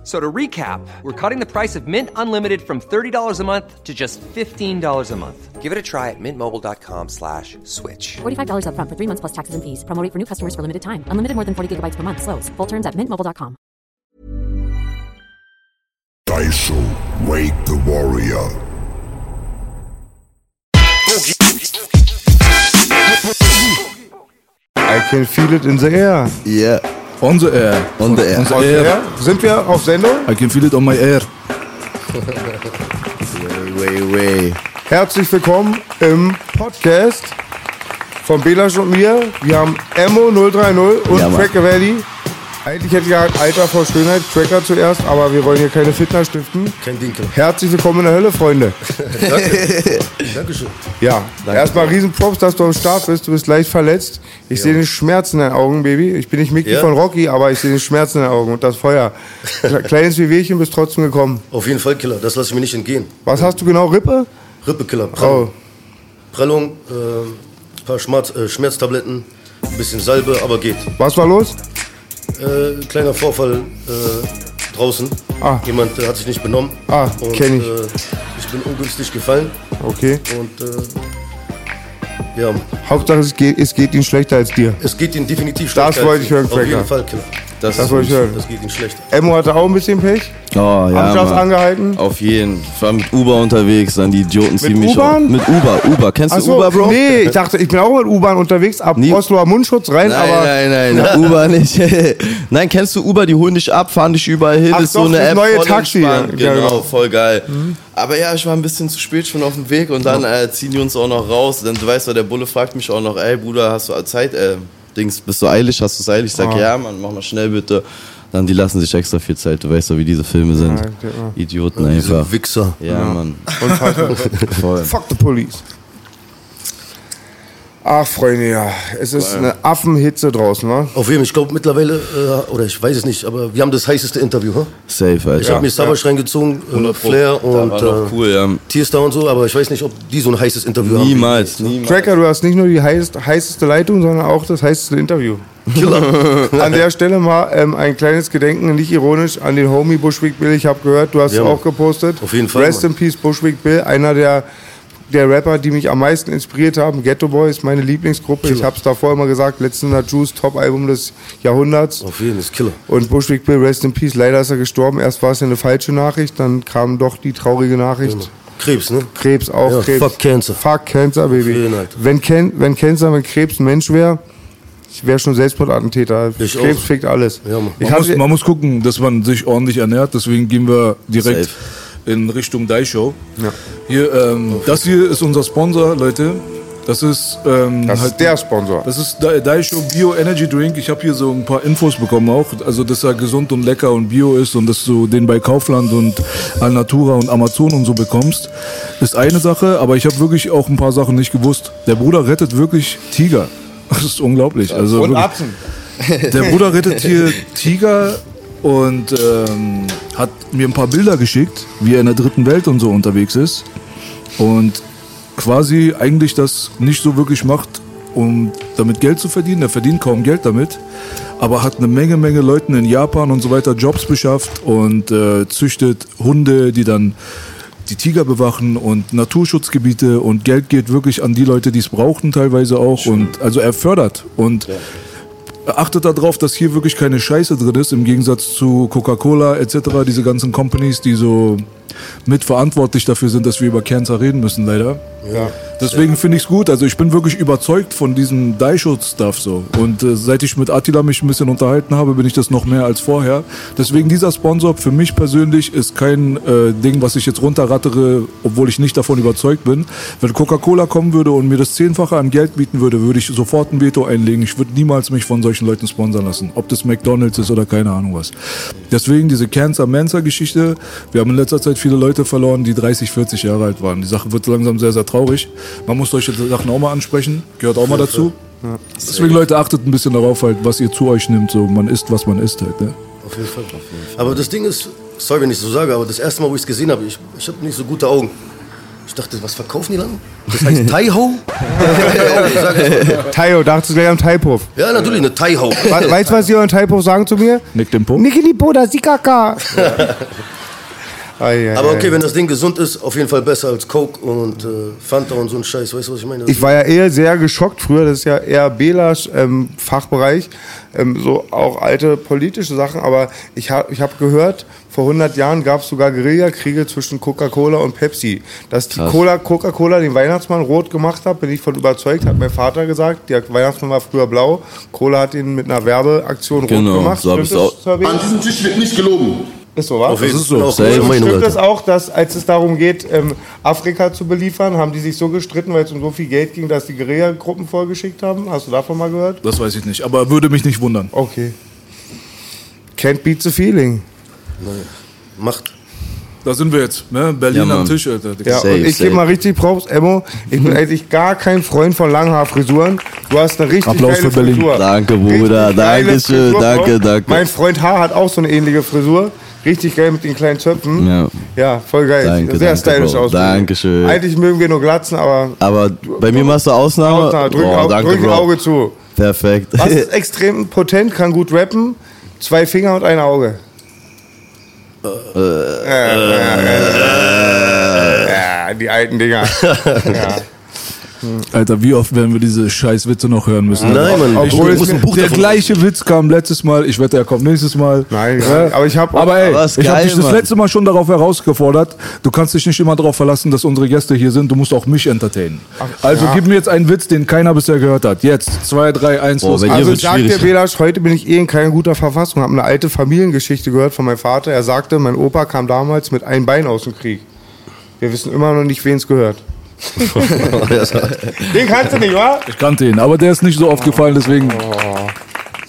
F- So to recap, we're cutting the price of Mint Unlimited from $30 a month to just $15 a month. Give it a try at mintmobile.com slash switch. $45 upfront for three months plus taxes and fees. Promo rate for new customers for limited time. Unlimited more than 40 gigabytes per month. Slows. Full terms at mintmobile.com. Daisho, Wake the Warrior. I can feel it in the air. Yeah, On the air. on the air. On the On air. air? Sind wir auf Sendung? I can feel it on my air. Way, way. Herzlich willkommen im Podcast von Belasch und mir. Wir haben Emo 030 und Ja, Mann. Tracker Valley. Eigentlich hätte ich gesagt, Alter vor Schönheit, Tracker zuerst, aber wir wollen hier keine Fitner stiften. Kein Dinkel. Herzlich willkommen in der Hölle, Freunde. Dankeschön. Ja, erstmal Riesenprops, dass du am Start bist. Du bist leicht verletzt. Ich sehe den Schmerz in deinen Augen, Baby. Ich bin nicht Mickey Ja? von Rocky, aber ich sehe den Schmerz in deinen Augen und das Feuer. Kleines Wehwehchen bist trotzdem gekommen. Auf jeden Fall Killer, das lasse ich mir nicht entgehen. Was hast du genau, Rippe? Rippekiller, Oh, Prellung, Prellung äh, paar Schmerz, äh, Schmerztabletten, ein bisschen Salbe, aber geht. was war los? Äh, kleiner Vorfall äh, draußen. Ah. Jemand äh, hat sich nicht benommen. Ah, und, kenn ich. Äh, ich bin ungünstig gefallen Okay. und äh, ja, Hauptsache, es geht, es geht ihnen schlechter als dir. es geht Ihnen definitiv Das schlechter wollte als ich hören, Ihnen. Auf Cracker. jeden Fall Killer. Das, Das ist wollte ich hören. Das geht Ihnen schlecht. Emo hatte auch ein bisschen Pech. Oh, ja, Mann. angehalten. Auf jeden. Ich war mit Uber unterwegs, dann die Idioten ziehen mich auf. Mit Uber, Uber. Kennst du Achso, Uber, Bro? nee, ich dachte, ich bin auch mit U-Bahn unterwegs, ab Nie- Osloer Mundschutz rein, Nein, aber nein, nein, Uber nicht. nein, kennst du Uber? Die holen dich ab, fahren dich überall hin. Ach ist so doch, eine das App. neue voll Taxi. Ja, Genau, genau. voll geil. Aber ja, ich war ein bisschen zu spät schon auf dem Weg und dann äh, ziehen die uns auch noch raus. Dann, du weißt doch, der Bulle fragt mich auch noch, ey Bruder, hast du Zeit? Äh, Dings, bist du eilig? Hast du es eilig? Ich sag, Ah. ja, Mann, mach mal schnell bitte. Dann die lassen sich extra viel Zeit. Du weißt doch, wie diese Filme sind. Ja, ja. Idioten einfach. Diese Wichser. Ja, Mann. Unfassbar. Voll. Fuck the police. Ach, Freunde, ja. Es ist eine Affenhitze draußen, wa? Auf jeden Fall, ich glaube mittlerweile, äh, oder ich weiß es nicht, aber wir haben das heißeste Interview. Huh? Safe, Alter. Ich habe mir Savage reingezogen, äh, Flair und äh, cool, ja. Tierstar und so, aber ich weiß nicht, ob die so ein heißes Interview haben. Niemals, niemals. Tracker, du hast nicht nur die heiß, heißeste Leitung, sondern auch das heißeste Interview. An der Stelle mal ähm, ein kleines Gedenken, nicht ironisch, an den Homie Bushwick Bill. Ich habe gehört, du hast Ja, es auch gepostet. Auf jeden Fall, Rest Mann. in Peace Bushwick Bill, einer der, der Rapper, die mich am meisten inspiriert haben. Ghetto Boy ist meine Lieblingsgruppe. Ich habe es davor immer gesagt, letzten Juice, Top-Album des Jahrhunderts. Auf jeden Fall, ist Killer. Und Bushwick Bill, Rest in Peace, leider ist er gestorben. Erst war es ja eine falsche Nachricht, dann kam doch die traurige Nachricht. Krebs, ne? Krebs auch, Ja, Krebs. fuck Cancer. Fuck Cancer, Baby. wenn, Ken, wenn Cancer, wenn Krebs ein Mensch wäre, ich wäre schon Selbstmordattentäter. Ich Krebs auch. fickt alles. Ja, Mann. ich Man muss, man muss gucken, dass man sich ordentlich ernährt. Deswegen gehen wir direkt Safe. In Richtung Daishow. Hier, ähm, das hier ist unser Sponsor, Leute. Das ist ähm, das halt ist der Sponsor. Das ist Da- Daisho Bio Energy Drink. Ich habe hier so ein paar Infos bekommen auch. Also, dass er gesund und lecker und bio ist und dass du den bei Kaufland und Alnatura und Amazon und so bekommst, ist eine Sache. Aber ich habe wirklich auch ein paar Sachen nicht gewusst. Der Bruder rettet wirklich Tiger. Das ist unglaublich. Also Und. Atzen. Der Bruder rettet hier Tiger und ähm, hat mir ein paar Bilder geschickt, wie er in der dritten Welt und so unterwegs ist. Und quasi eigentlich das nicht so wirklich macht, um damit Geld zu verdienen. Er verdient kaum Geld damit, aber hat eine Menge, Menge Leuten in Japan und so weiter Jobs beschafft und äh, züchtet Hunde, die dann die Tiger bewachen und Naturschutzgebiete und Geld geht wirklich an die Leute, die es brauchten teilweise auch. Und also er fördert und achtet darauf, dass hier wirklich keine Scheiße drin ist, im Gegensatz zu Coca-Cola etc., diese ganzen Companies, die so mitverantwortlich dafür sind, dass wir über Cancer reden müssen, leider. Ja. Deswegen finde ich es gut. Also ich bin wirklich überzeugt von diesem Daisho-Stuff so. Und äh, seit ich mit Attila mich ein bisschen unterhalten habe, bin ich das noch mehr als vorher. Deswegen dieser Sponsor für mich persönlich ist kein äh, Ding, was ich jetzt runterrattere, obwohl ich nicht davon überzeugt bin. Wenn Coca-Cola kommen würde und mir das Zehnfache an Geld bieten würde, würde ich sofort ein Veto einlegen. Ich würde niemals mich von solchen Leuten sponsern lassen. Ob das McDonalds ist oder keine Ahnung was. Deswegen diese Cancer-Mensa-Geschichte. Wir haben in letzter Zeit viele Leute verloren, die 30, 40 Jahre alt waren. Die Sache wird langsam sehr, sehr traurig. Man muss solche Sachen auch mal ansprechen. Gehört auch mal dazu. Deswegen, Leute, achtet ein bisschen darauf, halt, was ihr zu euch nimmt. So, man isst, was man isst halt. Ne? Auf jeden Fall. Aber das Ding ist, sorry, wenn ich so sage, aber das erste Mal, wo ich es gesehen habe, ich, ich habe nicht so gute Augen. Ich dachte, was verkaufen die dann? Das heißt Thai-Ho? Tayo, dachtest du gleich am Thai-Puff. ja, natürlich, eine Thai-Ho. We- Weißt du, was die an Thai-Puff sagen zu mir? Nick den Po. Niki die Boda, Sikaka. Ei, ei, Aber ei. okay, wenn das Ding gesund ist, auf jeden Fall besser als Coke und äh, Fanta und so ein Scheiß. Weißt du, was ich meine? Ich war ja eher sehr geschockt früher, das ist ja eher Belas ähm, Fachbereich, ähm, so auch alte politische Sachen, aber ich habe ich hab gehört, vor 100 Jahren gab es sogar Guerillakriege zwischen Coca-Cola und Pepsi. Dass die Cola, Coca-Cola den Weihnachtsmann rot gemacht hat, bin ich von überzeugt, hat mein Vater gesagt. Der Weihnachtsmann war früher blau, Cola hat ihn mit einer Werbeaktion Genau, rot gemacht. so hab Stimmt ich's das, auch-? An diesem Tisch wird nicht gelogen. Ist so, wa? Auf jeden ist so. Safe. meine Meinung, Stimmt es auch, dass als es darum geht, ähm, Afrika zu beliefern, haben die sich so gestritten, weil es um so viel Geld ging, dass die Guerilla-Gruppen vorgeschickt haben? Hast du davon mal gehört? Das weiß ich nicht, aber würde mich nicht wundern. Okay. Can't beat the feeling. Macht. Da sind wir jetzt, ne? Berlin Ja, am. Tisch, Alter. Ja, Safe, und ich gebe mal richtig Props, Emmo. Ich bin eigentlich gar kein Freund von Langhaarfrisuren. Du hast eine richtig Applaus geile für Berlin. Frisur. Danke, Bruder. Dankeschön. Danke, danke. Mein Freund H. hat auch so eine ähnliche Frisur. Richtig geil mit den kleinen Zöpfen. Ja. Ja, voll geil. Danke, Sehr danke, stylisch aus. Dankeschön. Eigentlich mögen wir nur Glatzen, aber Aber bei mir machst du Ausnahme. Ausnahme, drück, Au- danke, drück ein. Auge zu. Perfekt. Was ist extrem potent, kann gut rappen. Zwei Finger und ein Auge. Ja, die alten Dinger. ja. Alter, wie oft werden wir diese Scheißwitze noch hören müssen? Nein, Mann. Obwohl ich ein Buch Der davon gleiche Witz kam letztes Mal. Ich wette, er kommt nächstes Mal. Nein, ja, aber ich habe Aber ey, Aber ist ich habe dich das letzte Mal schon darauf herausgefordert. Du kannst dich nicht immer darauf verlassen, dass unsere Gäste hier sind. Du musst auch mich entertainen. also ja. gib mir jetzt einen Witz, den keiner bisher gehört hat. Jetzt. Zwei, drei, eins, Boah, los. Also wird ich sag dir, schwierig. Belasch, heute bin ich eh in keiner guter Verfassung. Habe eine alte Familiengeschichte gehört von meinem Vater. Er sagte, mein Opa kam damals mit einem Bein aus dem Krieg. Wir wissen immer noch nicht, wen es gehört. Den kannst du nicht, wa? Ich kannte ihn, aber der ist nicht so oft gefallen, deswegen.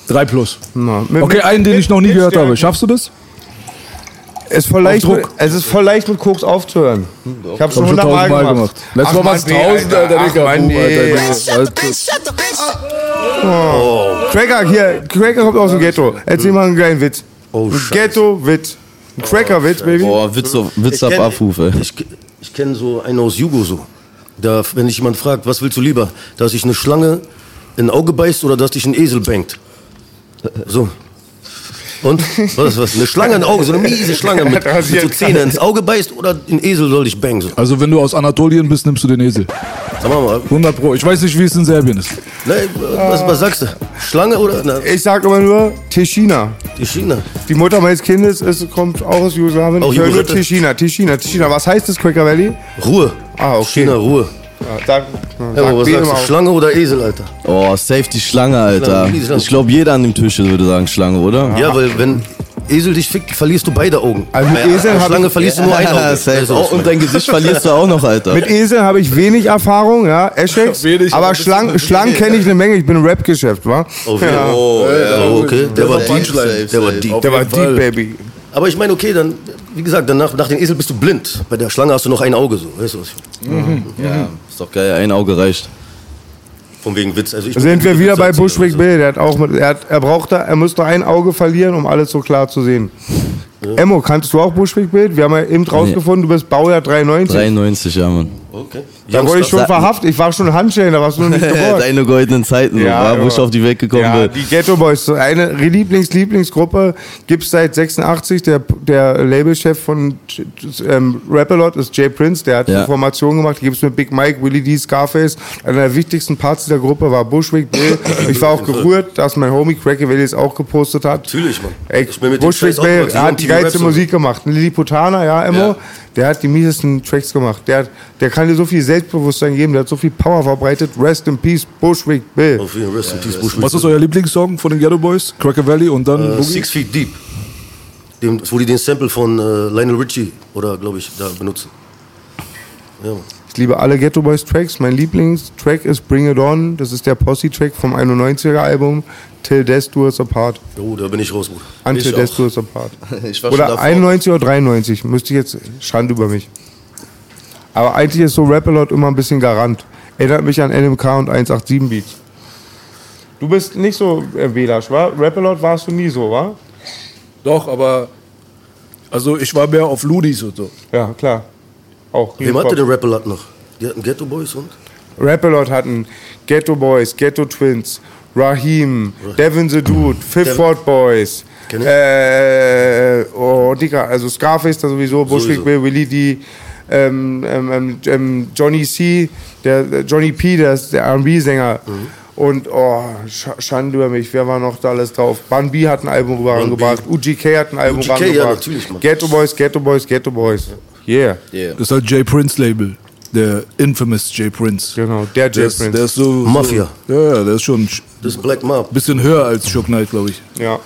Drei plus. Na, mit- Okay, mit- einen, den mit- ich noch nie gehört habe. Schaffst du das? Es ist voll leicht, mit, es ist voll leicht mit Koks aufzuhören. Ich habe schon Hab ich schon hundertmal tausendmal gemacht. gemacht. Letztes Ach, Mal war es Mann, tausend, Alter, Ach, Digga. Mann, Boom, nee. Alter. Cracker, hier, Cracker kommt aus dem Ghetto. Erzähl mal einen geilen Witz. Oh. Ghetto-Witz. Ein Cracker-Witz, Baby. Boah, Witz, auf- Witz Ich ab kenn- Abruf, ey. Ich, ich kenne so einen aus Jugo so. Da, wenn dich jemand fragt, was willst du lieber? Dass dich eine Schlange in ein Auge beißt oder dass dich ein Esel bangt? So. Und? Was, was? Eine Schlange in ein Auge, so eine miese Schlange mit, mit so Zähne ins Auge beißt oder ein Esel soll dich bangen? So. Also, wenn du aus Anatolien bist, nimmst du den Esel. Sag mal, 100 Pro. Ich weiß nicht, wie es in Serbien ist. ne, was, was sagst du? Schlange oder na, Ich sag immer nur Tischina. die China? Die Mutter meines Kindes ist, kommt auch aus Jugoslawien. Auch Ich höre nur. Tischina, Tischina, Tischina. Was heißt das, Cracker Valley? Ruhe. Ah, okay. China, Ruhe. Ja, sag, Ja, aber was sagst du? Schlange oder Esel, Alter? Oh, safe die Schlange, Alter. Ich glaube, jeder an dem Tisch würde sagen Schlange, oder? Ja, weil wenn Esel dich fickt, verlierst du beide Augen. Also mit einer Esel Schlange ich- verlierst du nur ein Auge. Ja. Also, Oh, und dein Gesicht verlierst du auch noch, Alter. Mit Esel habe ich wenig Erfahrung, ja, Essex. Wenig, aber Schlangen, Schlangen kenne ich eine Menge. Ich bin im Rap-Geschäft, wa? Oh, ja. Oh, okay. Der war Safe, deep. safe, Der war deep. Der war deep, Baby. Aber ich meine, okay, dann, wie gesagt, danach, nach dem Esel bist du blind. Bei der Schlange hast du noch ein Auge so. Weißt du was? ich meine? Ja, ist doch geil. Ein Auge reicht. Von wegen Witz. Also ich Sind wir wieder bei Bushwick und Bill. Der hat auch mit, er, hat, er brauchte, er musste ein Auge verlieren, um alles so klar zu sehen. Emmo, kannst du auch Bushwick Bild? Wir haben ja eben rausgefunden, du bist Baujahr 93. 93, ja, Mann. Okay. Da wurde ich schon verhaftet. Ich war schon Handschellen, da warst du noch nicht geboren. Deine goldenen Zeiten, Ja, wo ich auf die Welt gekommen Ja, bin. die Ghetto Boys, so eine Lieblings-Lieblingsgruppe gibt es seit 86. Der, der Labelchef von ähm, Rap-A-Lot ist Jay Prince, der hat Ja. eine Formation gemacht, die gibt es mit Big Mike, Willie D, Scarface. Einer der wichtigsten Parts dieser Gruppe war Bushwick Bill. Ich war auch gerührt, dass mein Homie Cracky Willie es auch gepostet hat. Natürlich, Mann. Ey, Ich bin mit Bushwick Bill. Die hat die geilste. Musik gemacht. Ein Lilliputaner, ja, Emmo, Ja. Der hat die miesesten Tracks gemacht. Der, hat, der kann dir so viel Selbstbewusstsein geben, der hat so viel Power verbreitet. Rest in Peace, Bushwick Bill. Auf jeden Fall. Rest in Peace, Bushwick. Was ist euer Lieblingssong von den Ghetto Boys? Cracker Valley und dann Äh, Boogie? Six Feet Deep. Dem, wo die den Sample von äh, Lionel Richie oder glaube ich da benutzen. Ja. Ich liebe alle Ghetto Boys Tracks. Mein Lieblingstrack ist Bring It On. Das ist der Posse-Track vom 91er Album Till Death Do Us Apart. Oh, da bin ich raus, Bruder. Until Death. Do Us Apart. Ich war schon Oder davor. 91 oder 93. Müsste ich jetzt. Schande über mich. Aber eigentlich ist so Rap-A-Lot immer ein bisschen Garant. Erinnert mich an NMK und 187 Beats. Du bist nicht so äh, Wählers, wa? Rap-A-Lot warst du nie so, wa? Doch, aber also ich war mehr auf Ludis und so. Ja, klar. Auch. Wem hatte der Rapper noch? Die hatten Ghetto Boys und? Rapalot hatten Ghetto Boys, Ghetto Twins, Raheem, Devin the Dude, Fifth Ward Boys. Äh, oh, Digga, also Scarface da sowieso, Bushwick. Bill, Willie D, ähm, ähm, ähm, ähm, Johnny C, der, der Johnny P, der ist der R&B-Sänger. Mhm. Und, oh, Sch Schande über mich, wer war noch da alles drauf? Bun B hat ein Album rübergebracht, UGK hat ein Album UGK, ja, rangebracht. natürlich, Mann. Ghetto Boys, Ghetto Boys, Ghetto Boys. Yeah. Yeah. Das ist halt J Prince Label. Der infamous J Prince. Genau, der J Der ist, Prince. der ist so. Mafia. So, ja, ja, der ist schon ein Das ist Black Mob. bisschen höher als Shook Knight, glaube ich. Ja,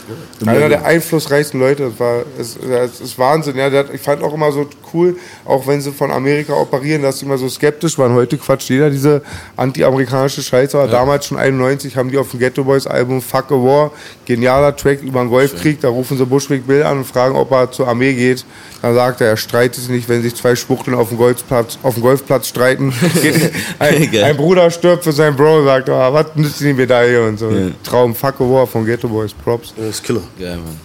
einer der einflussreichsten Leute. Das war, es, ist Wahnsinn. Ja, ich fand auch immer so cool, auch wenn sie von Amerika operieren, dass sie immer so skeptisch waren. Heute quatscht jeder diese anti-amerikanische Scheiße. Aber damals schon 91 haben die auf dem Ghetto Boys Album Fuck a War, genialer Track über den Golfkrieg. Da rufen sie Bushwick Bill an und fragen, ob er zur Armee geht. Dann sagt er, er streitet sich nicht, wenn sich zwei Schwuchteln auf dem Golfplatz, auf dem Golfplatz streiten. Geht, ein, Bruder stirbt für seinen Bro, sagt, oh, was nützt die Medaille und so. Traum, Fuck a War von Ghetto Boys, Props. Das ist Killer. Geil, Mann.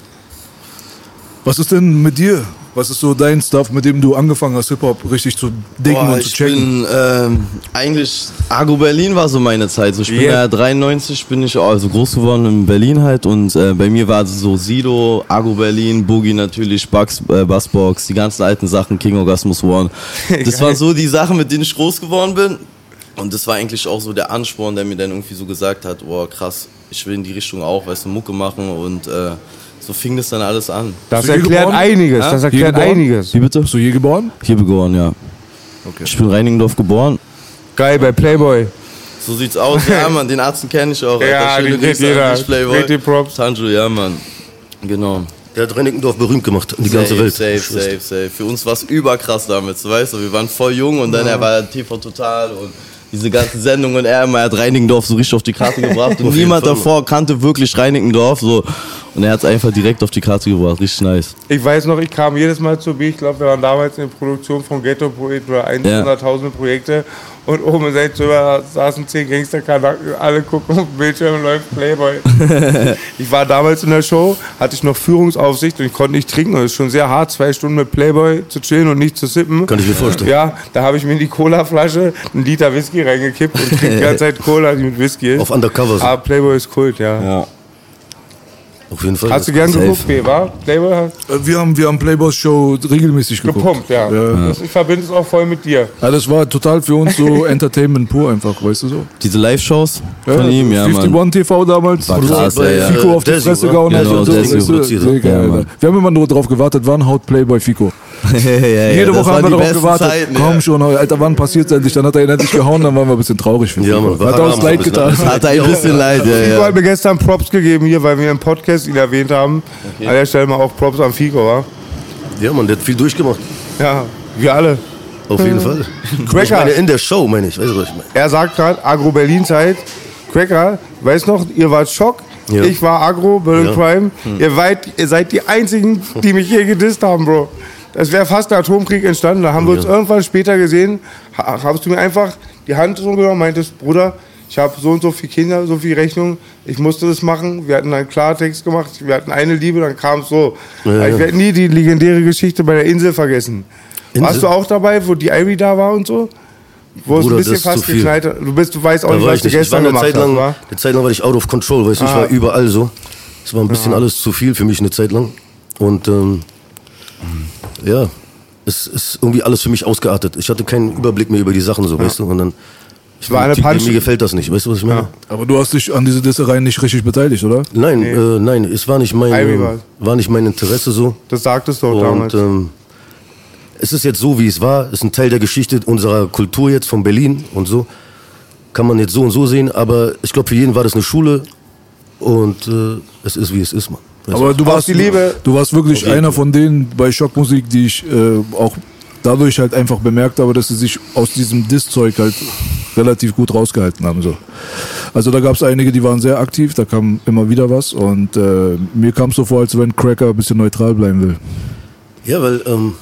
Was ist denn mit dir? Was ist so dein Stuff, mit dem du angefangen hast, Hip-Hop richtig zu dicken Boah, und zu ich checken? bin ähm, eigentlich Agro Berlin war so meine Zeit. So, ich bin Yeah. ja 93 bin ich also groß geworden in Berlin halt und äh, bei mir war so Sido, Agro Berlin, Boogie natürlich, Bugs, äh, Bassbox, die ganzen alten Sachen, King Orgasmus One. Das waren so die Sachen, mit denen ich groß geworden bin. Und das war eigentlich auch so der Ansporn, der mir dann irgendwie so gesagt hat, boah krass, ich will in die Richtung auch, weißt du, Mucke machen und äh, so fing das dann alles an. Das Bist du hier erklärt geboren? einiges, Ja? das Hier erklärt geboren? einiges. Wie bitte? Bist du hier geboren? Hier geboren, ja. Ich bin in Reinigendorf geboren. Geil, bei Playboy. So sieht's aus. Ja, Mann, den Arzt kenne ich auch. Ja, Alter. Schöne den kennt Grüße an jeder. dich, Playboy. Richtig Props. Tanjo, ja, Mann. Genau. Der hat Reinickendorf berühmt gemacht. Die ganze Welt. Safe, safe, safe. Für uns war's überkrass damals, weißt du. Wir waren voll jung und dann er war TV Total und diese ganzen Sendungen. Er, er hat Reinigendorf so richtig auf die Karte gebracht und niemand Fall, davor kannte wirklich Reinigendorf so. Und er hat's einfach direkt auf die Karte gebracht. Richtig nice. Ich weiß noch, ich kam jedes Mal zu B. Ich glaube, wir waren damals in der Produktion von Ghetto Projekt oder 100.000 Projekte. Und oben im Seltzimmer saßen zehn Gangsterkanaken, alle gucken auf den Bildschirm, läuft Playboy. ich war damals in der Show, hatte ich noch Führungsaufsicht und ich konnte nicht trinken. Es ist schon sehr hart, zwei Stunden mit Playboy zu chillen und nicht zu sippen. Kann ich mir vorstellen. Ja, da habe ich mir in die Colaflasche einen Liter Whisky reingekippt und trinke die ganze Zeit Cola, mit Whisky ist. Auf Undercover. Aber Playboy ist Kult, ja. Ja. Auf jeden Fall. Hast du gern geguckt? Playboy hat Äh, Wir haben, wir haben Playboys Show regelmäßig geguckt. gepumpt, ja. Ja. Das, ich verbinde es auch voll mit dir. Ja, das war total für uns so Entertainment pur einfach, weißt du so? Diese Live-Shows von ihm, ja, 51 Mann. TV damals, War krass, bei ja, ja. Fico auf die Fresse gehauen. Genau, so, ja, Alter. Mann. Wir haben immer nur drauf gewartet, wann haut Playboy Fico. ja, ja, Jede Woche haben wir darauf gewartet. Zeiten, Komm ja. schon, Alter, wann passiert's endlich? Dann hat er ihn endlich gehauen, dann waren wir ein bisschen traurig für Ja, Fico. Mann, Hat uns leid so ein bisschen. getan. Hat ein bisschen leid, ja, Fico ja. hat mir gestern Props gegeben hier, weil wir im Podcast ihn erwähnt haben. An der Stelle mal auch Props an Fico, wa? Ja, Mann, der hat viel durchgemacht. Ja, wir alle. Auf jeden Fall. Cracker. Ich meine, in der Show, meine ich. Weißt du, was ich meine? Er sagt gerade, Agro-Berlin-Zeit. Cracker, weißt noch, ihr wart Schock. Ja. Ich war Agro, Berlin Ja. Prime. Ihr, weit, ihr seid die Einzigen, die mich hier gedisst haben, Bro. Das wäre fast der Atomkrieg entstanden. Da haben wir uns irgendwann später gesehen. Ha, hast du mir einfach die Hand so genommen, meintest, Bruder, ich habe so und so viele Kinder, so viel Rechnung. Ich musste das machen. Wir hatten einen Klartext gemacht. Wir hatten eine Liebe, dann kam es so. Ja, ich ja. werde nie die legendäre Geschichte bei der Insel vergessen. Insel? Warst du auch dabei, wo die Ivy da war und so? Wo es ein Bruder, bisschen fast geknallt hat. Du, bist, du weißt auch Da nicht, was ich nicht. Ich war gestern eine gemacht Zeit hast, lang, wa? eine Zeit lang war ich out of control, weißt du, ich Ah. war überall so. Es war ein bisschen alles zu viel für mich eine Zeit lang. Und ähm, ja, es ist irgendwie alles für mich ausgeartet. Ich hatte keinen Überblick mehr über die Sachen so, weißt du. Und dann ich war eine Punch- mir gefällt das nicht, weißt du, was ich meine? Aber du hast dich an diese Dissereien nicht richtig beteiligt, oder? Nein, äh, nein, es war nicht mein, äh, war nicht mein Interesse so. Das sagtest du auch Und damals. ähm, es ist jetzt so, wie es war. Es ist ein Teil der Geschichte unserer Kultur jetzt von Berlin und so. Kann man jetzt so und so sehen, aber ich glaube, für jeden war das eine Schule und äh, es ist, wie es ist, man. Aber du warst, die Liebe. du warst wirklich jeden einer von denen bei Schockmusik, die ich äh, auch dadurch halt einfach bemerkt habe, dass sie sich aus diesem Diss-Zeug halt relativ gut rausgehalten haben. So. Also da gab es einige, die waren sehr aktiv, da kam immer wieder was und äh, mir kam es so vor, als wenn Cracker ein bisschen neutral bleiben will. Ja, weil ähm,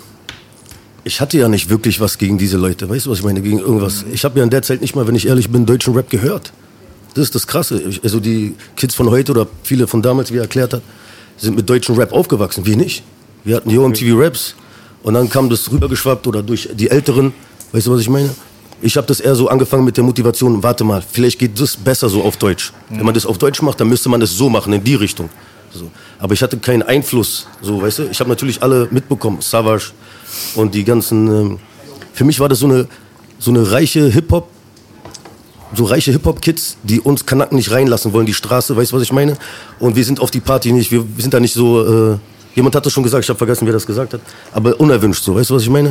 ich hatte ja nicht wirklich was gegen diese Leute. Weißt du, was ich meine? Gegen irgendwas. Ich habe ja in der Zeit nicht mal, wenn ich ehrlich bin, deutschen Rap gehört. Das ist das Krasse. Also die Kids von heute oder viele von damals, wie er erklärt hat, sind mit deutschen Rap aufgewachsen, wir nicht. Wir hatten Yo MTV Raps und dann kam das rübergeschwappt oder durch die Älteren, weißt du, was ich meine? Ich habe das eher so angefangen mit der Motivation, warte mal, vielleicht geht das besser so auf Deutsch. Wenn man das auf Deutsch macht, dann müsste man das so machen, in die Richtung. So. Aber ich hatte keinen Einfluss, so, weißt du? Ich habe natürlich alle mitbekommen, Savage und die ganzen. Ähm, für mich war das so eine, so eine reiche Hip-Hop, so reiche Hip-Hop-Kids, die uns Kanaken nicht reinlassen wollen, die Straße, weißt du, was ich meine? Und wir sind auf die Party nicht, wir, sind da nicht so. Äh, jemand hat das schon gesagt, ich habe vergessen, wer das gesagt hat, aber unerwünscht so, weißt du, was ich meine?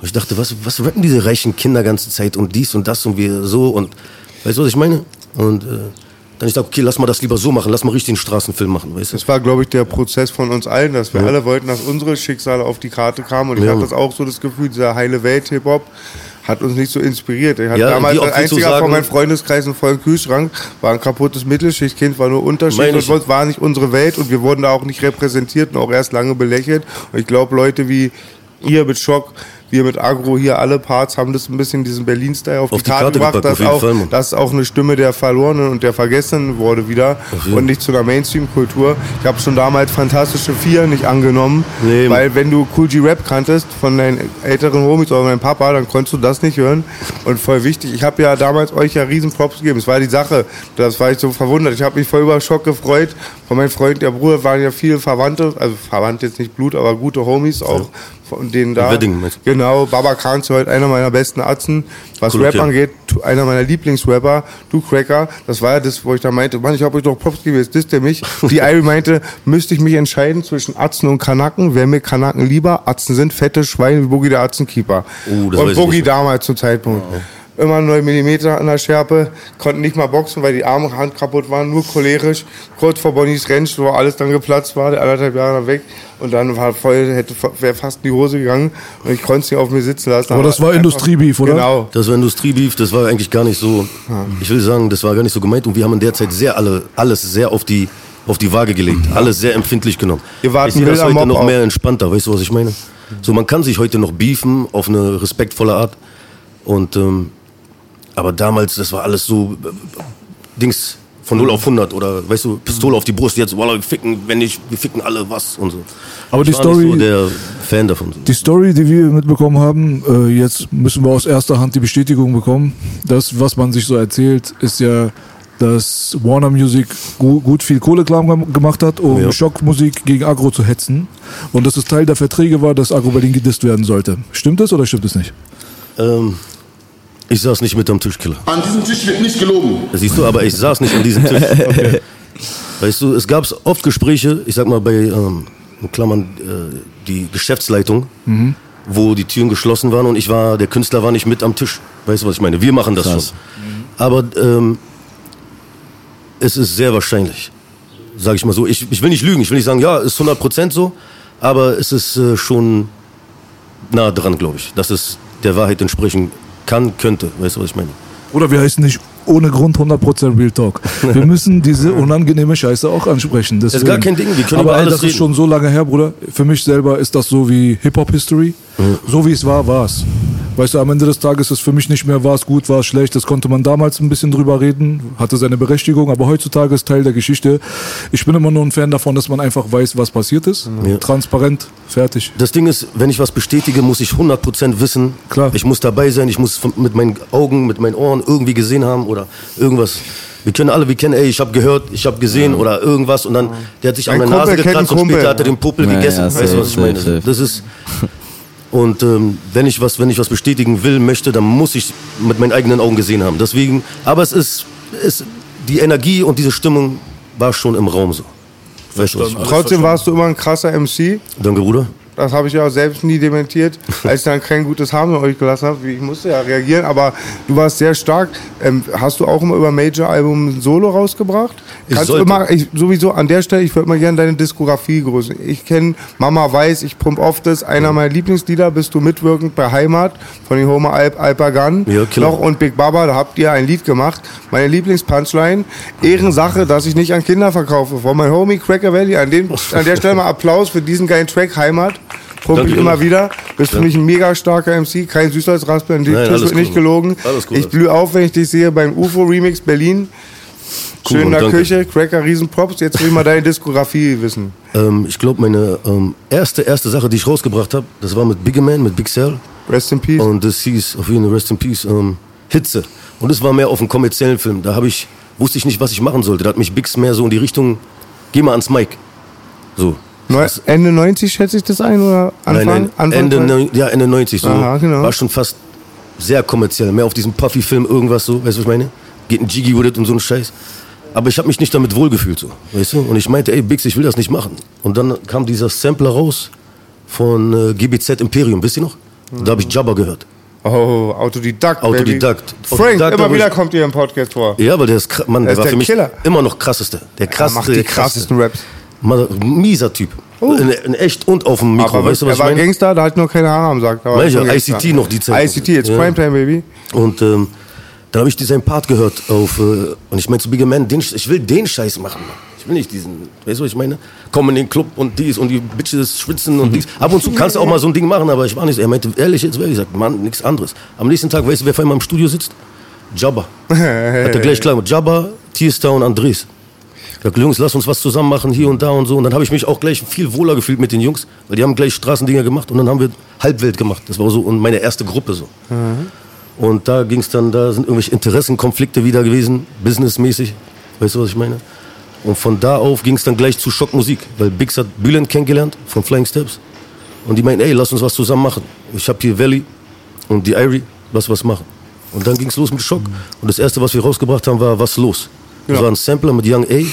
Und ich dachte, was, was rappen diese reichen Kinder ganze Zeit und dies und das und wir so und weißt du, was ich meine? Und äh, dann ich dachte, okay, lass mal das lieber so machen, lass mal richtig einen Straßenfilm machen, weißt du? Das war, glaube ich, der Prozess von uns allen, dass wir Ja. alle wollten, dass unsere Schicksale auf die Karte kamen. Und ich Ja. hatte das auch so das Gefühl, dieser heile Welt-Hip-Hop hat uns nicht so inspiriert. Ich hatte Ja, damals als einziger sagen- von meinem Freundeskreis einen vollen Kühlschrank, war ein kaputtes Mittelschichtkind, war nur Unterschied Meine und sonst war nicht unsere Welt und wir wurden da auch nicht repräsentiert und auch erst lange belächelt. Und ich glaube, Leute wie ihr mit Schock, wir mit Agro hier, alle Parts haben das ein bisschen diesen Berlin-Style auf, Auf die die Karte Karte gebracht, dass auch, Fall, dass auch eine Stimme der Verlorenen und der Vergessenen wurde wieder und nicht zu einer Mainstream-Kultur. Ich habe schon damals Fantastische Vier nicht angenommen, Nee, weil wenn du Cool G Rap kanntest von deinen älteren Homies oder meinem Papa, dann konntest du das nicht hören und voll wichtig. Ich habe ja damals euch ja riesen Props gegeben. Es war die Sache, das war ich so verwundert. Ich habe mich voll über Schock gefreut. Von meinem Freund, der Bruder, waren ja viele Verwandte, also Verwandte jetzt nicht Blut, aber gute Homies auch. Von denen da. Wedding, Genau, Baba Khan ist heute einer meiner besten Atzen. Was Cool, Rap okay. angeht, einer meiner Lieblingsrapper, du Cracker. Das war ja das, wo ich da meinte, Mann, ich habe euch doch Props gegeben, jetzt disst ihr mich. Die Ivy meinte, müsste ich mich entscheiden zwischen Atzen und Kanaken. Wer mir Kanaken lieber? Atzen sind fette Schweine wie Boogie der Atzenkeeper. Oh, und Boogie damals zum Zeitpunkt. Immer 9 mm an der Schärpe, konnten nicht mal boxen, weil die Arme Hand kaputt waren, nur cholerisch. Kurz vor Bonnys Rentsch, wo alles dann geplatzt war, der anderthalb Jahre dann weg. Und dann war voll, hätte wäre fast in die Hose gegangen und ich konnte es nicht auf mir sitzen lassen. Aber das war Industriebeef, oder? Genau. Das war Industriebeef, das war eigentlich gar nicht so, ich will sagen, das war gar nicht so gemeint und wir haben in der Zeit sehr alle, alles sehr auf die, auf die Waage gelegt, alles sehr empfindlich genommen. Ihr wart ich sehe das heute Mob noch mehr entspannter, weißt du, was ich meine? So, man kann sich heute noch beefen auf eine respektvolle Art und, ähm, aber damals, das war alles so, äh, Dings, von 0 auf 100 oder, weißt du, Pistole auf die Brust, jetzt, wallah, wir ficken, wenn nicht, wir ficken alle was und so. Aber die ich war Story- nicht so der Fan davon. Die Story, die wir mitbekommen haben, äh, jetzt müssen wir aus erster Hand die Bestätigung bekommen. Das, was man sich so erzählt, ist ja, dass Warner Music gu gut viel Kohle klar gem- gemacht hat, um Ja. Schockmusik gegen Agro zu hetzen. Und dass es Teil der Verträge war, dass Agro Berlin gedisst werden sollte. Stimmt das oder stimmt es nicht? Ähm, ich saß nicht mit am Tischkiller. An diesem Tisch wird nicht gelogen. Das siehst du, aber ich saß nicht an diesem Tisch. Weißt du, es gab oft Gespräche, ich sag mal bei, ähm, in Klammern, äh, die Geschäftsleitung, wo die Türen geschlossen waren und ich war, der Künstler war nicht mit am Tisch. Weißt du, was ich meine? Wir machen das Krass. schon. Aber ähm, es ist sehr wahrscheinlich, sage ich mal so. Ich, ich will nicht lügen, ich will nicht sagen, ja, ist 100% so, aber es ist äh, schon nah dran, glaube ich, dass es der Wahrheit entsprechen kann, könnte. Weißt du, was ich meine? Oder wir heißen nicht ohne Grund 100% Real Talk. Wir müssen diese unangenehme Scheiße auch ansprechen. Deswegen. gar kein Ding, wir können Aber über ey, alles das reden. ist schon so lange her, Bruder. Für mich selber ist das so wie Hip-Hop-History. So wie es war, war es. Weißt du, am Ende des Tages ist für mich nicht mehr, war es gut, war es schlecht. Das konnte man damals ein bisschen drüber reden, hatte seine Berechtigung, aber heutzutage ist Teil der Geschichte. Ich bin immer nur ein Fan davon, dass man einfach weiß, was passiert ist. Ja. Transparent, fertig. Das Ding ist, wenn ich was bestätige, muss ich 100% wissen. Klar. Ich muss dabei sein, ich muss mit meinen Augen, mit meinen Ohren irgendwie gesehen haben oder irgendwas. Wir können alle, wir kennen, ey, ich habe gehört, ich habe gesehen oder irgendwas und dann, der hat sich an der Nase gekratzt und später hat er den Popel Ja, gegessen. ja, weißt du, was ich meine? Das ist, und ähm, wenn, ich was, wenn ich was bestätigen will, möchte, dann muss ich mit meinen eigenen Augen gesehen haben. Deswegen, aber es ist, es, die Energie und diese Stimmung war schon im Raum so. Weißt du? Trotzdem warst du immer ein krasser MC. Danke, Bruder. Das habe ich ja selbst nie dementiert, als ich dann kein gutes Haar mit euch gelassen habe. Ich musste ja reagieren, aber du warst sehr stark. Ähm, hast du auch immer über Major-Album ein Solo rausgebracht? Ich Kannst du sollte. immer, ich, sowieso an der Stelle, ich würde mal gerne deine Diskografie grüßen. Ich kenne Mama Weiß, ich pump oft das. Einer meiner Lieblingslieder bist du mitwirkend bei Heimat von den Homer Alp, Alpagan. Ja, klar. Noch und Big Baba, da habt ihr ein Lied gemacht. Meine Lieblingspunchline, Ehrensache, dass ich nicht an Kinder verkaufe. Von meinem Homie Cracker Valley. An, den, an der Stelle mal Applaus für diesen geilen Track Heimat. Pump ich immer wieder. Bist für mich ein mega starker MC, kein Süßholzraspel, an dem Nein, Tisch wird nicht cool. gelogen. Alles cool. Ich blühe auf, wenn ich dich sehe beim UFO Remix Berlin. Schön in der danke. Küche, Cracker, Riesenprops. Jetzt will ich mal deine Diskografie wissen. Ähm, ich glaube, meine ähm, erste, erste Sache, die ich rausgebracht habe, das war mit Bigger Man, mit Big Cell. Rest in Peace. Und das hieß auf jeden Fall Rest in Peace ähm, Hitze. Und das war mehr auf einem kommerziellen Film. Da habe ich, wusste ich nicht, was ich machen sollte. Da hat mich Bix mehr so in die Richtung, geh mal ans Mic. So. Ende 90 schätze ich das ein oder Anfang? nein, nein, Anfang Ende, 20? neun- ja, Ende 90 so. Aha, genau. War schon fast sehr kommerziell. Mehr auf diesem Puffy-Film irgendwas so, weißt du, was ich meine? Geht ein Jiggy with it und so ein Scheiß. Aber ich habe mich nicht damit wohlgefühlt so, weißt du? Und ich meinte, ey Bix, ich will das nicht machen. Und dann kam dieser Sampler raus von äh, GBZ Imperium, wisst ihr noch? Da habe ich Jabba gehört. Oh, Autodidakt. Autodidakt. Frank, Autodidakt, immer wieder ich- kommt ihr im Podcast vor. Ja, weil der ist, Mann, Der der, war der für mich Killer. immer noch krasseste. Der Er krasseste. macht die krassesten Raps. Mann, mieser Typ. In, in echt und auf dem Mikro, Aber weißt du, er was ich war meine? Gangster, da hat nur keine Haare am Sack. Welcher? ICT noch die Zeit. ICT, it's Ja. Primetime, Baby. Und ähm, dann habe ich diesen Part gehört auf, äh, und ich meinte zu Bigger Man, den, ich will den Scheiß machen. Mann. Ich will nicht diesen, weißt du, was ich meine? Komm in den Club und dies und die Bitches schwitzen und dies. Ab und zu kannst du auch mal so ein Ding machen, aber ich war nicht. Er meinte, ehrlich, jetzt wäre ich gesagt, Mann, nichts anderes. Am nächsten Tag, weißt du, wer vor allem im Studio sitzt? Jabba. Hat er gleich klar gemacht. Jabba, Tierstar und Andres. Ich sag, Jungs, lass uns was zusammen machen, hier und da und so. Und dann habe ich mich auch gleich viel wohler gefühlt mit den Jungs, weil die haben gleich Straßendinger gemacht und dann haben wir Halbwelt gemacht. Das war so und meine erste Gruppe so. Und da ging es dann, da sind irgendwelche Interessenkonflikte wieder gewesen, businessmäßig. Weißt du, was ich meine? Und von da auf ging es dann gleich zu Schockmusik, weil Bix hat Bülent kennengelernt von Flying Steps. Und die meinten, ey, lass uns was zusammen machen. Ich habe hier Valley und die Irie, lass was machen. Und dann ging es los mit Schock. Und das erste, was wir rausgebracht haben, war Was los? Das Ja. war ein Sampler mit Young A.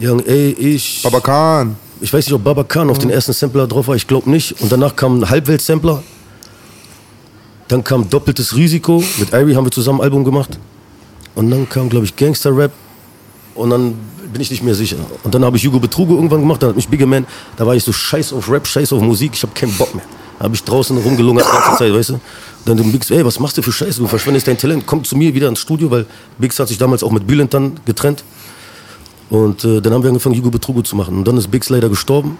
Young A, ich. Baba Khan. Ich weiß nicht, ob Baba Khan auf den ersten Sampler drauf war, ich glaube nicht. Und danach kam ein Halbwelt-Sampler. Dann kam Doppeltes Risiko. Mit Irie haben wir zusammen ein Album gemacht. Und dann kam, glaube ich, Gangster-Rap. Und dann bin ich nicht mehr sicher. Und dann habe ich Hugo Betrugo irgendwann gemacht. Dann hat mich Bigger Man. Da war ich so scheiß auf Rap, scheiß auf Musik. Ich habe keinen Bock mehr. Da habe ich draußen rumgelungert die ganze Zeit, weißt du? Dann Bix, ey, was machst du für Scheiße? Du verschwendest dein Talent. Komm zu mir wieder ins Studio, weil Bix hat sich damals auch mit Bülent dann getrennt. Und äh, dann haben wir angefangen, Hugo Betrugo zu machen. Und dann ist Bix leider gestorben.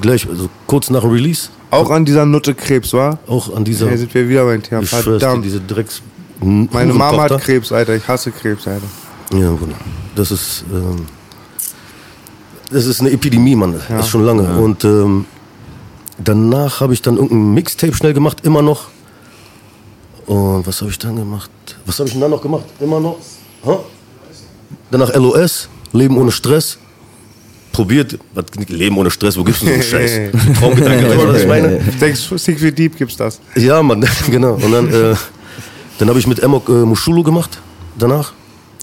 Gleich, also kurz nach dem Release. Auch an dieser Nutte Krebs, war? Auch an dieser. Hier sind wir wieder beim Thema. ich Verdammt. diese Drecks. Meine Mama hat Krebs, Alter. Ich hasse Krebs, Alter. Ja, genau. Das ist, ähm, das ist eine Epidemie, Mann. Das ist schon lange. Und ähm, danach habe ich dann irgendein Mixtape schnell gemacht, immer noch. Und was habe ich dann gemacht? Was habe ich denn dann noch gemacht? Immer noch? Hä? Danach LOS, Leben ohne Stress. Probiert, was, Leben ohne Stress, wo gibt's denn so einen Scheiß? Traumgedanke, weißt du, was ich meine? Ich denke, Secret Deep gibt's das. Ja, Mann, genau. Und dann, äh, dann habe ich mit Emok äh, Mushulu gemacht, danach.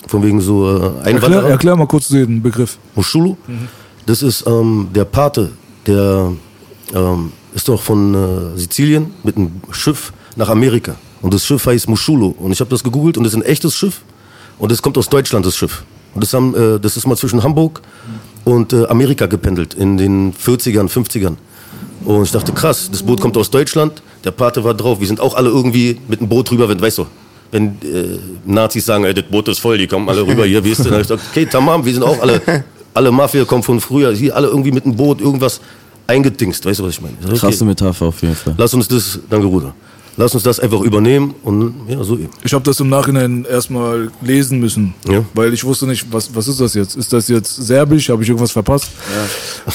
Von wegen so äh, Erklär, Einwanderer. erklär mal kurz den Begriff. Mushulu. Das ist ähm, der Pate, der ähm, ist doch von äh, Sizilien mit einem Schiff nach Amerika. Und das Schiff heißt Mushulu. Und ich habe das gegoogelt und das ist ein echtes Schiff. Und das kommt aus Deutschland, das Schiff. Das, haben, äh, das ist mal zwischen Hamburg und äh, Amerika gependelt in den 40ern, 50ern. Und ich dachte, krass, das Boot kommt aus Deutschland, der Pate war drauf. Wir sind auch alle irgendwie mit dem Boot rüber, wenn, weißt du, wenn äh, Nazis sagen, ey, das Boot ist voll, die kommen alle rüber hier, wie ist denn? Dann ich gesagt, okay, tamam, wir sind auch alle, alle Mafia kommen von früher, hier alle irgendwie mit dem Boot irgendwas eingedingst, weißt du, was ich meine? Okay, Krasse Metapher auf jeden Fall. Lass uns das, danke Bruder, lass uns das einfach übernehmen und ja, so eben. Ich habe das im Nachhinein erstmal lesen müssen, Ja. weil ich wusste nicht, was, was ist das jetzt? Ist das jetzt serbisch? Habe ich irgendwas verpasst?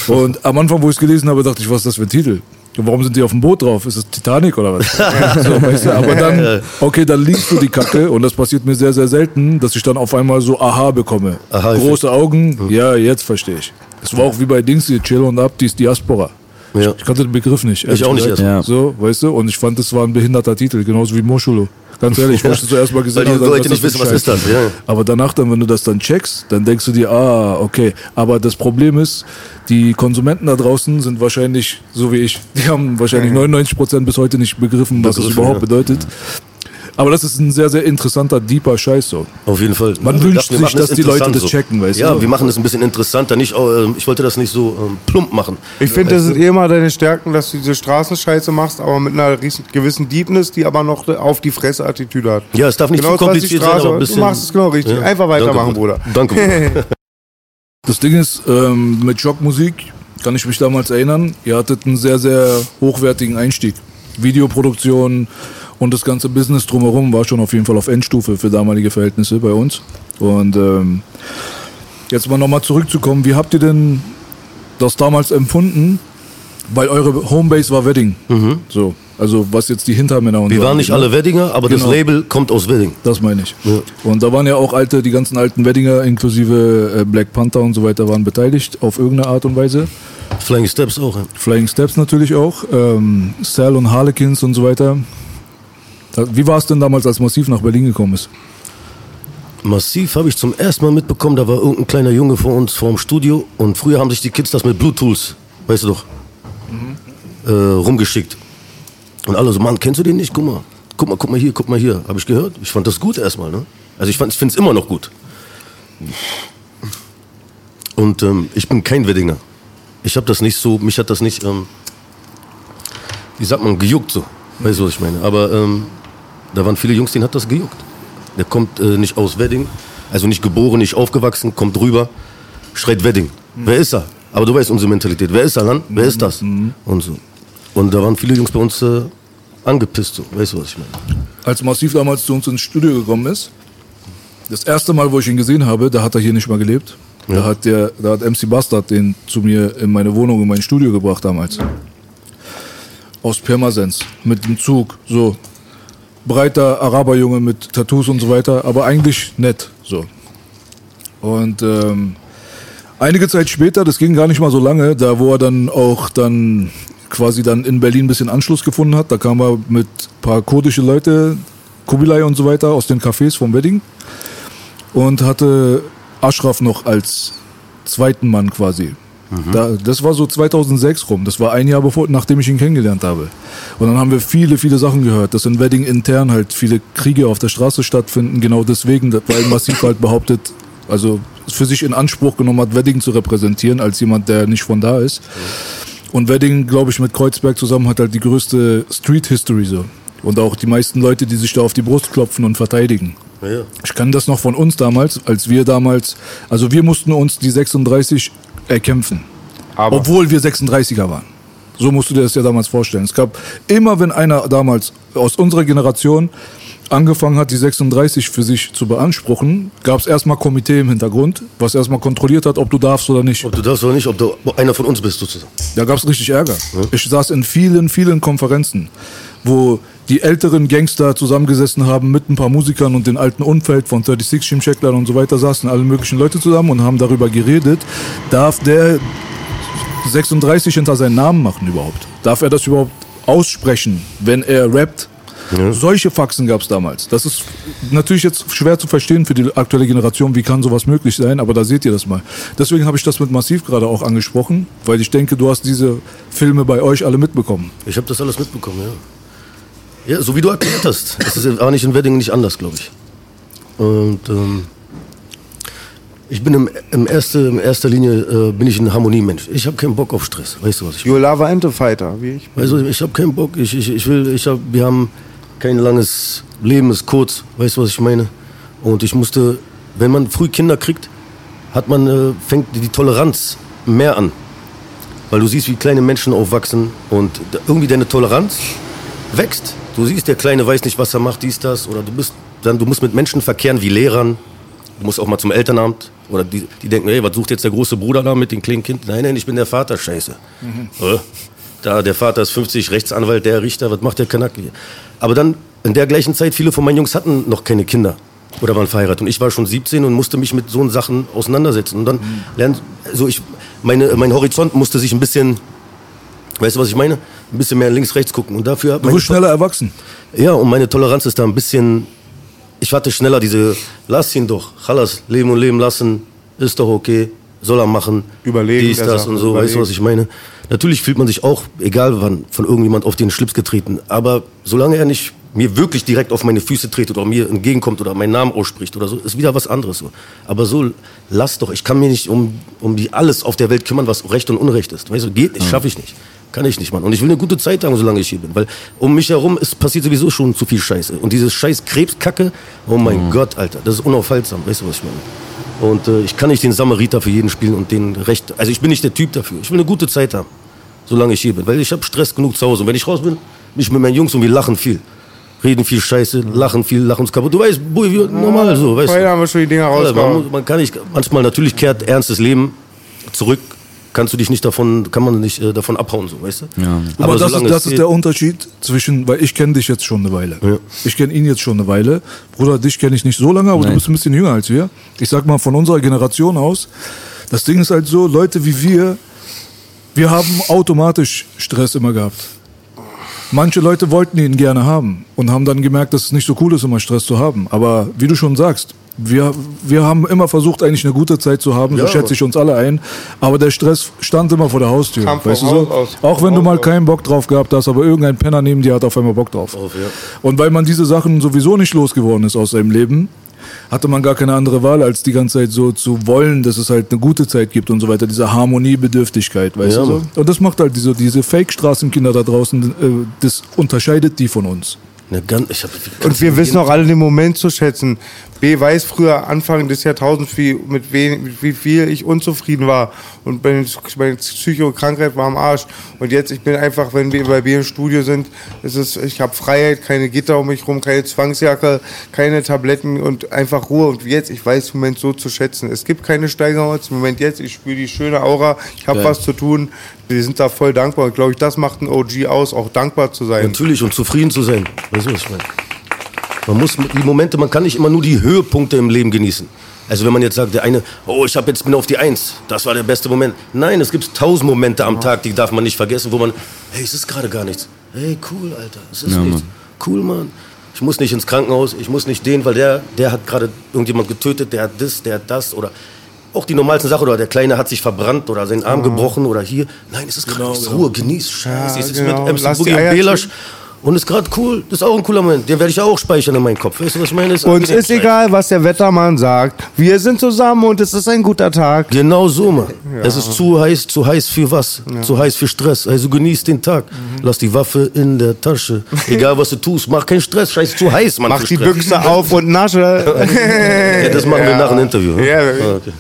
Und am Anfang, wo ich es gelesen habe, dachte ich, was ist das für ein Titel? Warum sind die auf dem Boot drauf? Ist das Titanic oder was? so, weißt du? Aber dann, okay, dann liest du die Kacke und das passiert mir sehr, sehr selten, dass ich dann auf einmal so Aha bekomme. Aha, Große Augen, ja, jetzt verstehe ich. Es war auch wie bei Dings hier, Chill und Up, die ist Diaspora. Ja. Ich kannte den Begriff nicht. ehrlich auch nicht erst. Ja. So, weißt du? Und ich fand, das war ein behinderter Titel, genauso wie Moschulu. Ganz ehrlich, ich das zuerst mal gesehen Weil die habe, dann, Leute nicht wissen, was ist das, ja. Aber danach dann, wenn du das dann checkst, dann denkst du dir, ah, okay. Aber das Problem ist, die Konsumenten da draußen sind wahrscheinlich, so wie ich, die haben wahrscheinlich 99 Prozent bis heute nicht begriffen, was das überhaupt bedeutet. Aber das ist ein sehr, sehr interessanter, deeper Scheiß so. Auf jeden Fall. Man Wir wünscht dachten, wir sich, dass die Leute das checken, weißt ja, du? wir machen es ein bisschen interessanter. Nicht, äh, ich wollte das nicht so ähm, plump machen. Ich finde, das sind eh immer deine Stärken, dass du diese Straßenscheiße machst, aber mit einer riesen- gewissen Deepness, die aber noch auf die Fresse-Attitüde hat. Ja, es darf nicht Genau zu das, kompliziert sein, Straße- aber ein bisschen. Du machst es genau richtig. Ja. Einfach weitermachen, Danke, Bruder. Danke, Bruder. Das Ding ist, ähm, mit Schockmusik kann ich mich damals erinnern, ihr hattet einen sehr, sehr hochwertigen Einstieg. Videoproduktion Und das ganze Business drumherum war schon auf jeden Fall auf Endstufe für damalige Verhältnisse bei uns. Und ähm, jetzt mal nochmal zurückzukommen, wie habt ihr denn das damals empfunden? Weil eure Homebase war Wedding. So, also was jetzt die Hintermänner und Mhm. Wir so waren nicht alle? Weddinger, aber das Genau. Label kommt aus Wedding. Das meine ich. Ja. Und da waren ja auch alte, die ganzen alten Weddinger inklusive äh, Black Panther und so weiter waren beteiligt auf irgendeine Art und Weise. Flying Steps auch. Ja. Flying Steps natürlich auch, ähm, Sal und Harlequins und so weiter. Wie war es denn damals, als Massiv nach Berlin gekommen ist? Massiv habe ich zum ersten Mal mitbekommen, da war irgendein kleiner Junge vor uns vor dem Studio und früher haben sich die Kids das mit Bluetooth, weißt du doch, äh, rumgeschickt. Und alle so, Mann, kennst du den nicht? Guck mal, guck mal, guck mal hier, guck mal hier. Habe ich gehört. Ich fand das gut erstmal, ne? Also ich, fand- ich finde es immer noch gut. Und ähm, ich bin kein Weddinger. Ich habe das nicht so, mich hat das nicht, ähm, wie sagt man, gejuckt so. Weißt du, was ich meine? Aber ähm, da waren viele Jungs, denen hat das gejuckt. Der kommt äh, nicht aus Wedding, also nicht geboren, nicht aufgewachsen, kommt rüber, schreit Wedding. Wer ist er? Aber du weißt unsere Mentalität. Wer ist er dann? Wer ist das? Und so. Und da waren viele Jungs bei uns äh, angepisst, so. Weißt du, was ich meine? Als Massiv damals zu uns ins Studio gekommen ist, das erste Mal, wo ich ihn gesehen habe, da hat er hier nicht mal gelebt. Da, hat der, da hat MC Bastard den zu mir in meine Wohnung, in mein Studio gebracht damals. Aus Pirmasens, mit dem Zug, so. Breiter Araberjunge mit Tattoos und so weiter, aber eigentlich nett, so. Und ähm, einige Zeit später, das ging gar nicht mal so lange, da wo er dann auch dann quasi dann in Berlin ein bisschen Anschluss gefunden hat, da kam er mit ein paar kurdische Leute, Kubilai und so weiter aus den Cafés vom Wedding und hatte Ashraf noch als zweiten Mann quasi. Da, das war so 2006 rum. Das war ein Jahr bevor, nachdem ich ihn kennengelernt habe. Und dann haben wir viele, viele Sachen gehört, dass in Wedding intern halt viele Kriege auf der Straße stattfinden. Genau deswegen, weil Massiv halt behauptet, also für sich in Anspruch genommen hat, Wedding zu repräsentieren als jemand, der nicht von da ist. Und Wedding, glaube ich, mit Kreuzberg zusammen hat halt die größte Street History so. Und auch die meisten Leute, die sich da auf die Brust klopfen und verteidigen. Ja, ja. Ich kann das noch von uns damals, als wir damals, also wir mussten uns die 36 erkämpfen. Aber Obwohl wir 36er waren. So musst du dir das ja damals vorstellen. Es gab immer, wenn einer damals aus unserer Generation angefangen hat, die 36 für sich zu beanspruchen, gab es erstmal Komitee im Hintergrund, was erstmal kontrolliert hat, ob du darfst oder nicht. Ob du darfst oder nicht, ob du einer von uns bist, sozusagen. Da gab es richtig Ärger. Ich saß in vielen, vielen Konferenzen, wo die älteren Gangster zusammengesessen haben mit ein paar Musikern und den alten Umfeld von 36 Chimcheklern und so weiter, saßen alle möglichen Leute zusammen und haben darüber geredet, darf der 36 hinter seinen Namen machen überhaupt? Darf er das überhaupt aussprechen, wenn er rappt? Solche Faxen gab es damals. Das ist natürlich jetzt schwer zu verstehen für die aktuelle Generation, wie kann sowas möglich sein, aber da seht ihr das mal. Deswegen habe ich das mit Massiv gerade auch angesprochen, weil ich denke, du hast diese Filme bei euch alle mitbekommen. Ich habe das alles mitbekommen, ja. Ja, so wie du erklärt hast. Das ist aber nicht in Wedding nicht anders, glaube ich. Und ähm, ich bin im, im erste, in erster Linie äh, bin ich ein Harmoniemensch. Ich habe keinen Bock auf Stress. Weißt du was ich? You lava and a fighter, wie ich. Also ich habe keinen Bock. Ich, ich, ich will, ich hab, wir haben kein langes Leben, ist kurz. Weißt du was ich meine? Und ich musste, wenn man früh Kinder kriegt, hat man äh, fängt die Toleranz mehr an, weil du siehst, wie kleine Menschen aufwachsen und irgendwie deine Toleranz wächst. Du siehst, der Kleine weiß nicht, was er macht, dies, das. Oder du bist dann, du musst mit Menschen verkehren wie Lehrern. Du musst auch mal zum Elternamt. Oder die, die denken, hey, was sucht jetzt der große Bruder da mit dem kleinen Kind? Nein, nein, ich bin der Vater, scheiße. Äh, Da, der Vater ist 50, Rechtsanwalt, der Richter, was macht der Kanacke? Aber dann, in der gleichen Zeit, viele von meinen Jungs hatten noch keine Kinder. Oder waren verheiratet. Und ich war schon 17 und musste mich mit so Sachen auseinandersetzen. Und dann lernen, also ich, meine, mein Horizont musste sich ein bisschen, weißt du, was ich meine? Ein bisschen mehr links, rechts gucken. Und dafür Du wirst schneller erwachsen. ja, und meine Toleranz ist da ein bisschen. Ich hatte schneller diese, lass ihn doch, Chalas, leben und leben lassen, ist doch okay, soll er machen. Überlegen Dies, das und so, weißt du, überlegen. was ich meine? Natürlich fühlt man sich auch, egal wann, von irgendjemand auf den Schlips getreten. Aber solange er nicht mir wirklich direkt auf meine Füße tretet oder mir entgegenkommt oder meinen Namen ausspricht oder so, ist wieder was anderes so. Aber so, lass doch, ich kann mir nicht um, um die alles auf der Welt kümmern, was Recht und Unrecht ist. Weißt du, geht nicht, schaffe ich nicht. Kann ich nicht, Mann. Und ich will eine gute Zeit haben, solange ich hier bin. Weil um mich herum ist, passiert sowieso schon zu viel Scheiße. Und dieses scheiß Krebskacke, oh mein Gott, Alter, das ist unaufhaltsam. Weißt du, was ich meine? Und äh, ich kann nicht den Samariter für jeden spielen und den Recht. Also ich bin nicht der Typ dafür. Ich will eine gute Zeit haben, solange ich hier bin. Weil ich habe Stress genug zu Hause. Und wenn ich raus bin, bin ich mit meinen Jungs und wir lachen viel. reden viel Scheiße, lachen viel, lachen uns kaputt. Du weißt, normal so, weißt Vorher du. haben wir schon die Dinger Alter, man, man kann nicht, manchmal natürlich kehrt ernstes Leben zurück, kannst du dich nicht davon, kann man nicht äh, davon abhauen, so, weißt du? Ja. Aber, das, solange ist, das ist der Unterschied zwischen, weil ich kenne dich jetzt schon eine Weile. Ja. Ich kenne ihn jetzt schon eine Weile. Bruder, dich kenne ich nicht so lange, aber du Nein. bist ein bisschen jünger als wir. Ich sag mal von unserer Generation aus. Das Ding ist halt so, Leute wie wir, wir haben automatisch Stress immer gehabt. Manche Leute wollten ihn gerne haben und haben dann gemerkt, dass es nicht so cool ist, immer Stress zu haben. Aber wie du schon sagst, wir, wir haben immer versucht, eigentlich eine gute Zeit zu haben, so Ja, schätze ich uns alle ein. Aber der Stress stand immer vor der Haustür. Kam weißt du so? aus. Auch wenn du mal aus. keinen Bock drauf gehabt hast, aber irgendein Penner neben dir hat auf einmal Bock drauf. Auf, ja. Und weil man diese Sachen sowieso nicht losgeworden ist aus seinem Leben, hatte man gar keine andere Wahl, als die ganze Zeit so zu wollen, dass es halt eine gute Zeit gibt und so weiter. Diese Harmoniebedürftigkeit, weißt Ja, du so? Und das macht halt diese, diese Fake-Straßenkinder da draußen, äh, das unterscheidet die von uns. Ganz, ich hab, Und wir wissen auch alle den Moment zu schätzen. B weiß früher, Anfang des Jahrtausends, wie, mit, wen, mit wie viel ich unzufrieden war. Und meine, meine Psychokrankheit war am Arsch. Und jetzt, ich bin einfach, wenn wir bei B im Studio sind, ist es, ich habe Freiheit, keine Gitter um mich rum, keine Zwangsjacke, keine Tabletten und einfach Ruhe. Und jetzt, ich weiß den Moment so zu schätzen. Es gibt keine Steigerung im Moment jetzt. Ich spüre die schöne Aura. Ich habe was zu tun. Wir sind da voll dankbar. Und glaube ich, das macht ein OG aus, auch dankbar zu sein. Natürlich und zufrieden zu sein. Weißt du, was ich meine? Man muss die Momente, man kann nicht immer nur die Höhepunkte im Leben genießen. Also wenn man jetzt sagt, der eine, oh, ich hab jetzt bin auf die Eins, das war der beste Moment. Nein, es gibt tausend Momente am Tag, die darf man nicht vergessen, wo man, hey, es ist gerade gar nichts. Hey, cool, Alter, es ist Ja, nichts. Mann. Cool, Mann. Ich muss nicht ins Krankenhaus, ich muss nicht den, weil der, der hat gerade irgendjemand getötet, der hat das, der hat das oder auch die normalsten Sachen oder der Kleine hat sich verbrannt oder seinen Arm gebrochen oder hier. Nein, es ist gerade nichts. Ruhe, genieß, scheiße. Ja, es ist genau. mit und Belasch. Und ist gerade cool. Das ist auch ein cooler Moment. Den werde ich auch speichern in meinem Kopf. Weißt du, was ich meine? Das Uns ist egal, was der Wettermann sagt. Wir sind zusammen und es ist ein guter Tag. Genau so, Mann. Es ist zu heiß, zu heiß für was? Zu heiß für Stress. Also genieß den Tag. Mhm. Lass die Waffe in der Tasche. Egal, was du tust, mach keinen Stress. Scheiß zu heiß, Mann. Mach die. Büchse auf und nasche. Ja, das machen wir nach dem Interview. ne? Ja, Ah, okay.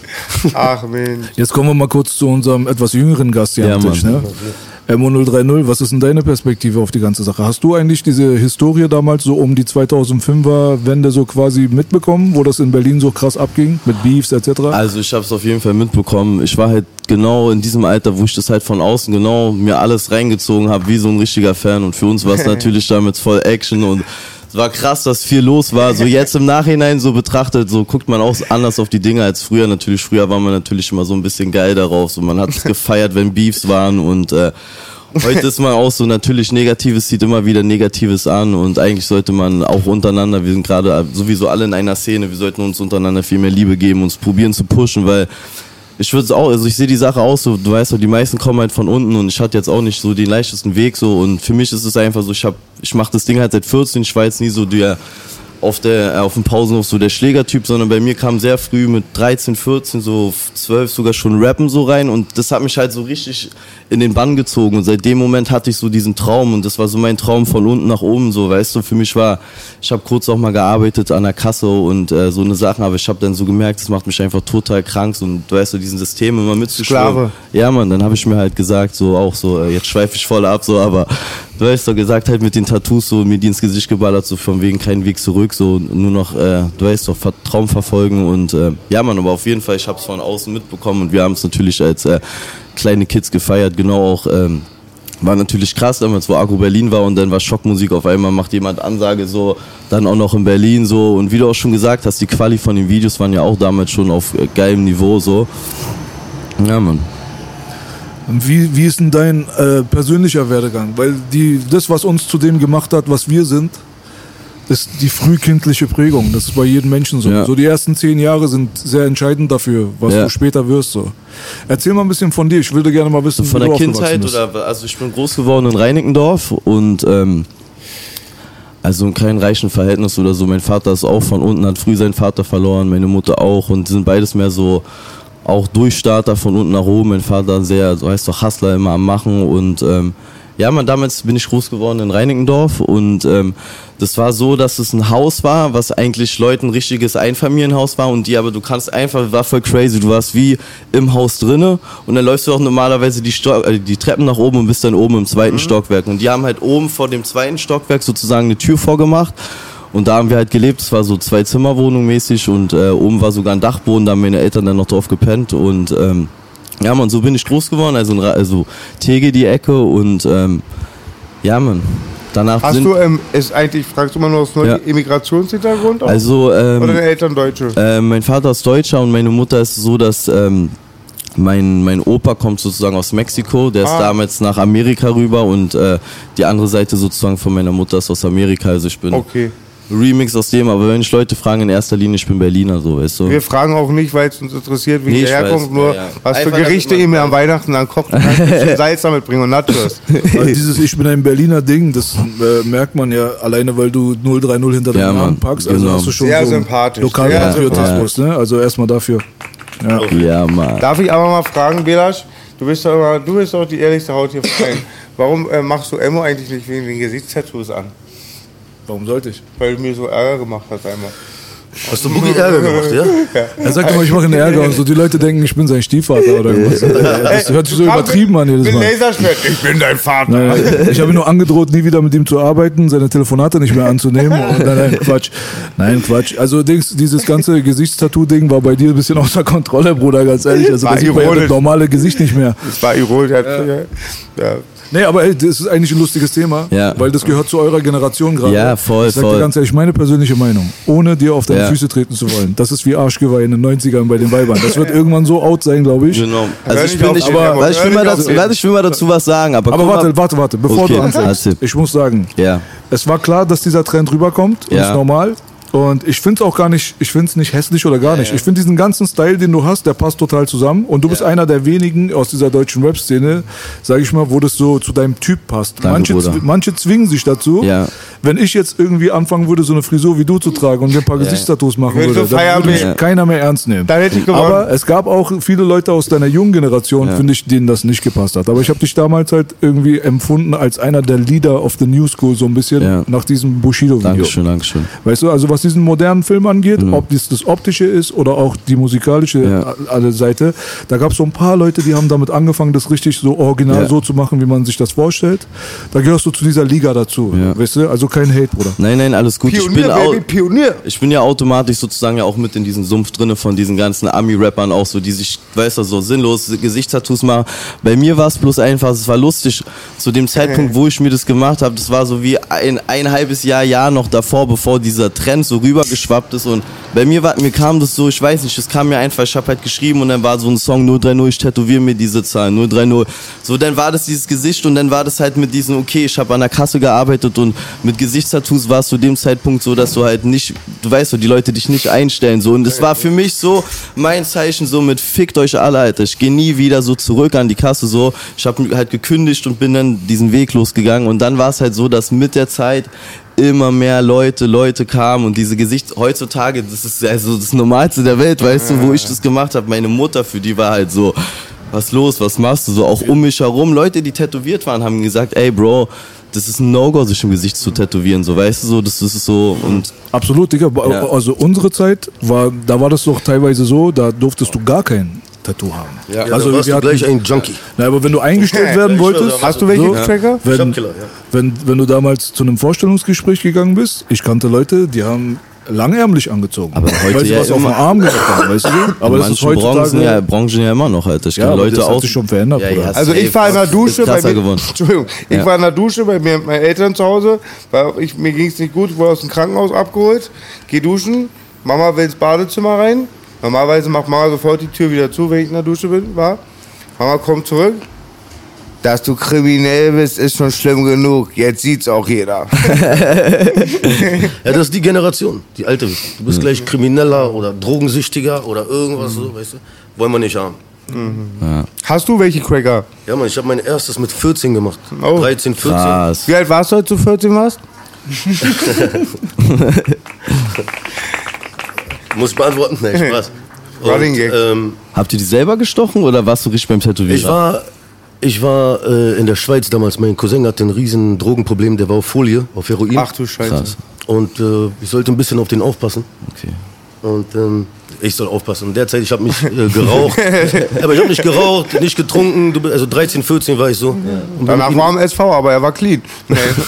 Ach Mensch. Jetzt kommen wir mal kurz zu unserem etwas jüngeren Gast hier Ja, am Tisch. Mann. Ne? MO030, was ist denn deine Perspektive auf die ganze Sache? Hast du eigentlich diese Historie damals so um die 2005er Wende so quasi mitbekommen, wo das in Berlin so krass abging, mit Beefs etc.? Also ich habe es auf jeden Fall mitbekommen. Ich war halt genau in diesem Alter, wo ich das halt von außen genau mir alles reingezogen habe, wie so ein richtiger Fan. Und für uns war es natürlich damit voll Action und es war krass, dass viel los war. So jetzt im Nachhinein so betrachtet, so guckt man auch anders auf die Dinge als früher. Natürlich, früher war man natürlich immer so ein bisschen geil darauf. So man hat es gefeiert, wenn Beefs waren und äh, Heute ist man auch so, natürlich Negatives zieht immer wieder Negatives an und eigentlich sollte man auch untereinander, wir sind gerade sowieso alle in einer Szene, wir sollten uns untereinander viel mehr Liebe geben, uns probieren zu pushen, weil ich würde es auch, also ich sehe die Sache auch so, du weißt doch, die meisten kommen halt von unten und ich hatte jetzt auch nicht so den leichtesten Weg so und für mich ist es einfach so, ich hab, ich mache das Ding halt seit 14, ich war jetzt nie so der auf der äh, auf dem Pausenhof so der Schlägertyp, sondern bei mir kam sehr früh mit 13, 14, so 12 sogar schon Rappen so rein und das hat mich halt so richtig in den Bann gezogen und seit dem Moment hatte ich so diesen Traum und das war so mein Traum von unten nach oben so, weißt du, für mich war, ich habe kurz auch mal gearbeitet an der Kasse und äh, so eine Sachen, aber ich habe dann so gemerkt, das macht mich einfach total krank so, und du weißt so diesen System immer mitzuschwimmen. Sklave. Ja, Mann, dann habe ich mir halt gesagt, so auch so, äh, jetzt schweife ich voll ab, so, aber du hast doch gesagt, halt mit den Tattoos so mir die ins Gesicht geballert, so von wegen keinen Weg zurück, so nur noch, äh, du weißt doch, Traum verfolgen und äh, ja, Mann, aber auf jeden Fall, ich habe es von außen mitbekommen und wir haben es natürlich als äh, kleine Kids gefeiert, genau auch. Ähm, war natürlich krass damals, wo Agro Berlin war und dann war Schockmusik auf einmal, macht jemand Ansage so, dann auch noch in Berlin so und wie du auch schon gesagt hast, die Quali von den Videos waren ja auch damals schon auf äh, geilem Niveau so. Ja, Mann. Wie, wie ist denn dein äh, persönlicher Werdegang? Weil die, das, was uns zu dem gemacht hat, was wir sind, ist die frühkindliche Prägung. Das ist bei jedem Menschen so. Ja. So die ersten zehn Jahre sind sehr entscheidend dafür, was Ja. du später wirst. So. Erzähl mal ein bisschen von dir. Ich würde gerne mal wissen, Von der Kindheit oder also ich bin groß geworden in Reinickendorf und ähm, also in keinem reichen Verhältnis oder so. Mein Vater ist auch von unten, hat früh seinen Vater verloren, meine Mutter auch und sind beides mehr so auch Durchstarter von unten nach oben. Mein Vater sehr, so heißt doch Hustler immer am machen. Und ähm, Ja, man, damals bin ich groß geworden in Reinickendorf. Und ähm, das war so, dass es ein Haus war, was eigentlich Leuten ein richtiges Einfamilienhaus war. Und die aber du kannst einfach, war voll crazy, du warst wie im Haus drinne. Und dann läufst du auch normalerweise die, Sto äh, die Treppen nach oben und bist dann oben im zweiten Stockwerk. Und die haben halt oben vor dem zweiten Stockwerk sozusagen eine Tür vorgemacht und da haben wir halt gelebt, es war so zwei Zimmerwohnung mäßig und äh, oben war sogar ein Dachboden, da haben meine Eltern dann noch drauf gepennt und ähm, ja, man, so bin ich groß geworden, also, also Tege die Ecke und ähm, ja, man. Danach Hast du, ähm, ist eigentlich, fragst du immer nur aus Ja. Immigrationshintergrund? auch? also ähm, Oder deine Eltern Deutsche? äh, mein Vater ist Deutscher und meine Mutter ist so, dass ähm, mein, mein Opa kommt sozusagen aus Mexiko, der ist Ah. damals nach Amerika rüber und äh, die andere Seite sozusagen von meiner Mutter ist aus Amerika, also ich bin Okay. Remix aus dem, aber wenn ich Leute fragen, in erster Linie, ich bin Berliner, so, weißt du. Wir fragen auch nicht, weil es uns interessiert, wie Nee, ich herkommt, weiß, nur ja, ja. was für Einfach, dass Gerichte ihr mir am Weihnachten dann kocht. Und ein bisschen Salz damit bringen und Nachos. Also dieses Ich bin ein Berliner Ding, das äh, merkt man ja alleine, weil du 030 hinter Ja, deinem Namen Mann, packst. Also genau. hast du schon Sehr so sympathisch, Lokalpatriotismus, ne? Also erstmal dafür. Ja. Ja, Mann. Darf ich aber mal fragen, Belasch, du bist doch, immer, du bist doch die ehrlichste Haut hier fein. Warum äh, machst du Emo eigentlich nicht wegen den Gesichtstattoos an? Warum sollte ich? Weil du mir so Ärger gemacht hast einmal. Hast du Boogie Ärger gemacht, ja? Er sagt immer, ich mache einen Ärger und so. Die Leute denken, ich bin sein Stiefvater oder was. Das hört sich so übertrieben an jedes Mal. Ich bin dein Vater. Nein, ich habe ihm nur angedroht, nie wieder mit ihm zu arbeiten, seine Telefonate nicht mehr anzunehmen. Und nein, nein, Quatsch. Nein, Quatsch. Also dieses ganze Gesichtstattoo-Ding war bei dir ein bisschen außer Kontrolle, Bruder, ganz ehrlich. Also War da sieht man ja das normale Gesicht nicht mehr. Das war ironisch. Ja. Ja. Nee, aber ey, das ist eigentlich ein lustiges Thema, Ja. weil das gehört zu eurer Generation gerade. Ja, voll, Ich sag dir voll. ganz ehrlich, meine persönliche Meinung, ohne dir auf deine Ja. Füße treten zu wollen. Das ist wie Arschgeweih in den 90ern bei den Weibern. Das wird irgendwann so out sein, glaube ich. Genau. Also ich bin den aber, warte, ich will mal dazu, ich will mal dazu was sagen, aber, Aber warte, warte, warte, bevor Okay, du anfängst. Ich muss sagen, Ja. es war klar, dass dieser Trend rüberkommt, Ja. ist normal. Und ich finde es auch gar nicht, ich finde es nicht hässlich oder gar nicht. Ich finde diesen ganzen Style, den du hast, der passt total zusammen. Und du bist einer der wenigen aus dieser deutschen Rap-Szene, sage ich mal, wo das so zu deinem Typ passt. Danke, manche, Bruder. manche zwingen sich dazu. Ja. Wenn ich jetzt irgendwie anfangen würde, so eine Frisur wie du zu tragen und mir ein paar Gesichtstattoos machen würde, dann würde mich keiner mehr ernst nehmen. Dann hätte ich gewonnen. Aber es gab auch viele Leute aus deiner jungen Generation, finde ich, denen das nicht gepasst hat. Aber ich habe dich damals halt irgendwie empfunden als einer der Leader of the New School, so ein bisschen Ja. nach diesem Bushido-Video. Dankeschön, Dankeschön. Weißt du, also was diesen modernen Film angeht, ob dies das optische ist oder auch die musikalische Ja. a- alle Seite, da gab es so ein paar Leute, die haben damit angefangen, das richtig so original Ja. so zu machen, wie man sich das vorstellt. Da gehörst du zu dieser Liga dazu, Ja. weißt du? Also kein Hate, Bruder. Nein, nein, alles gut. ich Pionier, bin auch, Baby, Pionier. ich bin ja automatisch sozusagen ja auch mit in diesem Sumpf drinne von diesen ganzen Ami-Rappern auch so, die sich, weißt du, so sinnlos Gesichtstattoos machen. Bei mir war es bloß einfach, es war lustig. Zu dem Zeitpunkt, wo ich mir das gemacht habe, das war so wie ein, ein halbes Jahr, Jahr noch davor, bevor dieser Trend so rübergeschwappt ist. Und bei mir war, mir kam das so, ich weiß nicht, es kam mir einfach, ich habe halt geschrieben und dann war so ein Song 030, ich tätowiere mir diese Zahlen, 030. So, dann war das dieses Gesicht und dann war das halt mit diesem, okay, ich habe an der Kasse gearbeitet und mit Gesichtstattoos war es zu dem Zeitpunkt so, dass du halt nicht, du weißt so, die Leute dich nicht einstellen so und das war für mich so mein Zeichen so mit fickt euch alle, Alter, ich gehe nie wieder so zurück an die Kasse so, ich habe halt gekündigt und bin dann diesen Weg losgegangen und dann war es halt so, dass mit der Zeit immer mehr Leute, Leute kamen und diese Gesicht heutzutage, das ist also das Normalste der Welt, weißt du, wo ich das gemacht habe. Meine Mutter, für die war halt so, was los, was machst du so, auch um mich herum. Leute, die tätowiert waren, haben gesagt, ey Bro, das ist ein No-Go, sich im Gesicht zu tätowieren, so, weißt du, so, das ist so und Absolut, Digga. Ja. Also unsere Zeit war, da war das doch teilweise so, da durftest du gar kein Tattoo haben. Ja, also dann warst wir du hatten, gleich ein Junkie. na, aber wenn du eingestellt werden wolltest, Hast du welche So? Tracker? wenn, Jumpkiller, ja. wenn, wenn du damals zu einem Vorstellungsgespräch gegangen bist, ich kannte Leute, die haben langärmlich angezogen. Aber heute Weil sie ja was auf den Arm gehabt haben, weißt du? Aber das ist manchen Branchen heutzutage... ja, Branchen ja immer noch, Alter. Ich Ja, Leute das hat auch. sich schon verändert, ja, ja, Also ich war in der Dusche bei mir. Entschuldigung, ich Ja. war in der Dusche bei mir, meinen Eltern zu Hause, weil ich, mir ging es nicht gut, ich wurde aus dem Krankenhaus abgeholt, geh duschen, Mama will ins Badezimmer rein, normalerweise macht Mama sofort die Tür wieder zu, wenn ich in der Dusche bin, war. Mama kommt zurück, dass du kriminell bist, ist schon schlimm genug, jetzt sieht's auch jeder. Ja, das ist die Generation, die alte. Du bist gleich Krimineller oder Drogensüchtiger oder irgendwas so, weißt du? Wollen wir nicht haben. Hast du welche Cracker? Ja, Mann, ich habe mein erstes mit 14 gemacht. Oh. 13, 14. Krass. Wie alt warst du, als du 14 warst? Muss ich beantworten? Nee, Spaß. Running Gag. ähm, Habt ihr die selber gestochen oder warst du richtig beim Tätowieren? ich war Ich war äh, in der Schweiz damals. Mein Cousin hatte ein riesen Drogenproblem. Der war auf Folie, auf Heroin. Ach du Scheiße. Krass. Und äh, ich sollte ein bisschen auf den aufpassen. Okay. Und ähm, ich soll aufpassen. In der Zeit, ich habe mich äh, geraucht. aber ich habe nicht geraucht, nicht getrunken. Du bist- Also 13, 14 war ich so. Und, bin Danach war er im SV, aber er war clean.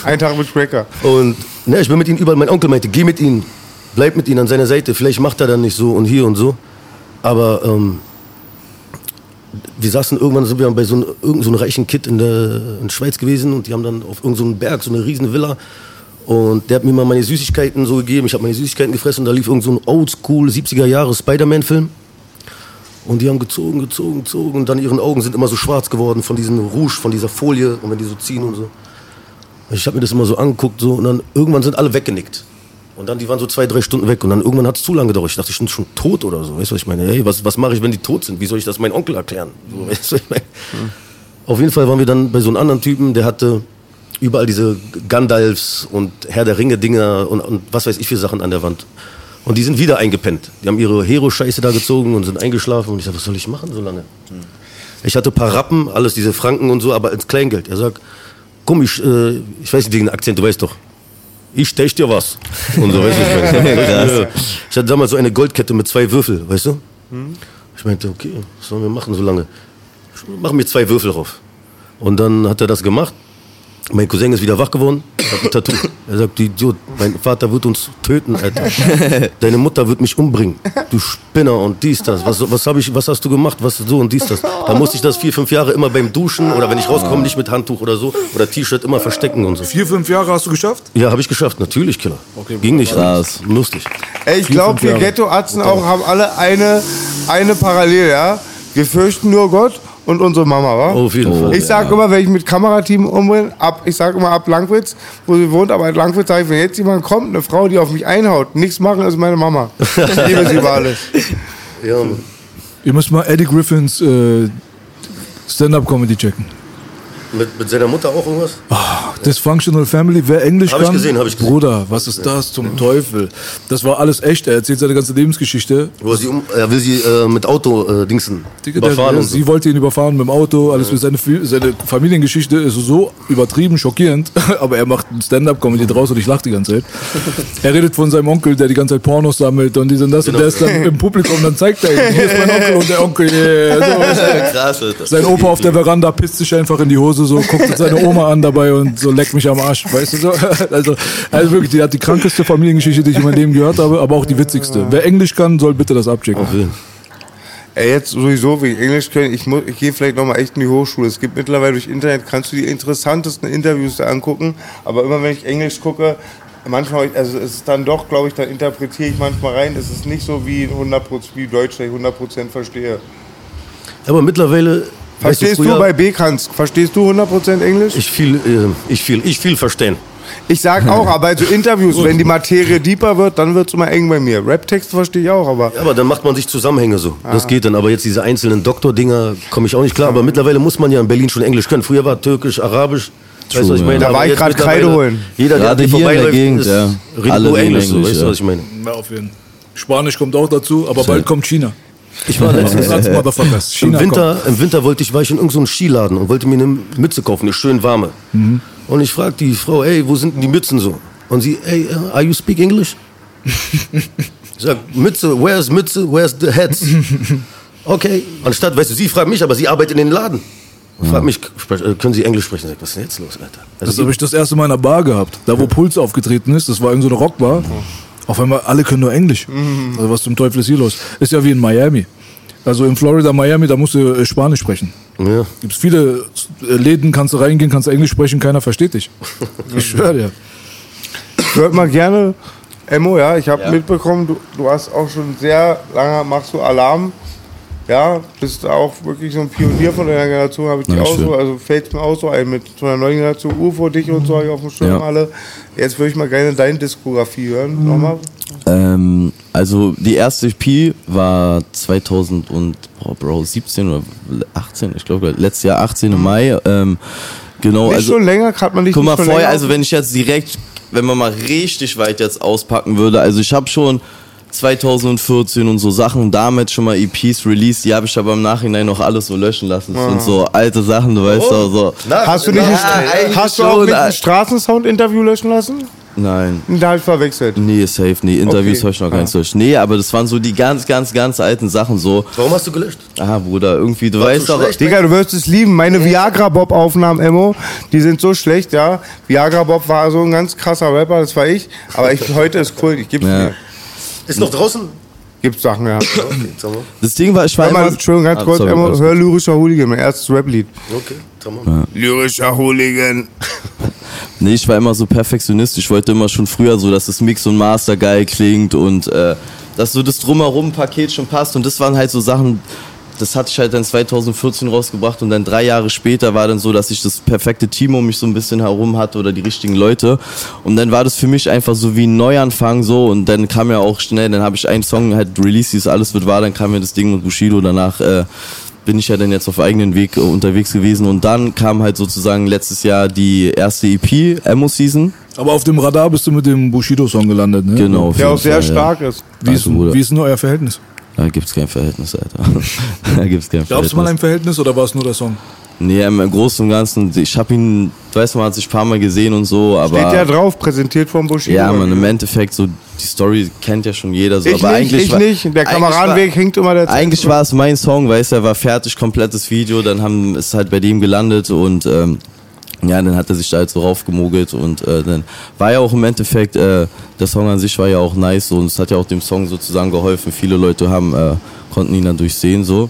Ein Tag mit Cracker. ihm, und ne, ich bin mit ihm überall. Mein Onkel meinte, geh mit ihm. Bleib mit ihm an seiner Seite. Vielleicht macht er dann nicht so und hier und so. Aber ähm, wir saßen irgendwann, sind wir bei so einem, so einem reichen Kid in der, in Schweiz gewesen und die haben dann auf irgendeinem so Berg so eine riesen Villa und der hat mir mal meine Süßigkeiten so gegeben. Ich habe meine Süßigkeiten gefressen und da lief irgend so ein oldschool 70er Jahre Spider-Man-Film. Und die haben gezogen, gezogen, gezogen und dann ihren Augen sind immer so schwarz geworden von diesem Rouge, von dieser Folie und wenn die so ziehen und so. Ich habe mir das immer so angeguckt so und dann irgendwann sind alle weggenickt. Und dann, die waren so zwei, drei Stunden weg und dann irgendwann hat es zu lange gedauert. Ich dachte, ich bin schon tot oder so. Weißt du, was ich meine? Hey, was, was mache ich, wenn die tot sind? Wie soll ich das meinem Onkel erklären? So, weißt du, ich meine? Auf jeden Fall waren wir dann bei so einem anderen Typen, der hatte überall diese Gandalfs und Herr der Ringe-Dinger und, und was weiß ich für Sachen an der Wand. Und die sind wieder eingepennt. Die haben ihre Hero-Scheiße da gezogen und sind eingeschlafen. Und ich sag, was soll ich machen so lange? Ich hatte ein paar Rappen, alles diese Franken und so, aber als Kleingeld. Er sagt, komm, ich, äh, ich weiß nicht den Akzent, du weißt doch. Ich stech dir was. Und so, weißt du, ich, meine, ich hatte damals so eine Goldkette mit zwei Würfel, weißt du? Ich meinte, okay, was sollen wir machen so lange? Ich mach mir zwei Würfel drauf. Und dann hat er das gemacht. Mein Cousin ist wieder wach geworden, hat ein Tattoo. Er sagt, du Idiot, mein Vater wird uns töten, Alter. Deine Mutter wird mich umbringen. Du Spinner und dies, das. Was, was, hab ich, was hast du gemacht? Was so und dies, das. Da musste ich das vier, fünf Jahre immer beim Duschen oder wenn ich rauskomme, nicht mit Handtuch oder so oder T-Shirt immer verstecken und so. Vier, fünf Jahre hast du geschafft? Ja, habe ich geschafft, natürlich, Killer. Ging nicht Krass. Lustig. Ey, ich glaube, wir. Ghetto-Atzen auch haben alle eine, eine Parallel, ja? Wir fürchten nur Gott und unsere Mama, wa? Auf jeden Fall. Ich sag immer, wenn ich mit Kamerateam umbringe, ab, ich sag immer ab Langwitz, wo sie wohnt, aber in Langwitz sage ich, wenn jetzt jemand kommt, eine Frau, die auf mich einhaut, nichts machen, ist meine Mama. Ich liebe sie über alles. Ja. Ihr müsst mal Eddie Griffins äh, Stand-Up-Comedy checken. Mit, mit seiner Mutter auch irgendwas? Dysfunctional Family, wer Englisch Hab ich kann. gesehen, hab ich gesehen. Bruder, was ist das zum Teufel? Das war alles echt. Er erzählt seine ganze Lebensgeschichte. Wo sie um, er will sie äh, mit Auto äh, dingsen Digga, überfahren der, und so. Sie wollte ihn überfahren mit dem Auto. Alles für seine, seine Familiengeschichte ist so übertrieben, schockierend. Aber er macht ein Stand-up-Comedy draus und ich lache die ganze Zeit. Er redet von seinem Onkel, der die ganze Zeit Pornos sammelt und dies und das. Und der ist dann im Publikum, dann zeigt er ihm, hier ist mein Onkel und der Onkel. Yeah. So, Krass, Alter. sein Opa auf der Veranda pisst sich einfach in die Hose, so guckt seine Oma an dabei und so leckt mich am Arsch, weißt du so? Also, also wirklich, die hat die krankeste Familiengeschichte, die ich in meinem Leben gehört habe, aber auch die witzigste. Wer Englisch kann, soll bitte das abchecken. Ey, jetzt sowieso, wie ich Englisch können, ich, muss- ich gehe vielleicht nochmal echt in die Hochschule. Es gibt mittlerweile durch Internet, kannst du die interessantesten Interviews da angucken. Aber immer wenn ich Englisch gucke, manchmal, also es ist dann doch, glaube ich, dann interpretiere ich manchmal rein. Es ist nicht so wie 100% wie Deutsch, dass ich 100% verstehe. Aber mittlerweile. Weißt Verstehst du, früher- bei B kannst, verstehst du 100% Englisch? Ich viel, äh, ich viel, ich viel verstehen. Ich sag auch, aber bei so Interviews, wenn die Materie deeper wird, dann wird es immer eng bei mir. Rap-Texte verstehe ich auch, aber Ja, aber dann macht man sich Zusammenhänge so. Das geht dann. Aber jetzt diese einzelnen Doktor-Dinger komme ich auch nicht klar. Aber mittlerweile muss man ja in Berlin schon Englisch können. Früher war Türkisch, Arabisch. Weißt du, was ich meine? Da war ich mittlerweile- Kreide holen. Jeder, der Gerade hier in der vorbeiläuft, Gegend, ist, ja. redet Alle nur reden Englisch. So, Englisch, weißt du, ja. was ich meine? Ja, auf jeden Fall. Spanisch kommt auch dazu, aber bald kommt China. Ich war letztens Satz, Motherfuckers. Im China Winter, Im Winter wollte ich, war ich in irgendeinem Skiladen und wollte mir eine Mütze kaufen, eine schön warme. Mhm. Und ich frag die Frau, ey, wo sind denn die Mützen so? Und sie, ey, uh, are you speak English? ich sag, Mütze, where's Mütze, where's the hats? Okay. Anstatt, weißt du, sie fragt mich, aber sie arbeitet in den Laden. Und fragt mich, äh, können Sie Englisch sprechen? Ich sag, was ist denn jetzt los, Alter? Das Also, habe ich das erste Mal in einer Bar gehabt. Da, wo Puls aufgetreten ist, das war in so einer Rockbar. Auf einmal, alle können nur Englisch. Also was zum Teufel ist hier los? Ist ja wie in Miami. Also in Florida, Miami, da musst du äh, Spanisch sprechen. ja. Gibt's viele äh, Läden, kannst du reingehen, kannst du Englisch sprechen, keiner versteht dich. Ich schwöre dir. Ich würde mal gerne, Emmo, ja, ich habe mitbekommen, du, du hast auch schon sehr lange, machst du Alarm. Ja, bist auch wirklich so ein Pionier von deiner Generation, habe ich dich auch so, also fällt mir auch so ein mit so einer neuen Generation, UFO, dich und so ich auf dem Schirm Ja. alle. Jetzt würde ich mal gerne deine Diskografie hören, nochmal. Ähm, also die erste EP war 2000 und boah, Bro 17 oder 18, ich glaube letztes Jahr 18. Mai. Ähm, genau, Nicht also schon länger, hat man nicht guck mal vorher, also wenn ich jetzt direkt, wenn man mal richtig weit jetzt auspacken würde, also ich habe schon 2014 und so Sachen, damit schon mal EPs released, die habe ich aber im Nachhinein noch alles so löschen lassen. Das sind so alte Sachen, du weißt doch so. Hast du nicht Ja, ein, hast du auch nicht ein Straßensound-Interview löschen lassen? Nein. Da hab ich verwechselt. Nee, safe, nee, Interviews Okay. habe ich noch gar nicht Ja. durch. Nee, aber das waren so die ganz, ganz, ganz alten Sachen so. Warum hast du gelöscht? Ah, Bruder, irgendwie, du War weißt doch. schlecht? Digga, du wirst es lieben. Meine Viagra-Bob-Aufnahmen, Emo, die sind so schlecht, ja. Viagra-Bob war so ein ganz krasser Rapper, das war ich. Aber ich, heute ist cool, ich geb's Ja. mir. Ist noch draußen? Gibt's Sachen, ja. Okay, sag mal. Das Ding war, ich war immer- Entschuldigung, ganz Ah, kurz, sorry, alles hör gut. lyrischer Hooligan, mein erstes Rap-Lied. Okay, sag mal. Lyrischer Hooligan. Nee, ich war immer so Perfektionist. Ich wollte immer schon früher so, dass das Mix und Master geil klingt und äh, dass so das drumherum Paket schon passt. Und das waren halt so Sachen, das hatte ich halt dann 2014 rausgebracht und dann drei Jahre später war dann so, dass ich das perfekte Team um mich so ein bisschen herum hatte oder die richtigen Leute. Und dann war das für mich einfach so wie ein Neuanfang so und dann kam ja auch schnell, dann habe ich einen Song halt released, alles wird wahr, dann kam ja das Ding mit Bushido, danach äh, bin ich ja dann jetzt auf eigenen Weg äh, unterwegs gewesen und dann kam halt sozusagen letztes Jahr die erste EP, Emo Season. Aber auf dem Radar bist du mit dem Bushido-Song gelandet, ne? Genau. Der auch sehr Fall, stark ist. Wie ist, Also, Bruder. wie ist denn euer Verhältnis? Da gibt's kein Verhältnis, Alter. da gibt's kein Gab es mal ein Verhältnis. Verhältnis oder war es nur der Song? Nee, im Großen und Ganzen, ich hab ihn, du weißt, man hat sich ein paar Mal gesehen und so, aber. Steht ja drauf, präsentiert vom Bushido. Ja, man, im Endeffekt, so, die Story kennt ja schon jeder so, Ich aber nicht, eigentlich. ich war- nicht. Der Kameradenweg hängt immer der Eigentlich war es mein Song, weißt du, er war fertig, komplettes Video, dann haben, ist halt bei dem gelandet und, ähm, ja, dann hat er sich da halt so raufgemogelt und äh, dann war ja auch im Endeffekt, äh, der Song an sich war ja auch nice so, und es hat ja auch dem Song sozusagen geholfen. Viele Leute haben, äh, konnten ihn dann durchsehen so.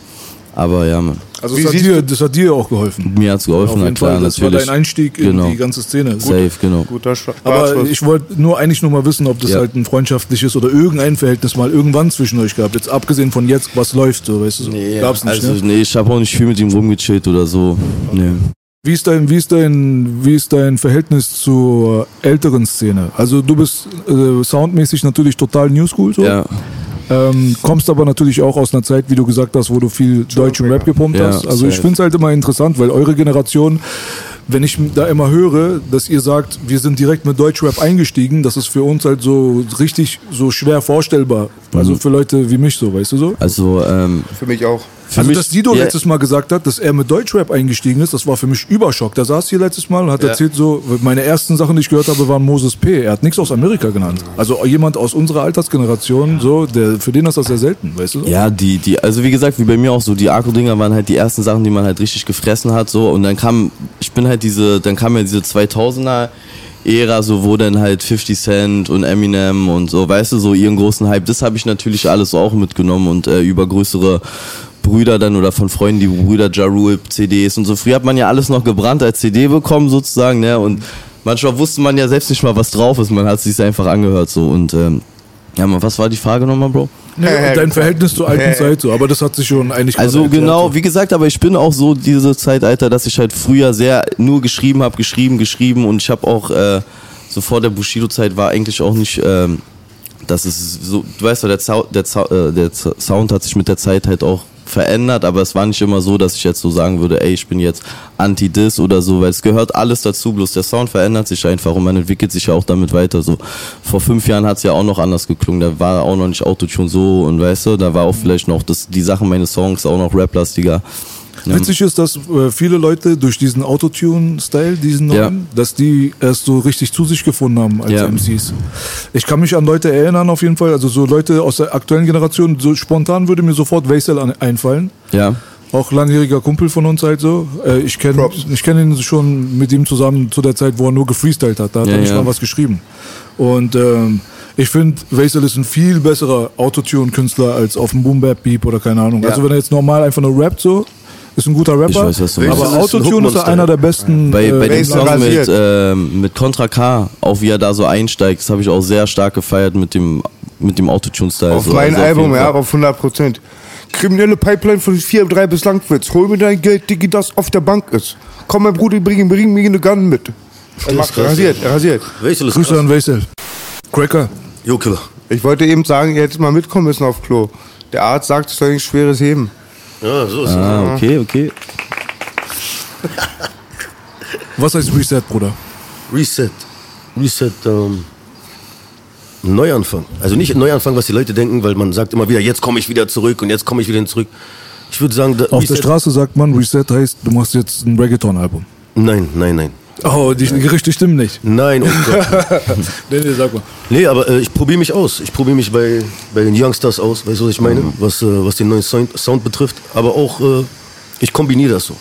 Aber ja, man. Also Wie das hat, dir, das hat dir auch geholfen. Mir hat's geholfen, Auf na jeden klar, Fall, das natürlich. war dein Einstieg in Genau. die ganze Szene. Gut. Safe, genau. Guter Schla- Aber ich wollte nur eigentlich nur mal wissen, ob das Ja. halt ein freundschaftliches oder irgendein Verhältnis mal irgendwann zwischen euch gab. Jetzt abgesehen von jetzt, was läuft, so, weißt du, so. Gab's nicht, also, ne? nee, ich habe auch nicht viel mit ihm rumgechillt oder so. Nee. Wie ist dein, wie ist dein, wie ist dein Verhältnis zur älteren Szene? Also du bist äh, soundmäßig natürlich total New School, so. Ja, Ähm, kommst aber natürlich auch aus einer Zeit, wie du gesagt hast, wo du viel deutschen Rap gepumpt Ja, hast. Also ich finde es halt immer interessant, weil eure Generation, wenn ich da immer höre, dass ihr sagt, wir sind direkt mit Deutschrap eingestiegen, das ist für uns halt so richtig so schwer vorstellbar. Mhm. Also für Leute wie mich so, weißt du so? also, ähm, Für mich auch. Für also mich, dass Dido ja, letztes Mal gesagt hat, dass er mit Deutschrap eingestiegen ist, das war für mich Überschock. Der saß hier letztes Mal und hat Ja. erzählt so, meine ersten Sachen, die ich gehört habe, waren Moses P. Er hat nichts aus Amerika genannt. Also jemand aus unserer Altersgeneration, so, der, für den ist das sehr selten, weißt du? Ja, die, die, also wie gesagt, wie bei mir auch so, die Akku-Dinger waren halt die ersten Sachen, die man halt richtig gefressen hat, so. Und dann kam, ich bin halt diese, dann kam ja diese 2000er Ära, so, wo dann halt 50 Cent und Eminem und so, weißt du, so ihren großen Hype, das habe ich natürlich alles auch mitgenommen und äh, über größere Brüder dann oder von Freunden, die Brüder Ja Rule, CDs und so. Früher hat man ja alles noch gebrannt als CD bekommen sozusagen, ne, und manchmal wusste man ja selbst nicht mal, was drauf ist, man hat sich einfach angehört, so, und, ähm, ja, man, was war die Frage nochmal, Bro? Nee, und dein Verhältnis zur alten Zeit so, aber das hat sich schon eigentlich Also genau, so. wie gesagt, aber ich bin auch so diese Zeitalter, dass ich halt früher sehr nur geschrieben habe, geschrieben, geschrieben und ich habe auch äh, so vor der Bushido-Zeit war eigentlich auch nicht, ähm, dass es so, du weißt doch, der, Zau der, Zau äh, der Sound hat sich mit der Zeit halt auch verändert, aber es war nicht immer so, dass ich jetzt so sagen würde, ey, ich bin jetzt anti-dis oder so, weil es gehört alles dazu, bloß der Sound verändert sich einfach und man entwickelt sich ja auch damit weiter. So vor fünf Jahren hat es ja auch noch anders geklungen, da war auch noch nicht Autotune so und weißt du, da war auch vielleicht noch das, die Sachen meines Songs auch noch raplastiger. Ja. Witzig ist, dass äh, viele Leute durch diesen Autotune-Style, diesen Ja. neuen, dass die erst so richtig zu sich gefunden haben als Ja. MCs. Ich kann mich an Leute erinnern auf jeden Fall, also so Leute aus der aktuellen Generation, so spontan würde mir sofort Weisel einfallen. Ja, Auch langjähriger Kumpel von uns halt so. Äh, ich kenne ich kenn ihn schon mit ihm zusammen zu der Zeit, wo er nur gefreestylt hat. Da hat Ja, er nicht ja. mal was geschrieben. Und ähm, ich finde, Weisel ist ein viel besserer Autotune-Künstler als auf dem Boom Bap Beep oder keine Ahnung. Also wenn er jetzt normal einfach nur rappt so, ist ein guter Rapper. Ich weiß, was du aber meinst. Ist ein Autotune ist Hookmonster. einer der besten. bei, bei dem äh, Weisel Song mit, ähm, mit Contra K, auch wie er da so einsteigt, das habe ich auch sehr stark gefeiert mit dem, mit dem Autotune-Style. Auf so. mein Also Album, jeden ja, auf 100 Prozent. Kriminelle Pipeline von 4, 3 bis Langwitz. Hol mir dein Geld, Diggi, das auf der Bank ist. Komm, mein Bruder, bring, bring mir eine Gun mit. Er macht rasiert, er rasiert. Welches ist Grüße an Weisel. Cracker. Jo, Killer. Ich wollte eben sagen, ihr hättet mal mitkommen müssen auf Klo. Der Arzt sagt, es soll nicht schweres heben. Ja, so ist es. Ah, okay, okay. Was heißt Reset, Bruder? Reset. Reset, ähm. Neuanfang. Also nicht ein Neuanfang, was die Leute denken, weil man sagt immer wieder, jetzt komme ich wieder zurück und jetzt komme ich wieder zurück. Ich würde sagen, da, Auf der Reset- Straße sagt man, Reset heißt, du machst jetzt ein Reggaeton-Album. Nein, nein, nein. Oh, die Gerichte stimmen nicht. Nein, oh Gott. Nee, nee, sag mal. Nee, aber äh, ich probiere mich aus. Ich probiere mich bei, bei den Youngsters aus, weißt du, was ich meine? Was, äh, was den neuen Sound, Sound betrifft. Aber auch, äh, ich kombiniere das so.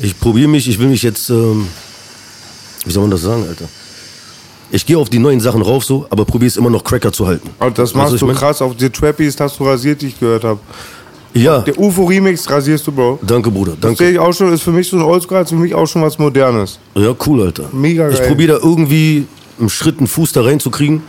Ich probiere mich, ich will mich jetzt, ähm, wie soll man das sagen, Alter? Ich gehe auf die neuen Sachen rauf so, aber probiere es immer noch Cracker zu halten. Und das machst was du ich mein? krass. Auf die Trappies hast du rasiert, die ich gehört habe. Ja, Der UFO-Remix rasierst du, Bro. danke, Bruder, Das sehe danke. ich auch schon, ist für mich so ein Oldschool, ist für mich auch schon was Modernes. Ja, cool, Alter. Mega Ich geil. probiere da irgendwie einen Schritt, einen Fuß da reinzukriegen,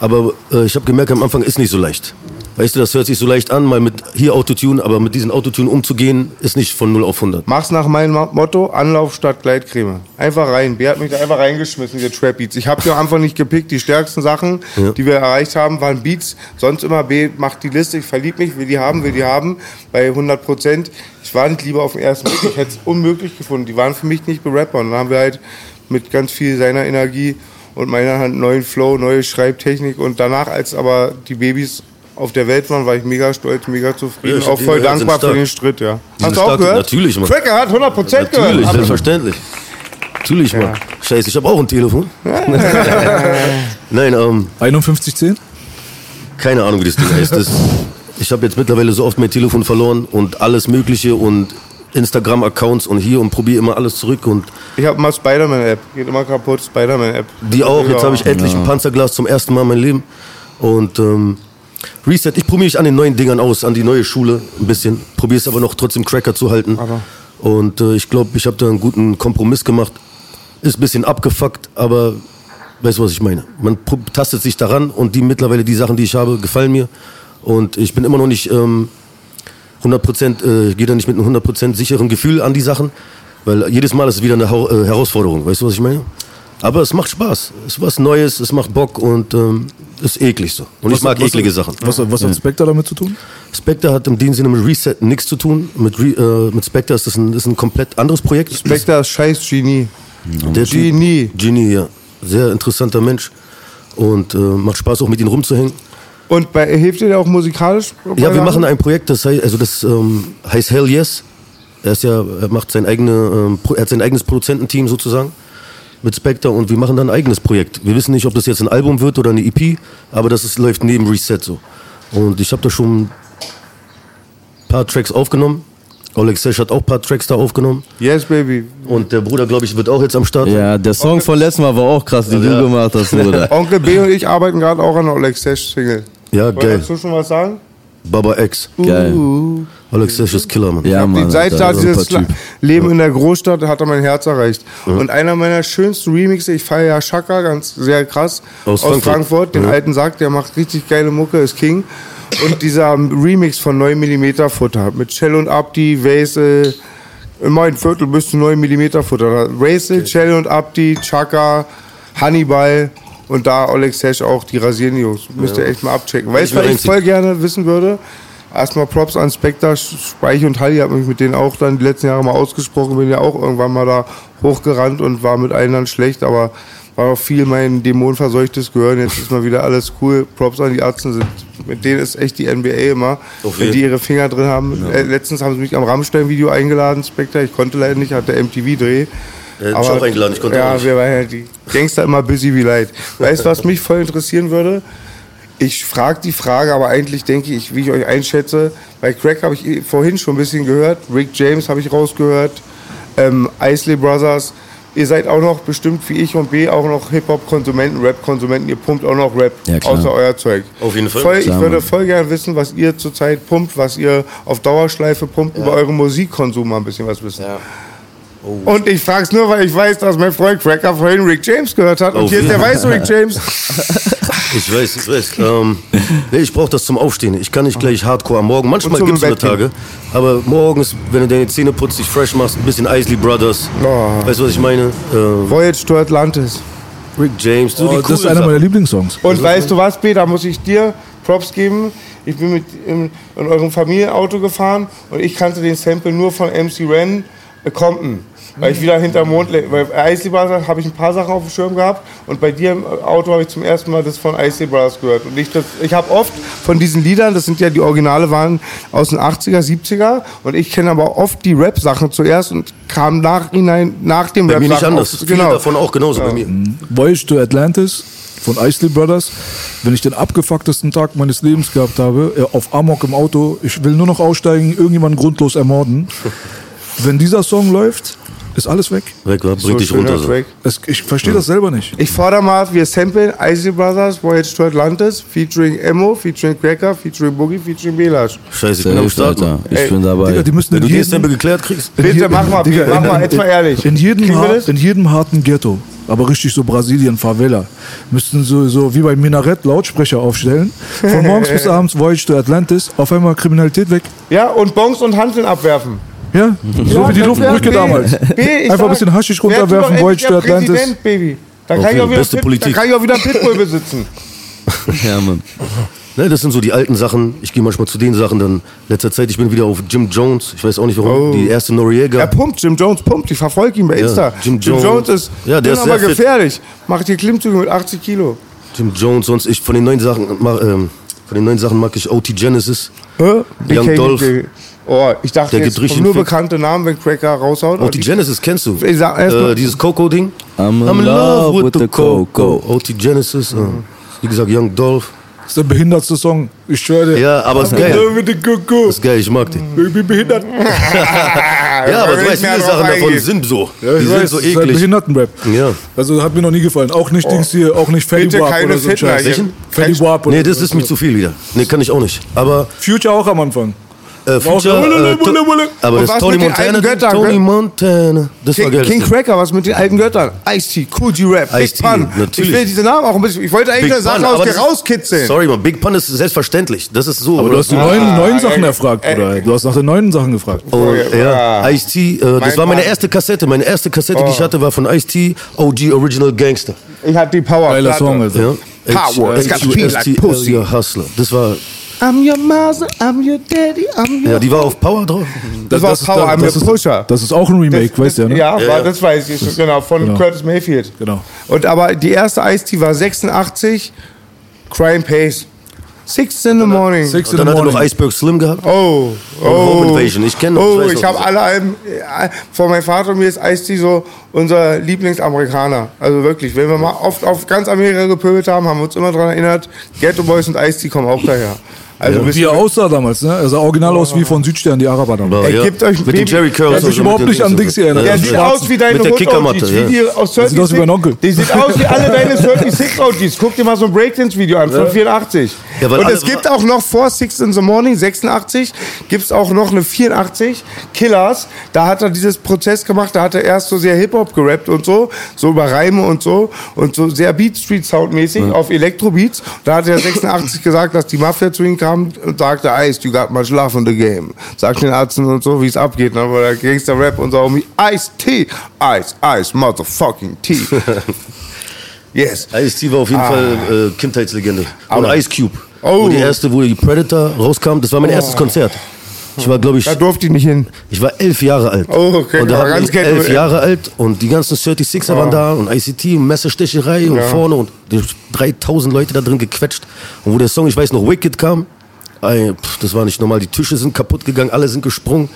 aber äh, ich habe gemerkt, am Anfang ist nicht so leicht. Weißt du, das hört sich so leicht an, mal mit hier Autotune, aber mit diesen Autotune umzugehen, ist nicht von 0 auf 100. Mach's nach meinem Mo- Motto, Anlauf statt Gleitcreme. Einfach rein. Bär hat mich da einfach reingeschmissen, die Trap Beats. Ich habe die am Anfang nicht gepickt. Die stärksten Sachen, Ja. die wir erreicht haben, waren Beats. Sonst immer B, macht die Liste, ich verlieb mich, will die haben, will die haben. Bei 100 Prozent. Ich war nicht lieber auf den ersten Blick. Ich hätte es unmöglich gefunden. Die waren für mich nicht berapper. Und dann haben wir halt mit ganz viel seiner Energie und meiner Hand neuen Flow, neue Schreibtechnik. Und danach, als aber die Babys auf der Welt waren, war ich mega stolz, mega zufrieden. Ja, ich auch voll dankbar für den Schritt, ja. Die Hast du auch gehört? natürlich, Mann. Cracker hat 100% gehört. Natürlich, selbstverständlich. Natürlich, Mann. Scheiße, ich habe auch ein Telefon. Nein, ähm, 5110? keine Ahnung, wie das Ding heißt. Das, ich habe jetzt mittlerweile so oft mein Telefon verloren und alles Mögliche und Instagram-Accounts und hier und probiere immer alles zurück und Ich habe mal Spider-Man-App. Geht immer kaputt, Spider-Man-App. Die auch. Jetzt Ja. habe ich endlich ein Panzerglas zum ersten Mal in meinem Leben. Und ähm, Reset, ich probiere mich an den neuen Dingern aus, an die neue Schule ein bisschen. Probiere es aber noch trotzdem Cracker zu halten. Und äh, ich glaube, ich habe da einen guten Kompromiss gemacht. Ist ein bisschen abgefuckt, aber weißt du, was ich meine? Man tastet sich daran und die mittlerweile, die Sachen, die ich habe, gefallen mir. Und ich bin immer noch nicht ähm, 100%, äh, gehe da nicht mit einem 100% sicheren Gefühl an die Sachen, weil jedes Mal ist es wieder eine Hau äh, Herausforderung, weißt du, was ich meine? Aber es macht Spaß, es ist was Neues, es macht Bock und ähm, ist eklig so. Und ich mag was, eklige Sachen. Was, was hat Spectre damit zu tun? Spectre hat in dem Sinne mit Reset nichts zu tun. Mit, Re äh, mit Spectre ist das ein, ist ein komplett anderes Projekt. Spectre ist scheiß Genie. Der Genie. Genie, ja. Sehr interessanter Mensch und äh, macht Spaß auch mit ihm rumzuhängen. Und bei, hilft dir der auch musikalisch? Ja, wir machen ein Projekt, das heißt, also das ähm, heißt Hell Yes. Er ist ja, er macht sein eigene, ähm, er hat sein eigenes Produzententeam sozusagen mit Spectre und wir machen dann ein eigenes Projekt. Wir wissen nicht, ob das jetzt ein Album wird oder eine EP, aber das ist, läuft neben Reset so. Und ich habe da schon ein paar Tracks aufgenommen. Oleg Sesh hat auch ein paar Tracks da aufgenommen. Yes, baby. Und der Bruder, glaube ich, wird auch jetzt am Start. Ja, der Song von letztem Mal war auch krass, den du gemacht hast, Bruder. Onkel B und ich arbeiten gerade auch an der Oleg Sesh Single. Ja, geil. Wolltest du schon was sagen? Baba X. Geil. Oleg Sesh ist Killer, Mann. Ja, Mann. Die Zeit Alter, da, dieses. Leben in der Großstadt hat er mein Herz erreicht. Und einer meiner schönsten Remixe, ich feiere ja Shaka, ganz sehr krass, Aus aus, Frankfurt. Frankfurt, den Ja. alten Sack, der macht richtig geile Mucke, ist King. Und dieser Remix von 9 mm Futter mit Shell und Abdi, Wesel, in meinem Viertel bist du 9 mm Futter. Wesel, Shell und Abdi, Chaka, Hannibal und da Oleg Sesh auch, die rasieren Jungs. Müsst ihr echt mal abchecken. Weißt du, was ich voll gerne wissen würde? Erstmal Props an Spectre, Speich und Halli, hab mich mit denen auch dann die letzten Jahre mal ausgesprochen, bin ja auch irgendwann mal da hochgerannt und war mit allen dann schlecht, aber war auch viel mein dämonenverseuchtes Gehirn. Jetzt ist mal wieder alles cool. Props an die Ärzte sind. Mit denen ist echt die NBA immer, wenn die ihre Finger drin haben. Äh, letztens haben sie mich am Rammstein-Video eingeladen, Spectre. Ich konnte leider nicht, hatte MTV-Dreh. Er hat mich auch eingeladen, ich konnte ja, auch nicht. wir waren ja die Gangster immer busy wie leid. Weißt du, was mich voll interessieren würde? Ich frage die Frage, aber eigentlich denke ich, wie ich euch einschätze. Bei Crack habe ich eh vorhin schon ein bisschen gehört. Rick James habe ich rausgehört. Ähm, Isley Brothers. Ihr seid auch noch bestimmt wie ich und B auch noch Hip-Hop-Konsumenten, Rap-Konsumenten. Ihr pumpt auch noch Rap Ja, außer euer Zeug. Auf jeden Fall. Voll, ich würde voll gerne wissen, was ihr zurzeit pumpt, was ihr auf Dauerschleife pumpt, über euren Musikkonsum mal ein bisschen was wissen. Und ich frage es nur, weil ich weiß, dass mein Freund Cracker vorhin Rick James gehört hat. Und Oh, hier ist der ja. weiße Rick James. Ich weiß, ich weiß. Ähm, nee, ich brauche das zum Aufstehen. Ich kann nicht gleich Hardcore am Morgen. Manchmal gibt es Bett Tage. Aber morgens, wenn du deine Zähne putzt, dich fresh machst, ein bisschen Isley Brothers. Oh. Weißt du, was ich meine? Ähm, Voyage to Atlantis. Rick James, so Oh, die das ist einer meiner. Lieblingssongs. Und weißt du was, B, da muss ich dir Props geben. Ich bin mit in, in eurem Familienauto gefahren und ich kannte den Sample nur von MC Ren, äh, Compton. Weil ich wieder hinterm Mond lebe. Bei Isley Brothers habe ich ein paar Sachen auf dem Schirm gehabt und bei dir im Auto habe ich zum ersten Mal das von Isley Brothers gehört. Und ich, das- ich habe oft von diesen Liedern, das sind ja die Originale waren aus den 80er, 70er und ich kenne aber oft die Rap-Sachen zuerst und kam nachhinein nach dem Bei Rap-Sachen mir nicht anders. auf- Viele Genau. davon auch genauso bei mir. Voyage to Atlantis von Isley Brothers. Wenn ich den abgefucktesten Tag meines Lebens gehabt habe, äh, auf Amok im Auto, ich will nur noch aussteigen, irgendjemanden grundlos ermorden. Wenn dieser Song läuft, ist alles weg. Weg, wa? bringt So dich runter. So. Es, ich verstehe das selber nicht. Ich fordere mal, wir samplen Isley Brothers, Voyage to Atlantis, featuring Emo, featuring Cracker, featuring Boogie, featuring Belash. Scheiße, ich bin am Start. Alter. Ich Ey, bin dabei. Digga, die müssen Wenn in du die jedem, Sample geklärt kriegst. in Bitte jedem- mach mal, Digga, mach mal, jetzt mal ehrlich. In jedem, in jedem harten Ghetto, aber richtig so Brasilien, Favela, müssten so, so wie beim Minarett Lautsprecher aufstellen. Von morgens bis abends Voyage to Atlantis, auf einmal Kriminalität weg. Ja, und Bongs und Hanteln abwerfen. Ja, so Ja, wie die Luftbrücke damals. B, Einfach sag, ein bisschen Haschisch runterwerfen, Voyage to Atlantis. Präsident, Baby. Da kann, Okay, ich auch wieder beste Pit, da kann ich auch wieder einen Pitbull besitzen. Ja, Mann. Ne, das sind so die alten Sachen. Ich gehe manchmal zu den Sachen dann. Letzter Zeit, ich bin wieder auf Jim Jones. Ich weiß auch nicht warum. Oh. Die erste Noriega. Er pumpt, Jim Jones pumpt. Ich verfolge ihn bei Ja, Insta. Jim Jim, Jones. Jones ist Ja, der ist aber gefährlich. Macht hier Klimmzüge mit 80 Kilo. Jim Jones, sonst ich von den neuen Sachen, ma- ähm, von den neuen Sachen mag ich OT Genesis. Hä? Young BK, Dolph. Oh, ich dachte Der jetzt nur bekannte Namen, wenn Cracker raushaut. OT Genesis kennst du? Ich sag erst äh, dieses Coco-Ding. I'm in love with the Coco. OT Genesis. Äh, wie gesagt, Young Dolph. Das ist der behindertste Song. Ich schwöre dir. Ja, aber ist geil. Kuckuck. Ist geil, ich mag den. Ich bin behindert. Ja, aber du weißt, viele Sachen davon sind so. Ja, die ich sind weiß, so das ist halt eklig. Behindertenrap. Ja. Also hat mir noch nie gefallen. Auch nicht Dings hier, auch nicht Bitte Wap keine oder so ein Scheiß. Fetty Wap oder Nee, das ist mir zu viel wieder. Nee, kann ich auch nicht. Aber Future auch am Anfang. Äh, War wulle, äh, aber das Tony Montana, Tony Montana, das war King, geil. King Cracker, was mit den alten Göttern? Ice-T, Cool G-Rap, Big Pun. natürlich. Ich will diese Namen auch ein bisschen. Ich wollte eigentlich eine Sache aus dir rauskitzeln. Sorry, man, Big Pun ist selbstverständlich. Das ist so. Aber du hast die neuen, neuen Sachen erfragt, ey. Bruder. Du hast nach den neuen Sachen gefragt. Und, ja, Ah. Ice-T, äh, das war meine erste Kassette. Meine erste Kassette, die ich Oh. hatte, war von Ice-T, OG Original Gangster. Ich hatte die Power. Geiler. Song, also. Ja. Power, it's gotta be like pussy. Hustler. Das war, I'm your mother, I'm your daddy, I'm your... ja, die war auf Power drauf. Das war ist Power, da- I'm das your ist- Pusher. Das ist auch ein Remake, weißt du ja, ne? Ja, Ja, war, ja. das weiß ich schon, genau, von Genau. Curtis Mayfield. Genau. Und aber die erste Ice-T war 86, Crime Pace. Six in the morning. Six Und in dann the hat er noch morning. Iceberg Slim gehabt. Oh, oh. Home Invasion, ich kenn noch, Oh, ich ich, habe alle Alben. äh, Von meinem Vater und mir ist Ice-T so unser Lieblingsamerikaner. Also wirklich, wenn wir mal oft auf ganz Amerika gepöbelt haben, haben wir uns immer daran erinnert, Ghetto Boys und Ice-T kommen auch daher. Also Wie wisst er aussah damals, ne? Er sah original aus wie von Südstern, die Araber damals. Er gibt euch mit Baby- Jerry Curls. Der so, überhaupt nicht an Dixie erinnert. Der Ja, sieht aus wie deine mit der Kickermatte, ja. wie die aus sieht aus wie mein Onkel. Die sieht aus wie alle deine 36 OGs. Guck dir mal so ein Breakdance-Video an von 84. Ja, Und es gibt auch noch vor Six in the Morning, 86, gibt es auch noch eine 84, Killers. Da hat er dieses Prozess gemacht, da hat er erst so sehr Hip-Hop gerappt und so, so über Reime und so und so sehr Beat Street Sound-mäßig auf Elektrobeats. Da hat er 86 gesagt, dass die Mafia zu ihm kam und sagte, Ice, you got much love in the game. Sagt den Ärzten und so, wie es abgeht. Ne? Aber der Gangster-Rap und so, Ice T, Ice, Ice, motherfucking T. yes. Ice-T war auf jeden Fall äh, Kindheitslegende. Und Ice Cube. Oh. Wo die erste, wo die Predator rauskam, das war mein erstes Konzert. Ich war, glaube ich, Da durfte ich nicht hin. ich war elf Jahre alt. Oh, okay, Und da hatten ganz wir Ghetto, elf. Jahre alt und die ganzen 36er waren da und ICT und Messerstecherei und vorne und die 3000 Leute da drin gequetscht. Und wo der Song, ich weiß noch, Wicked kam, das war nicht normal. Die Tische sind kaputt gegangen, alle sind gesprungen.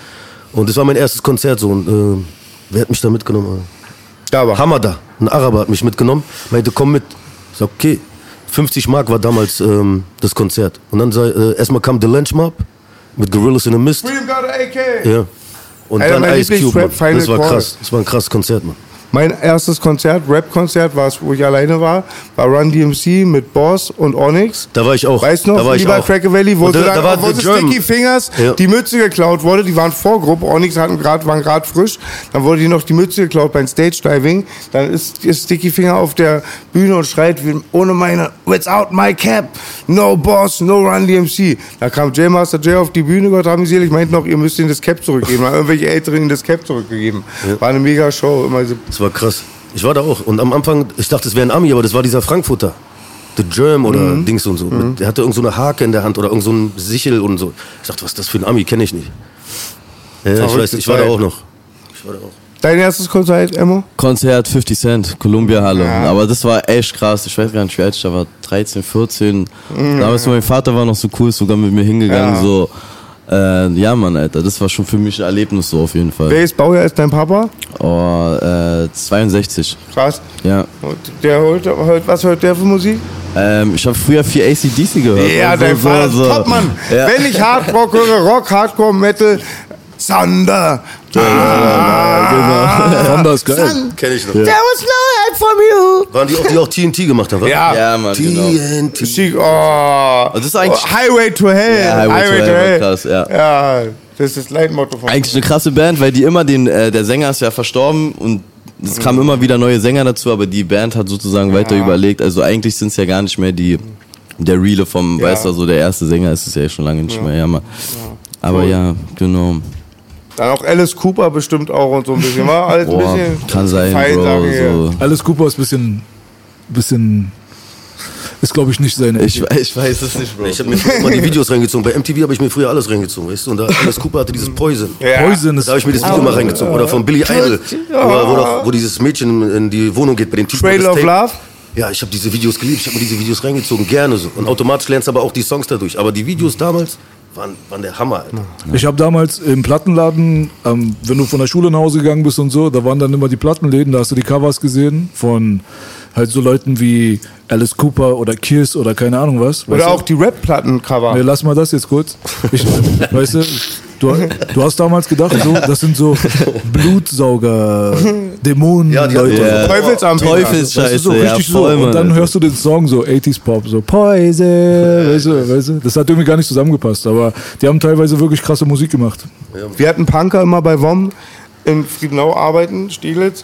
Und das war mein erstes Konzert so. Und äh, wer hat mich da mitgenommen? War. Hamada, ein Araber hat mich mitgenommen, meinte, komm mit. Ich sag, okay. 50 Mark war damals ähm, das Konzert. Und dann sei, äh, erstmal kam The Lynch Mob mit Gorillas in the Mist. Freedom got an AK. Ja. Und Alter, dann Ice Cube. Mann. Das war krass. Das war ein krasses Konzert, Mann. Mein erstes Konzert, Rap-Konzert, war es, wo ich alleine war, war Run DMC mit Boss und Onyx. Da war ich auch. Weißt du noch, da war ich auch. Cracker Valley, wo da, da war German. Sticky Fingers Ja. die Mütze geklaut wurde, die waren Vorgruppe, Onyx hatten grad, waren gerade frisch, dann wurde die noch die Mütze geklaut beim Stage-Diving, dann ist, ist Sticky Finger auf der Bühne und schreit, ohne meine, without my cap, no Boss, no Run DMC. Da kam J Master J auf die Bühne, Gott haben sie selig, meint noch, ihr müsst ihnen das Cap zurückgeben, haben irgendwelche Älteren ihnen das Cap zurückgegeben. War eine mega Show, immer so Das war krass. Ich war da auch. Und am Anfang, ich dachte, es wäre ein Ami, aber das war dieser Frankfurter. The Germ oder Mhm. Dings und so. Mit, der hatte irgend so eine Hake in der Hand oder irgend so ein Sichel und so. Ich dachte, was ist das für ein Ami? Kenne ich nicht. Ja, ich weiß, ich war da auch noch. Ich war da auch. Dein erstes Konzert, Emo? Konzert 50 Cent, Columbia Halle. Aber das war echt krass. Ich weiß gar nicht, wie alt ich da war. 13, 14. Damals mein Vater war noch so cool, ist sogar mit mir hingegangen. Ja. So, äh, ja, Mann, Alter. Das war schon für mich ein Erlebnis so auf jeden Fall. Welches Baujahr ist dein Papa? Oh, äh, 62. Krass. Ja. Und der holt, hört, was hört der für Musik? Ähm, ich habe früher viel ACDC gehört. Ja, Also dein so- Vater ist so- Topmann. Ja. Wenn ich Hardrock höre, Rock, Hardcore, Metal, Thunder. Ah, Thunder ist geil. Kenn ich noch. There was no help from you. Waren die auch, die auch TNT gemacht haben? Ja. Ja, Mann, genau. TNT. Chic, oh. Das ist eigentlich- Highway to Hell. Ja, Highway to Hell war krass, ja. Ja, das ist das Leitmotto von Eigentlich eine krasse Band, weil die immer den, äh, der Sänger ist ja verstorben und es kamen immer wieder neue Sänger dazu, aber die Band hat sozusagen weiter überlegt. Also eigentlich sind es ja gar nicht mehr die, der Reale vom, Ja. weißt du, so der erste Sänger ist es ja schon lange nicht mehr, ja, Mann. Aber ja, genau. Dann auch Alice Cooper bestimmt auch und so ein bisschen. War alles ein Boah, bisschen. kann sein, Bro. So. Alice Cooper ist ein bisschen, bisschen, ist glaube ich nicht seine. Ich, ich weiß es nicht, Bro. Ich habe mir früher immer die Videos reingezogen. Bei MTV habe ich mir früher alles reingezogen, weißt du? Und da Alice Cooper hatte dieses Poison. Ja. Poison ist Da habe ich mir das Video mal reingezogen. Oder von Billy Idol, wo, wo, doch, wo dieses Mädchen in die Wohnung geht bei den Typen. Trail of Love. Ja, ich habe diese Videos geliebt. Ich habe mir diese Videos reingezogen, gerne so. Und automatisch lernst du aber auch die Songs dadurch. Aber die Videos damals waren, waren der Hammer, Alter. Ich habe damals im Plattenladen, ähm, wenn du von der Schule nach Hause gegangen bist und so, da waren dann immer die Plattenläden, da hast du die Covers gesehen von halt so Leuten wie Alice Cooper oder Kiss oder keine Ahnung was. weißt Oder du? auch die Rap-Plattencover. Nee, lass mal das jetzt kurz. Ich, weißt du, du, du hast damals gedacht, so, das sind so Blutsauger, Dämonen, Ja, Leute. Ja. Teufelsanbieter. Teufelsscheiße, so ja, voll, so. Und dann hörst du den Song so 80s Pop, so Poison, weißt du, weißt du. Das hat irgendwie gar nicht zusammengepasst, aber die haben teilweise wirklich krasse Musik gemacht. Wir hatten Punker immer bei WOM in Friedenau arbeiten, Stieglitz.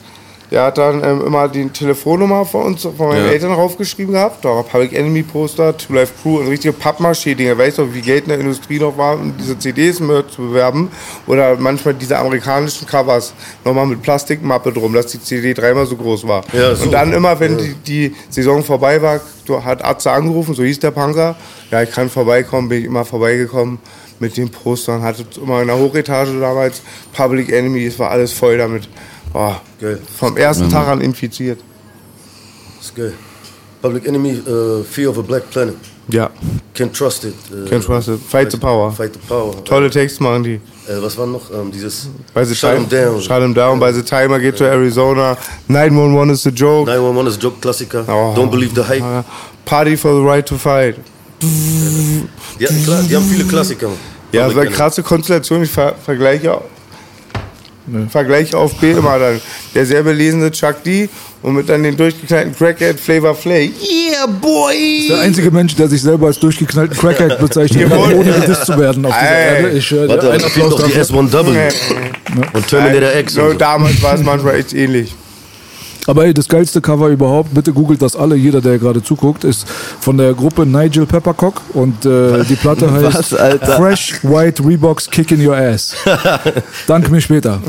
Der hat dann ähm, immer die Telefonnummer von uns, von meinen Ja. Eltern draufgeschrieben gehabt. Da war Public Enemy Poster, Two Life Crew und richtige Pappmaché-Dinger. Weißt du, wie Geld in der Industrie noch war, um diese CDs zu bewerben? Oder manchmal diese amerikanischen Covers, nochmal mit Plastikmappe drum, dass die CD dreimal so groß war. Ja, so. Und dann immer, wenn die, die Saison vorbei war, hat Atze angerufen, so hieß der Punker. Ja, ich kann vorbeikommen, bin ich immer vorbeigekommen mit den Postern. Hatte immer in der Hochetage damals Public Enemy, es war alles voll damit. Oh, Geil. vom ersten Tag an infiziert. Das ist geil. Public Enemy, äh, Fear of a Black Planet. Ja, Can't Trust It. äh, Can't Trust It. Fight the Power. Fight the Power. tolle Texte machen die. Äh, was war noch? Ähm, dieses Bei the Shut Time, Down. Shut 'em down. Bei the Timer geht to Arizona. 911 is the joke. 911 ist Joke-Klassiker. Oh. Don't Believe the Hype. Ah, Party for the right to fight. Kla- die haben viele Klassiker. Ja, das war eine krasse Konstellation. Ich ver vergleiche, vergleiche auf B immer dann. Der sehr belesene Chuck D und mit dann den durchgeknallten Crackhead Flavor Flay. Yeah, boy! Der einzige Mensch, der sich selber als durchgeknallten Crackhead bezeichnet hat, ohne gedisst zu werden auf dieser Ey. Erde. Ich, äh, Warte, Applaus doch die dafür. S1W und Terminator X. Und so. damals war es manchmal echt ähnlich. Aber ey, das geilste Cover überhaupt, bitte googelt das alle, jeder, der gerade zuguckt, ist von der Gruppe Nigel Peppercock und äh, die Platte heißt Was, Alter? Fresh White Reeboks Kicking Your Ass. Dank mir später.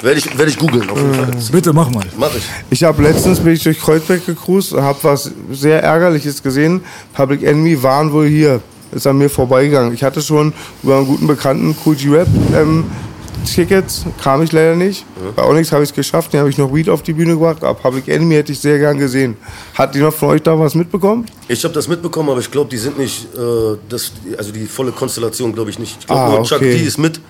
Werde ich, werd ich googeln, auf jeden Fall. Bitte mach mal. Mach ich. Ich habe letztens bin ich durch Kreuzberg gecruised und habe was sehr ärgerliches gesehen. Public Enemy waren wohl hier. Ist an mir vorbeigegangen. Ich hatte schon über einen guten Bekannten Cool G Rap ähm, Tickets, kam ich leider nicht. Bei Onyx habe ich es geschafft, den habe ich noch Weed auf die Bühne gebracht, aber Public Enemy hätte ich sehr gern gesehen. Hat jemand von euch da was mitbekommen? Ich habe das mitbekommen, aber ich glaube, die sind nicht, äh, das, also die volle Konstellation glaube ich nicht. Ich glaube Ah, nur Chuck okay. D ist mit.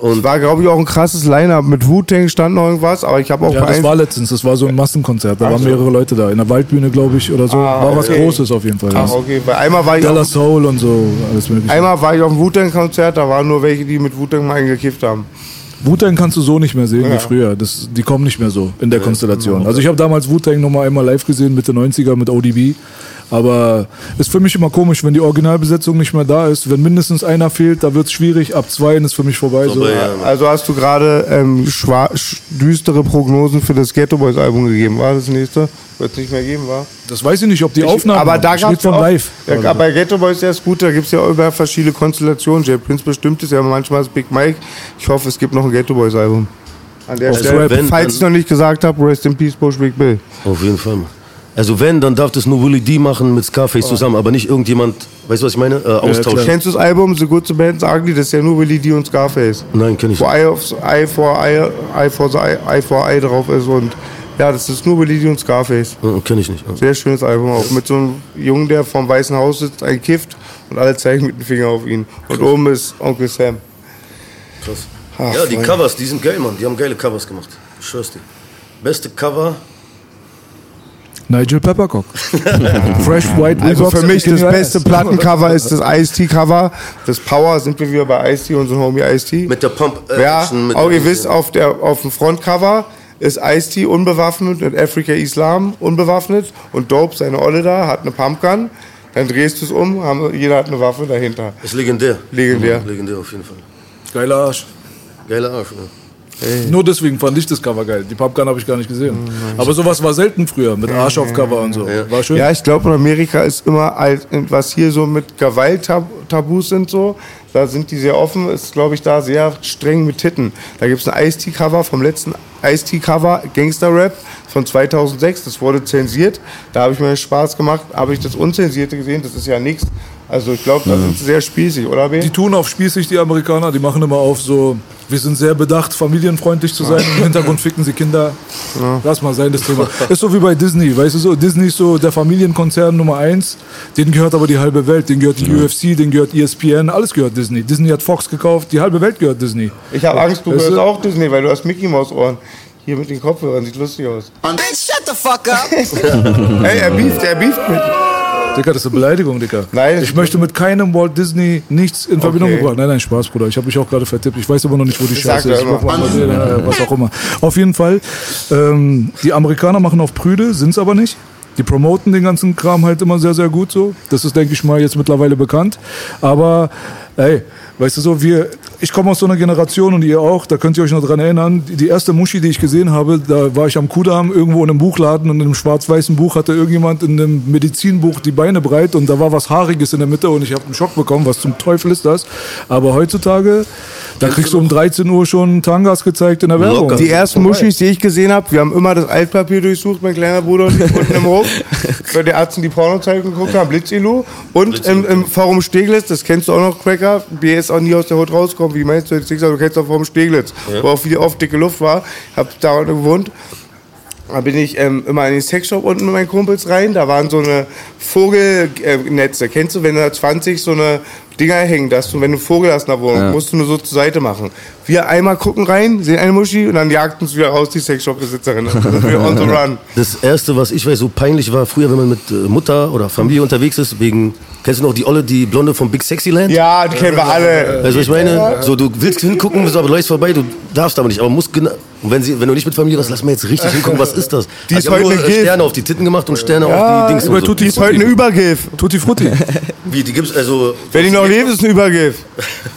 Und War, glaube ich, auch ein krasses Line-Up. Mit Wu-Tang stand noch irgendwas, aber ich habe auch Ja, das war letztens, das war so ein Massenkonzert, da Ach waren so. mehrere Leute da. In der Waldbühne, glaube ich, oder so. Ah, war was okay. Großes auf jeden Fall. Ach, okay. Bei einmal war ich Della auch, Soul und so, alles mögliche. einmal war ich auf dem Wu-Tang-Konzert, da waren nur welche, die mit Wu-Tang mal eingekifft haben. Wu-Tang kannst du so nicht mehr sehen Ja. wie früher. Das, die kommen nicht mehr so in der Konstellation. Also ich habe damals Wu-Tang noch mal einmal live gesehen, Mitte 90er mit ODB. Aber ist für mich immer komisch, wenn die Originalbesetzung nicht mehr da ist. Wenn mindestens einer fehlt, da wird es schwierig. Ab zwei ist für mich vorbei. So. Ja. Also hast du gerade ähm, düstere Prognosen für das Ghetto Boys Album gegeben, war das nächste? Wird es nicht mehr geben, war? Das weiß ich nicht, ob die Aufnahmen. aber da gab es von live. Ja, bei Ghetto Boys der ist gut, da gibt es ja über verschiedene Konstellationen. Jay Prince bestimmt ist ja manchmal das Big Mike. Ich hoffe, es gibt noch ein Ghetto Boys Album. An der Also Stelle, wenn, falls ich noch nicht gesagt habe, Rest in Peace, Bush Big Bill. auf jeden Fall. Also wenn, dann darf das nur Willie D machen mit Scarface zusammen, aber nicht irgendjemand, weißt du, was ich meine? Äh, austauschen. Kennst du das Album The Good, The Bad, sagen die, das ist ja nur Willie D und Scarface. Nein, kenn ich Wo Eye, of, Eye for Eye, Eye for the Eye, Eye for Eye drauf ist und ja, das ist nur Willie D und Scarface. Äh, kenn ich nicht. Ja. Sehr schönes Album auch. Mit so einem Jungen, der vom Weißen Haus sitzt, ein kifft und alle zeigen mit dem Finger auf ihn. Und oben ist Onkel Sam. Krass. Ach, ja, die Freunde. Covers, die sind geil, Mann. Die haben geile Covers gemacht. Ich schwör's dir. Beste Cover. Nigel Peppercock. Fresh White Also Reeboks für mich das beste Plattencover ist das Ice-T-Cover. Das Power sind wir wieder bei Ice-T, unserem Homie Ice-T. Mit der Pump äh, Ja, Action, auch ihr wisst, auf, der, auf dem Frontcover ist Ice-T unbewaffnet und Africa Islam unbewaffnet und Dope, seine Olle da, hat eine Pumpgun. Dann drehst du es um, haben, jeder hat eine Waffe dahinter. Ist legendär. Legendär. Mhm, legendär auf jeden Fall. Geiler Arsch. Geiler Arsch. Ne? Nur deswegen fand ich das Cover geil. Die Pumpgun habe ich gar nicht gesehen. Aber sowas war selten früher, mit Arsch auf Cover und so. War schön. Ja, ich glaube, in Amerika ist immer, alt, was hier so mit Gewalt-Tabus sind, so, da sind die sehr offen, ist, glaube ich, da sehr streng mit Titten. Da gibt es ein Ice-T-Cover vom letzten Ice-T-Cover, Gangster-Rap von 2006, das wurde zensiert. Da habe ich mir Spaß gemacht, habe ich das Unzensierte gesehen, das ist ja nichts. Also ich glaube, da sind sie sehr spießig, oder B? Die tun auf spießig, die Amerikaner. Die machen immer auf so, wir sind sehr bedacht, familienfreundlich zu sein. Im Hintergrund ficken sie Kinder. Lass mal sein, das Thema. Ist so wie bei Disney, weißt du so, Disney ist so der Familienkonzern Nummer eins. Denen gehört aber die halbe Welt. Denen gehört die UFC, denen gehört ESPN, alles gehört Disney. Disney hat Fox gekauft, die halbe Welt gehört Disney. Ich habe Angst, du Weißt hörst du? auch Disney, weil du hast Mickey Maus Ohren. Hier mit den Kopfhörern, sieht lustig aus. Shut the fuck up. Ey, er beeft, er beeft mit. Dicker, das ist eine Beleidigung, Dicker. Nein, ich möchte mit keinem Walt Disney nichts in Verbindung Okay. gebracht. Nein, nein, Spaß, Bruder. Ich habe mich auch gerade vertippt. Ich weiß aber noch nicht, wo die Scheiße ist. Mal, was auch immer. Auf jeden Fall, ähm, die Amerikaner machen auf Prüde, sind es aber nicht. Die promoten den ganzen Kram halt immer sehr, sehr gut so. Das ist, denke ich mal, jetzt mittlerweile bekannt. Aber, ey, weißt du so, wir, ich komme aus so einer Generation und ihr auch, da könnt ihr euch noch dran erinnern. Die, die erste Muschi, die ich gesehen habe, da war ich am Kudamm irgendwo in einem Buchladen und in einem schwarz-weißen Buch hatte irgendjemand in einem Medizinbuch die Beine breit und da war was Haariges in der Mitte und ich habe einen Schock bekommen. Was zum Teufel ist das? Aber heutzutage, da kriegst du um 13 Uhr schon Tangas gezeigt in der Werbung. Die ersten Muschis, die ich gesehen habe, wir haben immer das Altpapier durchsucht, mein kleiner Bruder und ich unten im Hof. Bei der Ärzten die Pornozeitung geguckt haben, Blitzilu. Und im, im Forum Steglitz, das kennst du auch noch, Cracker, BS ist auch nie aus der Haut rausgekommen. Wie meinst du jetzt nicht, aber du kennst auch Forum Steglitz, wo auch wieder oft dicke Luft war. Hab da gewohnt. Da bin ich ähm, immer in den Sexshop unten mit meinen Kumpels rein. Da waren so eine Vogelnetze. Kennst du, wenn da 20 so eine Dinger hängen, dass du, wenn du Vogel hast in der Wohnung, musst du nur so zur Seite machen. Wir einmal gucken rein, sehen eine Muschi und dann jagt uns wieder raus die Sexshop-Besitzerin. Wir on the run. Das erste, was ich weiß, so peinlich war, früher, wenn man mit äh, Mutter oder Familie unterwegs ist, wegen, kennst du noch die Olle, die Blonde vom Big Sexy Land? Ja, die kennen wir alle. Weißt du, was ich meine? So, du willst hingucken, bist aber läufst vorbei, du darfst aber nicht. Aber musst genau. Und wenn, sie, wenn du nicht mit Familie hast, lass mal jetzt richtig hingucken, was ist das? Die ist ich hab heute nur äh. Sterne auf die Titten gemacht und Sterne Ja, auf die Dings. Und so. Die ist heute eine Übergriff. Tutti Frutti. Wie, die gibt's also. Wenn die noch lebt, ist eine Übergriff.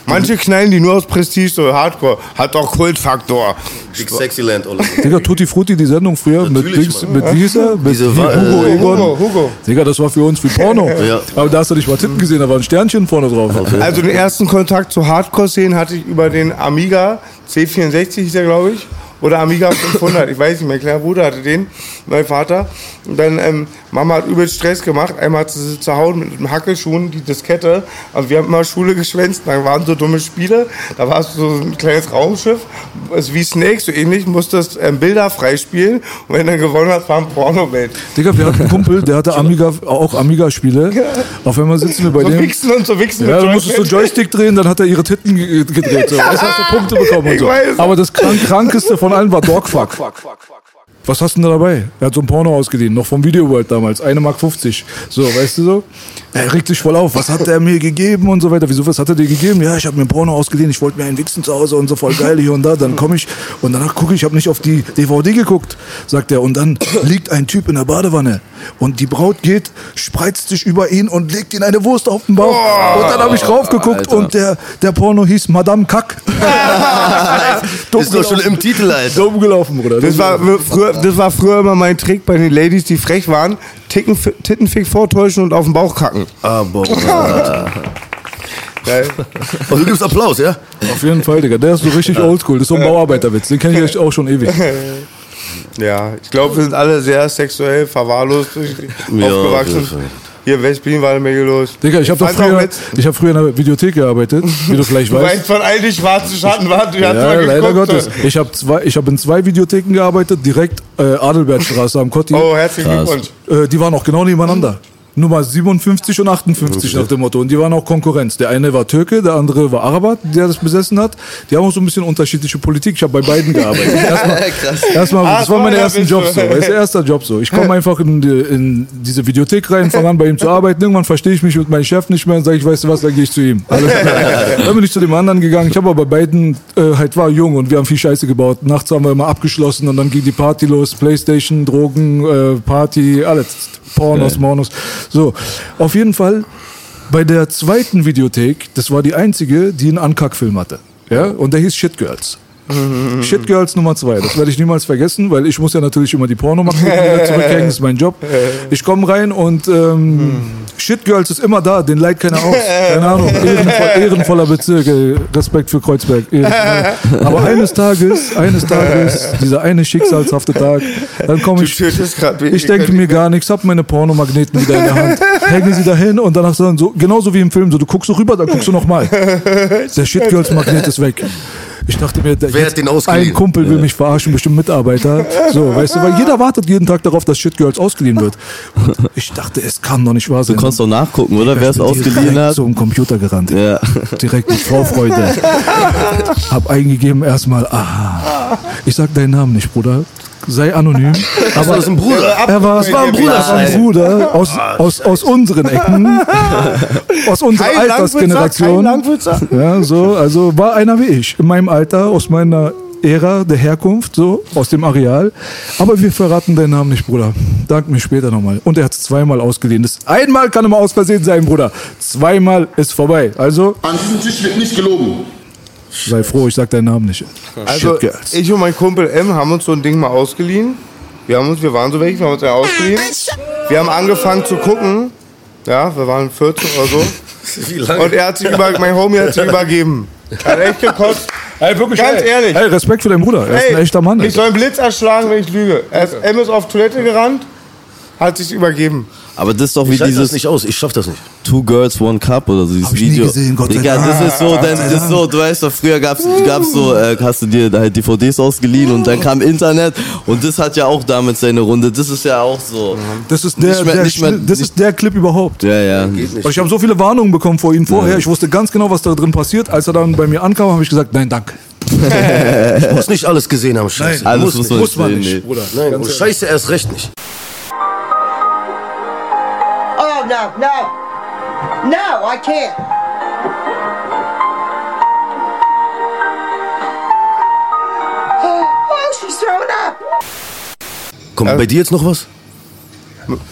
Manche knallen die nur aus Prestige, so Hardcore. Hat doch Kultfaktor. Big Sexy Land, Olle. Digga, Tutti Frutti, die Sendung früher mit, Natürlich, Dings, mit wie hieß er? Mit Diese Hugo äh, Egon. Hugo, Hugo. Digga, das war für uns wie Porno. Ja. Aber da hast du nicht mal Titten gesehen, da war ein Sternchen vorne drauf. Also den ersten Kontakt zu Hardcore-Szenen hatte ich über den Amiga C64 hieß er, glaube ich. Oder Amiga 500, ich weiß nicht, mein kleiner Bruder hatte den, mein Vater. Und dann, ähm, Mama hat übel Stress gemacht. Einmal hat sie zu Hause mit einem Hackelschuhen die Diskette. Und wir haben immer Schule geschwänzt. Dann waren so dumme Spiele. Da war so ein kleines Raumschiff. ist wie Snake, so ähnlich. Musstest ähm, Bilder freispielen. Und wenn du gewonnen hast, war ein Porno-Welt. Digga, wir hatten einen Kumpel, der hatte Amiga, auch Amiga-Spiele. Auf einmal sitzen wir bei So dem. wichsen und so wichsen Ja, du musstest so Joystick drehen, dann hat er ihre Titten ge- gedreht. So. Du, hast du Punkte bekommen und so. Aber das krank, krankeste von allen war Dogfuck. Was hast du denn da dabei? Er hat so ein Porno ausgeliehen, noch vom Video World damals, 1 Mark 50. So, weißt du so? Er regt sich voll auf. Was hat er mir gegeben und so weiter? Wieso, was hat er dir gegeben? Ja, ich habe mir ein Porno ausgeliehen, ich wollte mir einen wichsen zu Hause und so voll geil hier und da. Dann komme ich und danach gucke ich, ich habe nicht auf die DVD geguckt, sagt er. Und dann liegt ein Typ in der Badewanne und die Braut geht, spreizt sich über ihn und legt ihm eine Wurst auf den Bauch. und dann habe ich raufgeguckt Alter. und der, der Porno hieß Madame Kack. Dumm Ist doch schon im Titel, Alter. Dumm gelaufen, Bruder. Das war, früher, das war früher immer mein Trick bei den Ladies, die frech waren. Ticken, Tittenfick vortäuschen und auf den Bauch kacken. Aber. Geil. Und du gibst Applaus, ja? Auf jeden Fall, Digga. Der ist so richtig oldschool. Das ist so ein Bauarbeiterwitz. Den kenne ich echt auch schon ewig. Ja, ich glaube, wir sind alle sehr sexuell verwahrlost durch- Ja, aufgewachsen. Hier in West-Berlin war eine Menge los. Digga, ich habe doch fand auch früher, ich hab früher in der Videothek gearbeitet, wie du vielleicht Du weißt. weißt von all die schwarzen Schatten, hast Ja, leider geguckt. Gottes. Ich habe ich hab in zwei Videotheken gearbeitet, direkt äh, Adelbertstraße am Kotti. Oh, herzlichen Glückwunsch. Äh, die waren auch genau nebeneinander. Nummer 57 und 58 nach dem Motto. Und die waren auch Konkurrenz. Der eine war Türke, der andere war Araber, der das besessen hat. Die haben auch so ein bisschen unterschiedliche Politik. Ich habe bei beiden gearbeitet. Erstmal, erstmal Ah, das war mein erster Job so. Das ist der erste Job so. Ich komme einfach in, die, in diese Videothek rein, fange an bei ihm zu arbeiten. Irgendwann verstehe ich mich mit meinem Chef nicht mehr und sage ich, weißt du was, dann gehe ich zu ihm. Alles klar. dann bin ich zu dem anderen gegangen. Ich habe aber bei beiden äh, halt war jung und wir haben viel Scheiße gebaut. Nachts haben wir immer abgeschlossen und dann ging die Party los. Playstation, Drogen, äh, Party, alles. Pornos, Monos. So, auf jeden Fall bei der zweiten Videothek, das war die einzige, die einen Ankackfilm hatte. Ja, und der hieß Shit Girls. Shit Girls Nummer zwei. Das werde ich niemals vergessen, weil ich muss ja natürlich immer die Pornomagneten wieder zurückhängen, das ist mein Job. Ich komme rein und ähm, Shit Girls ist immer da, den leiht keiner aus. Keine Ahnung, ehrenvoll, ehrenvoller Bezirk, ey. Respekt für Kreuzberg. Ehrenvoll. Aber eines Tages, eines Tages, dieser eine schicksalshafte Tag, dann komme ich, ich denke mir gar nichts, hab meine Pornomagneten wieder in der Hand, hänge sie dahin und danach sagen so, genauso wie im Film, so du guckst so rüber, dann guckst du nochmal. Der Shit Girls Magnet ist weg. Ich dachte mir, Wer hat den ausgeliehen? ein Kumpel will mich verarschen, bestimmt Mitarbeiter. So, weißt du, weil jeder wartet jeden Tag darauf, dass Shit Girls ausgeliehen wird. Und ich dachte, es kann doch nicht wahr sein. Du konntest doch nachgucken, oder? Wer es Ich bin ausgeliehen hat. Zum Computer gerannt. Ja. Direkt mit Vorfreude. Hab eingegeben erstmal, ah. Ich sag deinen Namen nicht, Bruder. Sei anonym. Aber Das ist ein Bruder. er war, Es war ein Bruder. er war ein Bruder aus, aus, aus unseren Ecken, aus unserer Kein Altersgeneration. Kein Ja, so, also war einer wie ich, in meinem Alter, aus meiner Ära der Herkunft, so, aus dem Areal. Aber wir verraten deinen Namen nicht, Bruder. Dank mir später nochmal. Und er hat es zweimal ausgeliehen. Das einmal kann immer aus Versehen sein, Bruder. Zweimal ist vorbei. Also, An diesem Tisch wird nicht gelogen. Sei froh, ich sag deinen Namen nicht. Also, ich und mein Kumpel M haben uns so ein Ding mal ausgeliehen. Wir, haben uns, wir waren so welche, wir haben uns ja ausgeliehen. Wir haben angefangen zu gucken. Ja, wir waren 14 oder so. Wie lange? Und er hat sich über, mein Homie hat sich übergeben. Er hat echt gekotzt. Hey, wirklich, Ganz ey. ehrlich. Hey, Respekt für deinen Bruder. Er ist ein echter Mann. ich ey. soll einen Blitz erschlagen, wenn ich lüge. Er ist, M ist auf Toilette gerannt, hat sich übergeben. Aber das ist doch wie Ich halte das dieses nicht aus, ich schaff das nicht. Two Girls, One Cup oder so, dieses Hab ich nie Video. gesehen, Gott sei Digga, Dank. das ist so, dann, das ist so, du weißt doch, früher gab's, gab's so, äh, hast du dir halt DVDs ausgeliehen und dann kam Internet und das hat ja auch damit seine Runde. Das ist ja auch so. Das ist der, Nicht mehr- der, nicht mehr- das ist der Clip überhaupt. Ja, ja. Ich habe so viele Warnungen bekommen vor ihm vorher. Ich wusste ganz genau, was da drin passiert. Als er dann bei mir ankam, habe ich gesagt, nein, danke. Du musst nicht alles gesehen haben, Scheiße. Alles muss muss nicht. man Muss man sehen, nicht. Bruder. Nein, und Scheiße erst recht nicht. Oh, no, no. No, I can't. Oh, she's throwing up. Kommt bei dir jetzt noch was?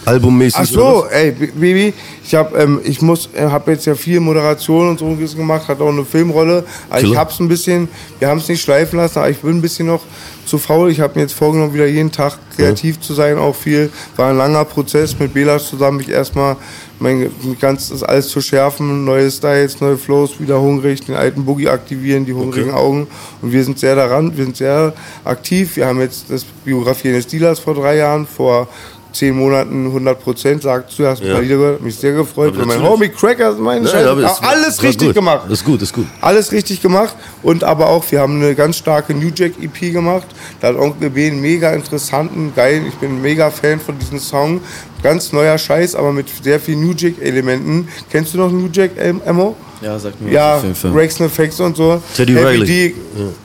Albummäßig? Ach so, ey, Baby, ich hab, ähm, ich muss, äh, hab jetzt ja viel Moderation und so gemacht, hat auch eine Filmrolle. Aber ich hab's ein bisschen, wir haben es nicht schleifen lassen, aber ich bin ein bisschen noch zu faul. Ich habe mir jetzt vorgenommen, wieder jeden Tag kreativ zu sein, auch viel. War ein langer Prozess mit Belas zusammen, mich erstmal mein ganzes alles zu schärfen, neue Styles, neue Flows, wieder hungrig, den alten Boogie aktivieren, die hungrigen Augen. Und wir sind sehr daran, wir sind sehr aktiv. Wir haben jetzt das Biografie eines Dealers vor drei Jahren, vor zehn Monaten 100 Prozent, sagt du, hast ein Ja. hat mich sehr gefreut. Weil mein. Homie Cracker, mein Nein, Scheiß, aber es- alles richtig gut. gemacht. Ist gut, ist gut. Alles richtig gemacht und aber auch, wir haben eine ganz starke New Jack EP gemacht. Da hat Onkel B einen mega interessanten, geilen, ich bin ein mega Fan von diesem Song. Ganz neuer Scheiß, aber mit sehr vielen New Jack Elementen. Kennst du noch New Jack, ähm, Emo? Ja, sag mir Ja, auf jeden Fall. Rex Effects und so. Teddy Riley. D,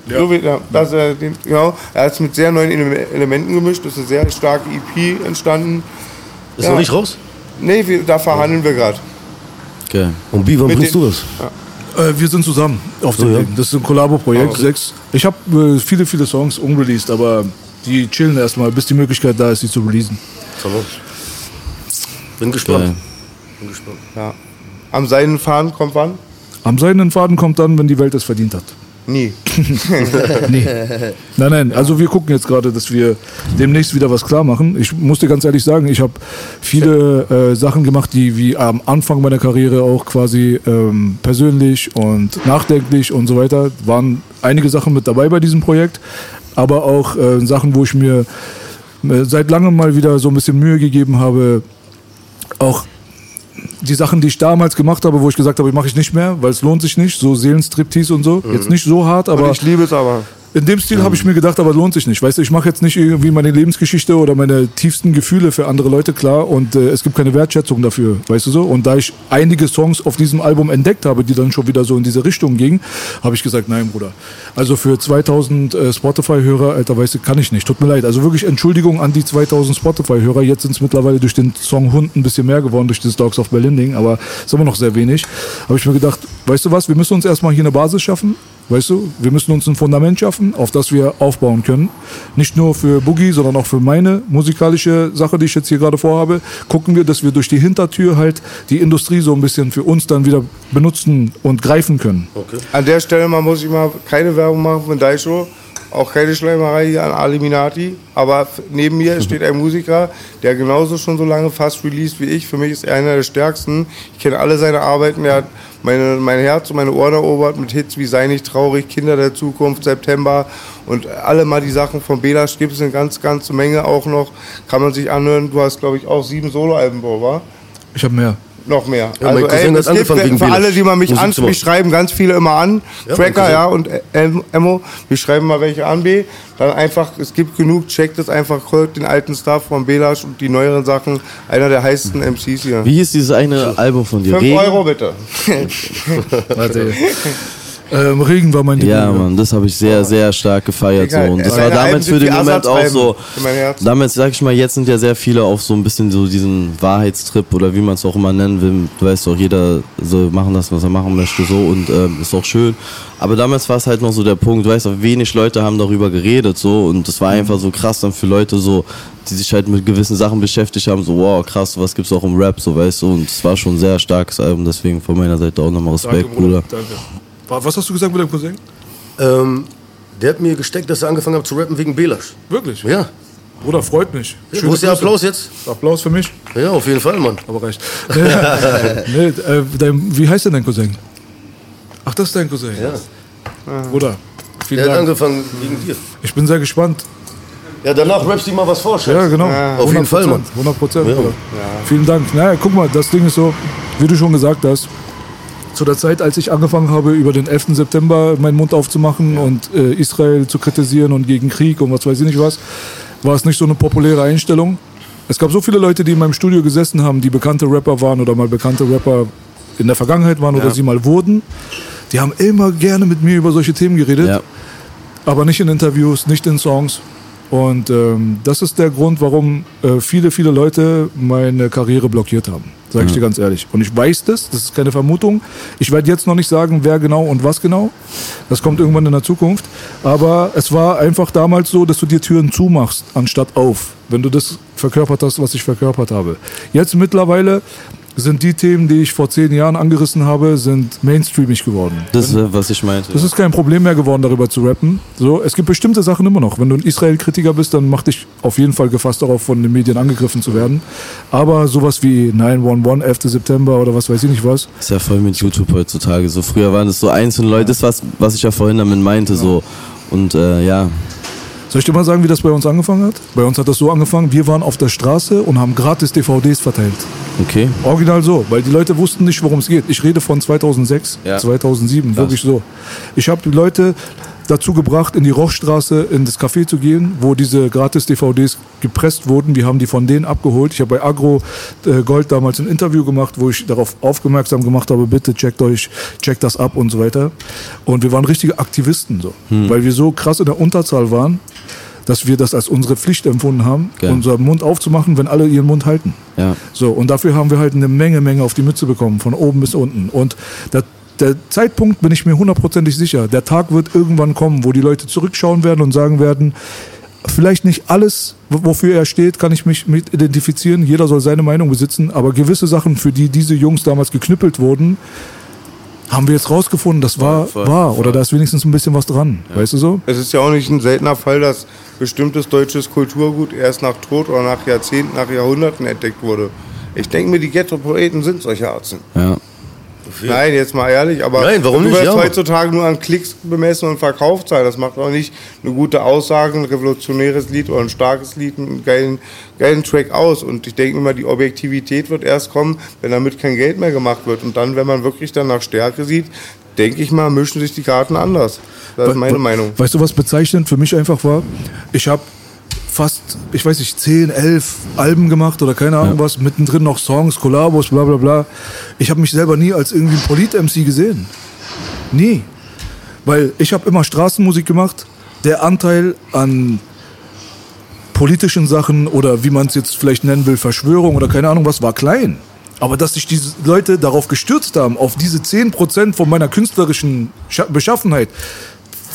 so ja, das, äh, den, genau. Er hat es mit sehr neuen Ele- Elementen gemischt. Das ist eine sehr starke EP entstanden. Ist Ja. noch nicht raus? Nee, wir, da verhandeln wir gerade. Okay. Und wie, wann Mit bringst den- du das? Äh, wir sind zusammen auf dem So, ja. Das ist ein Kollabo-Projekt, sechs. Ich habe äh, viele, viele Songs unreleased, aber die chillen erstmal, bis die Möglichkeit da ist, sie zu releasen. Tamam. Bin gespannt. Bin gespannt. Ja. Am seidenen Faden kommt wann? Am seidenen Faden kommt dann, wenn die Welt es verdient hat. Nie. Nee. Nein, nein, also wir gucken jetzt gerade, dass wir demnächst wieder was klar machen. Ich muss dir ganz ehrlich sagen, ich habe viele äh, Sachen gemacht, die wie am Anfang meiner Karriere auch quasi ähm, persönlich und nachdenklich und so weiter, waren einige Sachen mit dabei bei diesem Projekt. aber auch äh, Sachen, wo ich mir äh, seit langem mal wieder so ein bisschen Mühe gegeben habe, auch die Sachen, die ich damals gemacht habe, wo ich gesagt habe, mache ich nicht mehr, weil es lohnt sich nicht, so Seelenstriptease und so. Jetzt nicht so hart, aber Und ich liebe es aber. In dem Stil habe ich mir gedacht, aber lohnt sich nicht. Weißt du, ich mache jetzt nicht irgendwie meine Lebensgeschichte oder meine tiefsten Gefühle für andere Leute klar und äh, es gibt keine Wertschätzung dafür, weißt du so? Und da ich einige Songs auf diesem Album entdeckt habe, die dann schon wieder so in diese Richtung gingen, habe ich gesagt, nein, Bruder. Also für 2000 äh, Spotify-Hörer, alter, weißt du, kann ich nicht. Tut mir leid. Also wirklich Entschuldigung an die 2000 Spotify-Hörer. Jetzt sind es mittlerweile durch den Song Hund ein bisschen mehr geworden, durch das Dogs of Berlin-Ding, aber ist immer noch sehr wenig. Habe ich mir gedacht, weißt du was, wir müssen uns erstmal hier eine Basis schaffen. Weißt du, wir müssen uns ein Fundament schaffen, auf das wir aufbauen können. Nicht nur für Boogie, sondern auch für meine musikalische Sache, die ich jetzt hier gerade vorhabe. Gucken wir, dass wir durch die Hintertür halt die Industrie so ein bisschen für uns dann wieder benutzen und greifen können. An der Stelle mal muss ich mal keine Werbung machen von Daisho. Auch keine Schleimerei an Aliminati. Aber neben mir steht ein Musiker, der genauso schon so lange fast released wie ich. Für mich ist er einer der stärksten. Ich kenne alle seine Arbeiten. Er hat meine, mein Herz und meine Ohren erobert mit Hits wie Sei nicht traurig, Kinder der Zukunft, September und alle mal die Sachen von Belasch gibt es eine ganz, ganze Menge auch noch. Kann man sich anhören. Du hast, glaube ich, auch sieben Soloalben, Bro, wa? Ich habe mehr. Noch mehr. Ja, also, ey, es gibt wegen für alle, die mal mich, Musik an, zu machen. mich schreiben, ganz viele immer an. Ja, Cousin. ja, und El- Emo, wir schreiben mal welche an, B. Dann einfach, es gibt genug, checkt es einfach, hört den alten Stuff von Belasch und die neueren Sachen. Einer der heißesten MCs hier. Wie hieß dieses eine Album von dir? 5 Regen? Euro bitte. Warte. ähm, Regen war mein Debüt. Ja, Mann, das habe ich sehr, sehr stark gefeiert. So. Digga, Und das war damals sind für den Moment auch so. Damals, sag ich mal, jetzt sind ja sehr viele auf so ein bisschen so diesen Wahrheitstrip oder wie man es auch immer nennen will. Du weißt doch, jeder soll machen das, was er machen möchte, so und ähm, ist auch schön. Aber damals war es halt noch so der Punkt, du weißt auch, wenig Leute haben darüber geredet, so und das war Mhm. einfach so krass dann für Leute so, die sich halt mit gewissen Sachen beschäftigt haben, so wow, krass, was gibt's auch im Rap, so weißt du, und es war schon ein sehr starkes Album, deswegen von meiner Seite auch nochmal Respekt, Bruder. Danke. Wa- Was hast du gesagt mit deinem Cousin? Ähm, der hat mir gesteckt, dass er angefangen hat zu rappen wegen Belasch. Wirklich? Ja. Bruder, freut mich. Ja, Wo ist der. Applaus jetzt? Applaus für mich. Ja, auf jeden Fall, Mann. Aber reicht. nee, äh, dein, wie heißt denn dein Cousin? Ach, das ist dein Cousin. Ja. Bruder, vielen Der hat Dank. angefangen wegen dir. Ich bin sehr gespannt. Ja, danach rappst du mal was vor, Schatz. Ja, genau. Auf jeden Fall, Mann. 100 Prozent. Ja. Vielen Dank. Naja, guck mal, das Ding ist so, wie du schon gesagt hast, zu der Zeit, als ich angefangen habe, über den 11. September meinen Mund aufzumachen und äh, Israel zu kritisieren und gegen Krieg und was weiß ich nicht was, war es nicht so eine populäre Einstellung. Es gab so viele Leute, die in meinem Studio gesessen haben, die bekannte Rapper waren oder mal bekannte Rapper in der Vergangenheit waren oder sie mal wurden. Die haben immer gerne mit mir über solche Themen geredet Ja. aber nicht in Interviews, nicht in Songs. Und ähm, das ist der Grund, warum äh, viele, viele Leute meine Karriere blockiert haben. Sage ich dir ganz ehrlich. Und ich weiß das, das ist keine Vermutung. Ich werde jetzt noch nicht sagen, wer genau und was genau. Das kommt irgendwann in der Zukunft. Aber es war einfach damals so, dass du dir Türen zumachst, anstatt auf. Wenn du das verkörpert hast, was ich verkörpert habe. Jetzt mittlerweile sind die Themen, die ich vor zehn Jahren angerissen habe, sind mainstreamig geworden. Das ist, äh, was ich meinte. Das ist kein Problem mehr geworden, darüber zu rappen. So, es gibt bestimmte Sachen immer noch. Wenn du ein Israel-Kritiker bist, dann mach dich auf jeden Fall gefasst darauf, von den Medien angegriffen zu werden. Aber sowas wie 911, 11. September oder was weiß ich nicht was, ist ja voll mit YouTube heutzutage. So früher waren es so einzelne Leute, das was, was ich ja vorhin damit meinte, so. Und äh, ja, Soll ich dir mal sagen, wie das bei uns angefangen hat? Bei uns hat das so angefangen, wir waren auf der Straße und haben gratis DVDs verteilt. okay. Original so, weil die Leute wussten nicht, worum es geht. Ich rede von 2006, Ja. 2007, wirklich so. Ich habe die Leute dazu gebracht, in die Rochstraße in das Café zu gehen, wo diese gratis DVDs gepresst wurden. Wir haben die von denen abgeholt. Ich habe bei Agro äh, Gold damals ein Interview gemacht, wo ich darauf aufmerksam gemacht habe, bitte checkt euch, checkt das ab und so weiter. Und wir waren richtige Aktivisten so, weil wir so krass in der Unterzahl waren, dass wir das als unsere Pflicht empfunden haben, Geil. unseren Mund aufzumachen, wenn alle ihren Mund halten. Ja. So, und dafür haben wir halt eine Menge, Menge auf die Mütze bekommen, von oben bis unten. Und der, der Zeitpunkt bin ich mir hundertprozentig sicher. Der Tag wird irgendwann kommen, wo die Leute zurückschauen werden und sagen werden, vielleicht nicht alles, wofür er steht, kann ich mich mit identifizieren. Jeder soll seine Meinung besitzen. Aber gewisse Sachen, für die diese Jungs damals geknüppelt wurden, haben wir jetzt rausgefunden, das war Voll, wahr. voll. Oder da ist wenigstens ein bisschen was dran. Weißt du so? Es ist ja auch nicht ein seltener Fall, dass bestimmtes deutsches Kulturgut erst nach Tod oder nach Jahrzehnten, nach Jahrhunderten entdeckt wurde. Ich denke mir, die Ghetto-Poeten sind solche Arzen. Ja. Nein, jetzt mal ehrlich, aber Nein, warum du nicht? wirst Ja. heutzutage nur an Klicks bemessen und Verkaufszahlen. Das macht auch nicht eine gute Aussage, ein revolutionäres Lied oder ein starkes Lied, einen geilen, geilen Track aus. Und ich denke immer, die Objektivität wird erst kommen, wenn damit kein Geld mehr gemacht wird. Und dann, wenn man wirklich dann nach Stärke sieht, denke ich mal, mischen sich die Karten anders. Das ist meine We- Meinung. Weißt du, was bezeichnend für mich einfach war? Ich habe fast, ich weiß nicht, 10, 11 Alben gemacht oder keine Ahnung was, mittendrin noch Songs, Kollabos, bla bla bla. Ich habe mich selber nie als irgendwie Polit-MC gesehen. Nie. Weil ich habe immer Straßenmusik gemacht. Der Anteil an politischen Sachen oder wie man es jetzt vielleicht nennen will, Verschwörung oder keine Ahnung was, war klein. Aber dass sich diese Leute darauf gestürzt haben, auf diese 10% von meiner künstlerischen Scha- Beschaffenheit,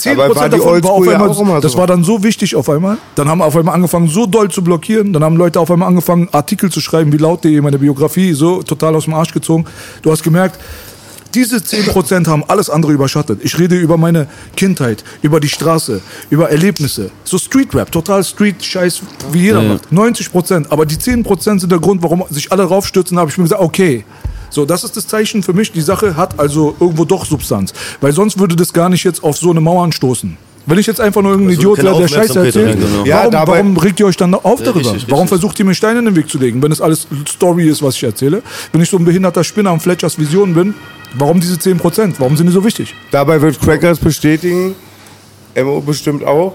10% Aber war die davon war auf ja einmal, auch immer das so. war dann so wichtig auf einmal. Dann haben wir auf einmal angefangen, so doll zu blockieren. Dann haben Leute auf einmal angefangen, Artikel zu schreiben, wie laut.de, meine Biografie, so total aus dem Arsch gezogen. Du hast gemerkt, diese 10% haben alles andere überschattet. Ich rede über meine Kindheit, über die Straße, über Erlebnisse. So Street-Rap, total Street-Scheiß, wie jeder Ja. macht. 90%. Aber die 10% sind der Grund, warum sich alle raufstürzen. Da habe ich mir gesagt, okay. So, das ist das Zeichen für mich. Die Sache hat also irgendwo doch Substanz. Weil sonst würde das gar nicht jetzt auf so eine Mauern stoßen. Wenn ich jetzt einfach nur irgendein Also Idiot wäre, der Scheiße erzählt, genau. Ja, warum, dabei- warum regt ihr euch dann auf darüber? richtig, warum richtig. versucht ihr mir Steine in den Weg zu legen, wenn es alles Story ist, was ich erzähle? Wenn ich so ein behinderter Spinner am Fletchers Vision bin, warum diese 10%? Warum sind die so wichtig? Dabei wird Crackers bestätigen, MO bestimmt auch.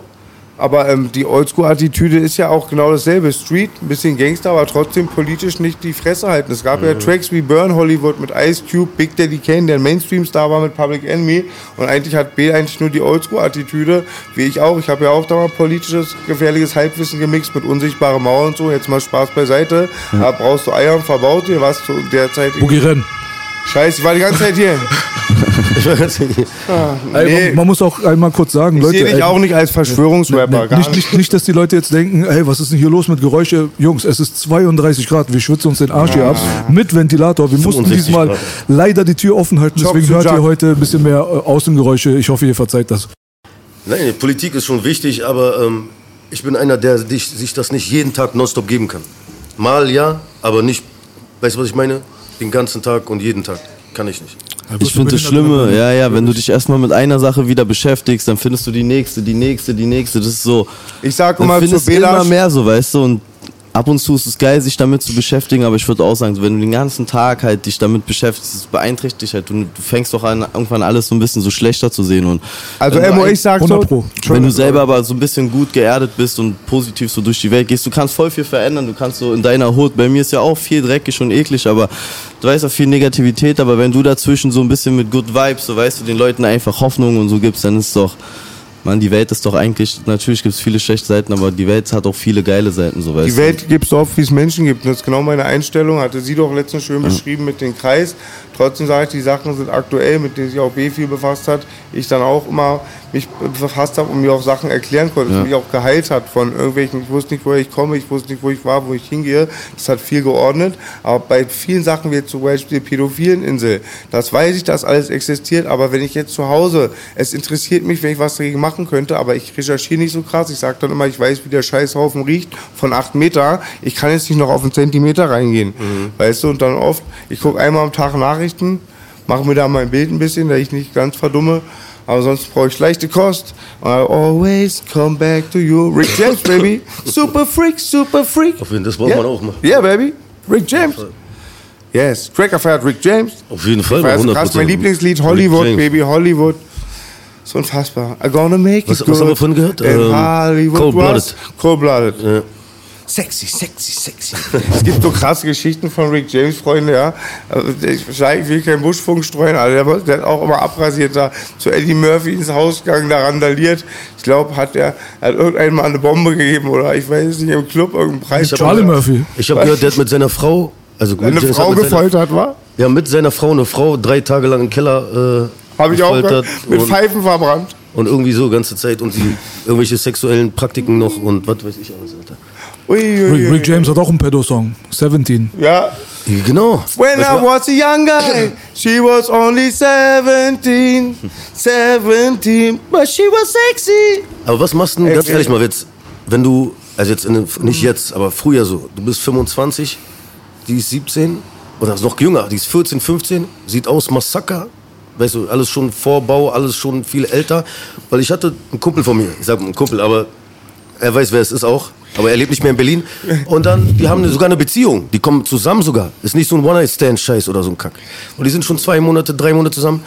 Aber ähm, die Oldschool-Attitüde ist ja auch genau dasselbe. Street, ein bisschen Gangster, aber trotzdem politisch nicht die Fresse halten. Es gab ja Tracks wie Burn Hollywood mit Ice Cube, Big Daddy Kane, der ein Mainstream-Star war mit Public Enemy. Und eigentlich hat B eigentlich nur die Oldschool-Attitüde, wie ich auch. Ich habe ja auch da mal politisches, gefährliches Halbwissen gemixt mit unsichtbare Mauer und so. Jetzt mal Spaß beiseite. Da brauchst du Eier und verbaut dir was zu der Zeit. Boogie Renn. Scheiße, ich war die ganze Zeit hier. Ich ehrlich. Ey, Nee. man, man muss auch einmal kurz sagen, Ich Leute. sehe dich ey, auch nicht als Verschwörungsrapper. Nee, gar nicht, nicht, nicht, dass die Leute jetzt denken, hey, was ist denn hier los mit Geräusche? Jungs, es ist 32 Grad, wir schwitzen uns den Arsch hier ab. Mit Ventilator. Wir mussten 65 diesmal Grad. leider die Tür offen halten, Job deswegen hört ihr heute ein bisschen mehr äh, Außengeräusche. Ich hoffe, ihr verzeiht das. Nein, Politik ist schon wichtig, aber ähm, ich bin einer, der sich, sich das nicht jeden Tag nonstop geben kann. Mal ja, aber nicht, weißt du, was ich meine? Den ganzen Tag und jeden Tag. Kann ich nicht. Ich finde das Schlimme, ja, ja, wenn du dich erstmal mit einer Sache wieder beschäftigst, dann findest du die nächste, die nächste, die nächste. Das ist so. Ich sag Dann immer zu findest du immer Belasch, mehr so, weißt du, und ab und zu ist es geil, sich damit zu beschäftigen, aber ich würde auch sagen, wenn du den ganzen Tag halt dich damit beschäftigst, das beeinträchtigt dich halt. Du, du fängst doch an, irgendwann alles so ein bisschen so schlechter zu sehen. Und also wenn du Emo, ich sag so, 100 Pro. wenn du selber aber so ein bisschen gut geerdet bist und positiv so durch die Welt gehst, du kannst voll viel verändern, du kannst so in deiner Hut, bei mir ist ja auch viel dreckig und eklig, aber du weißt auch viel Negativität, aber wenn du dazwischen so ein bisschen mit Good Vibes, so weißt du, den Leuten einfach Hoffnung und so gibst, dann ist doch, man, die Welt ist doch eigentlich, natürlich gibt es viele schlechte Seiten, aber die Welt hat auch viele geile Seiten, so weißt Die Welt gibt so oft, wie es Menschen gibt. Und das ist genau meine Einstellung. Hatte sie doch letztens schön beschrieben mit dem Kreis. Trotzdem sage ich, die Sachen sind aktuell, mit denen sich auch B viel befasst hat. Ich dann auch immer mich befasst habe und mir auch Sachen erklären konnte, das mich auch geheilt hat von irgendwelchen, ich wusste nicht, woher ich komme, ich wusste nicht, wo ich war, wo ich hingehe. Das hat viel geordnet. Aber bei vielen Sachen, wie jetzt zum Beispiel die Pädophileninsel, das weiß ich, dass alles existiert. Aber wenn ich jetzt zu Hause, es interessiert mich, wenn ich was dagegen machen könnte, aber ich recherchiere nicht so krass. Ich sage dann immer, ich weiß, wie der Scheißhaufen riecht von 8 Meter. Ich kann jetzt nicht noch auf einen Zentimeter reingehen. Weißt du, und dann oft, ich gucke einmal am Tag Nachrichten, mache mir da mein Bild ein bisschen, da ich nicht ganz verdumme. Aber sonst brauche ich leichte Kost. I always come back to you. Rick James, baby. Super Freak, Super Freak. Auf jeden Fall, das braucht Ja. man auch mal. Yeah, baby. Rick James. Yes. Cracker feiert Rick James. Auf jeden Fall, Feiert 100%. krass. Mein Lieblingslied Hollywood. Baby, Hollywood. Ist unfassbar. I'm gonna make Was- it was good. haben wir vorhin gehört? In Ähm, Hollywood Cold-Blooded. was? Cold-Blooded. Ja. Sexy, sexy, sexy. es gibt so krasse Geschichten von Rick James, Freunde, ja. Also, Ich, ich will keinen Buschfunk streuen, aber der, der hat auch immer abrasiert da zu Eddie Murphy ins Haus gegangen, da randaliert. Ich glaube, hat er hat irgendwann mal eine Bombe gegeben oder ich weiß nicht, im Club irgendeinen Preis. Ich hab- Charlie Murphy. Ich habe gehört, der hat mit seiner Frau, also Eine James Frau hat mit seiner- gefoltert, war? Ja, mit seiner Frau, eine Frau, drei Tage lang im Keller äh, Habe ich auch gehört. Mit und, Pfeifen verbrannt. und irgendwie so ganze Zeit und sie irgendwelche sexuellen Praktiken noch und was weiß ich alles, Alter. Ui, ui, Rick. Rick James hat auch einen Pedo-Song. 17. Ja. Genau. When I was a young guy, she was only 17. 17, but she was sexy. Aber was machst du denn, ganz ehrlich mal, jetzt, wenn du, also jetzt in, nicht jetzt, aber früher so, du bist 25, die ist 17 oder ist noch jünger, die ist 14, 15, sieht aus Massaker. Weißt du, alles schon Vorbau, alles schon viel älter. Weil ich hatte einen Kumpel von mir, ich sag einen Kumpel, aber er weiß, wer es ist auch. Aber er lebt nicht mehr in Berlin. Und dann, die haben sogar eine Beziehung. Die kommen zusammen sogar. Ist nicht so ein One-Night-Stand-Scheiß oder so ein Kack. Und die sind schon zwei Monate, drei Monate zusammen.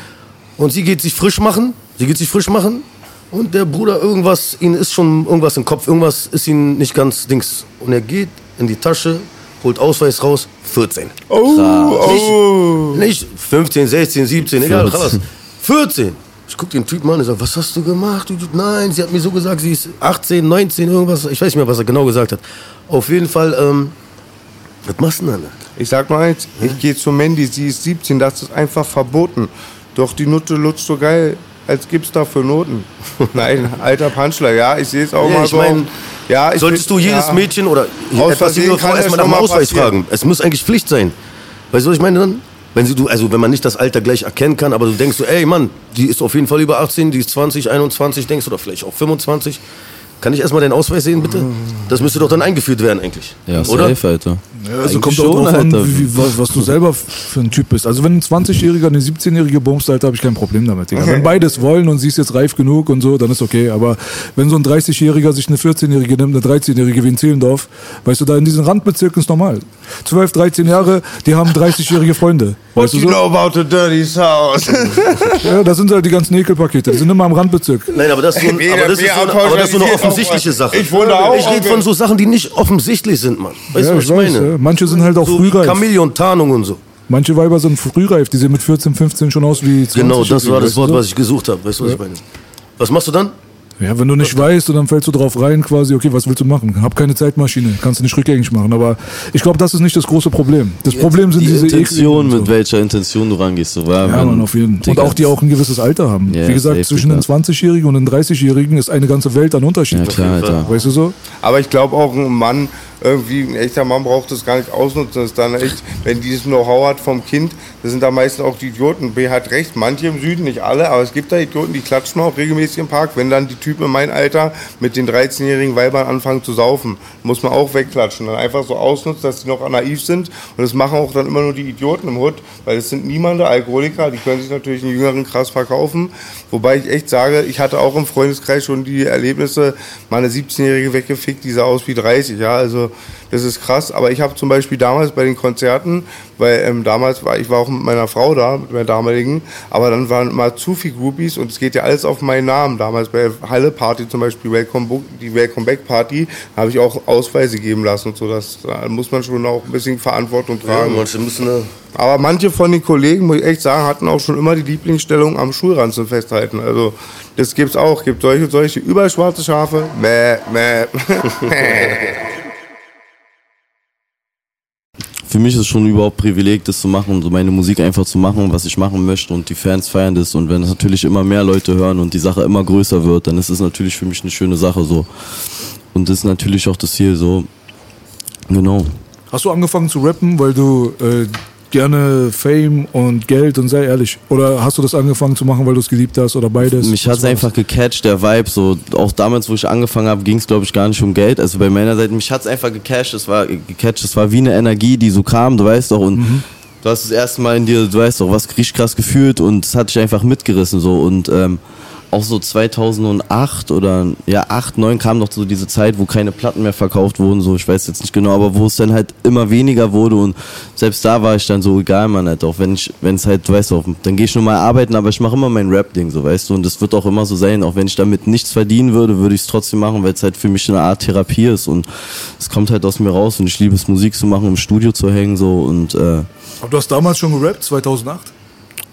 Und sie geht sich frisch machen. Sie geht sich frisch machen. Und der Bruder, irgendwas, ihnen ist schon irgendwas im Kopf. Irgendwas ist ihm nicht ganz Dings. Und er geht in die Tasche, holt Ausweis raus. 14. Oh, oh. Nicht 15, 16, 17, egal, was. 14. Ich guck den Typen an und sag, was hast du gemacht? Nein, sie hat mir so gesagt, sie ist 18, 19, irgendwas. Ich weiß nicht mehr, was er genau gesagt hat. Auf jeden Fall, ähm, was machst du denn da? Ich sag mal eins, ich gehe zu Mandy, sie ist 17, das ist einfach verboten. Doch die Nutte lutscht so geil, als gibt's da für Noten. Nein, alter Punchler, ja, ich sehe es auch Ja, mal ich so. mein, ja, ich Solltest du jedes ja. Mädchen oder etwas Frau erstmal nach dem Ausweis passieren. fragen? Es muss eigentlich Pflicht sein. Weißt du, was ich meine dann? Wenn sie, du, also wenn man nicht das Alter gleich erkennen kann, aber du denkst so, ey Mann, die ist auf jeden Fall über 18, die ist 20, 21, denkst du, oder vielleicht auch 25. Kann ich erstmal deinen Ausweis sehen, bitte? Das müsste doch dann eingeführt werden eigentlich. Ja, oder? safe, Alter. Ja, also kommt auch schon, drauf an, wie, was, was du selber für ein Typ bist. Also wenn ein 20-Jähriger eine 17-Jährige bumst, Alter, habe ich kein Problem damit. Digga. Wenn beides wollen und sie ist jetzt reif genug und so, dann ist okay. Aber wenn so ein 30-Jähriger sich eine 14-Jährige nimmt, eine 13-Jährige wie in Zehlendorf, weißt du, da in diesen Randbezirken ist normal. 12, 13 Jahre, die haben 30-jährige Freunde. What Weißt du you so? know about the dirty South? Ja, das sind halt die ganzen Ekelpakete. Die sind immer im Randbezirk. Nein, aber das ist so, ein, aber das ist so, eine, aber das ist so eine offensichtliche auch- Sache. Ich wohne da auch Ich rede von so Sachen, die nicht offensichtlich sind, Mann. Weißt Ja, du, was ich ich weiß, meine? Ja. Manche sind halt auch so frühreif. Chamäleon-Tarnung und so. Manche Weiber sind frühreif, die sehen mit 14, 15 schon aus wie 20. Genau, das war das Wort, so? was ich gesucht habe. Weißt du, was ich meine? Was machst du dann? Ja, wenn du nicht weißt und dann fällst du drauf rein, quasi, okay, was willst du machen? Hab keine Zeitmaschine, kannst du nicht rückgängig machen. Aber ich glaube, das ist nicht das große Problem. Das Problem sind die diese Intention, und mit so. welcher Intention du rangehst. So, weil Ja, wenn- Mann, auf jeden Fall. Und auch die auch ein gewisses Alter haben. Ja, Wie gesagt, zwischen den Digga. 20-Jährigen und den 30-Jährigen ist eine ganze Welt an Unterschied. Ja, klar, Alter. Weißt du so? Aber ich glaube auch ein Mann, irgendwie ein echter Mann braucht das gar nicht ausnutzen. Das ist dann echt, wenn dieses Know-how hat vom Kind, das sind da meistens auch die Idioten. B hat recht, manche im Süden, nicht alle, aber es gibt da Idioten, die klatschen auch regelmäßig im Park. Wenn dann die Typen in meinem Alter mit den 13-jährigen Weibern anfangen zu saufen, muss man auch wegklatschen. Dann einfach so ausnutzen, dass die noch naiv sind. Und das machen auch dann immer nur die Idioten im Hut, weil es sind niemande Alkoholiker, die können sich natürlich einen Jüngeren krass verkaufen. Wobei ich echt sage, ich hatte auch im Freundeskreis schon die Erlebnisse, meine 17-Jährige weggefickt, die sah aus wie 30, ja, also das ist krass. Aber ich habe zum Beispiel damals bei den Konzerten, weil ähm, damals war ich war auch mit meiner Frau da, mit meiner damaligen, aber dann waren mal zu viel Groupies und es geht ja alles auf meinen Namen. Damals bei Halle Party zum Beispiel, Welcome, die Welcome Back Party, habe ich auch Ausweise geben lassen und so. Das da muss man schon auch ein bisschen Verantwortung Ja, tragen. manche müssen äh, Aber manche von den Kollegen, muss ich echt sagen, hatten auch schon immer die Lieblingsstellung am Schulranzen festhalten. Also das gibt's auch. Gibt solche und solche überschwarze Schafe. Mäh, mäh. für mich ist es schon überhaupt Privileg, das zu machen, so meine Musik einfach zu machen, was ich machen möchte und die Fans feiern das und wenn es natürlich immer mehr Leute hören und die Sache immer größer wird, dann ist es natürlich für mich eine schöne Sache so. Und das ist natürlich auch das Ziel so. Genau. Hast du angefangen zu rappen, weil du äh, gerne Fame und Geld und sei ehrlich? Oder hast du das angefangen zu machen, weil du es geliebt hast oder beides? Mich hat's einfach gecatcht, der Vibe. So, auch damals, wo ich angefangen habe, ging es, glaube ich, gar nicht um Geld. Also bei meiner Seite, mich hat's einfach gecatcht. Es war gecatcht, es war wie eine Energie, die so kam, du weißt doch. Und du hast das erste Mal in dir, du weißt doch, was richtig krass gefühlt und es hat dich einfach mitgerissen. so Und ähm, auch so 2008 oder ja 8, 9 kam noch so diese Zeit, wo keine Platten mehr verkauft wurden, so ich weiß jetzt nicht genau, aber wo es dann halt immer weniger wurde und selbst da war ich dann so egal, man halt auch wenn ich wenn es halt, weißt du, dann gehe ich nur mal arbeiten, aber ich mache immer mein Rap Ding, so weißt du, und das wird auch immer so sein, auch wenn ich damit nichts verdienen würde, würde ich es trotzdem machen, weil es halt für mich eine Art Therapie ist und es kommt halt aus mir raus und ich liebe es Musik zu machen, im Studio zu hängen so und äh, Aber du hast damals schon gerappt, 2008?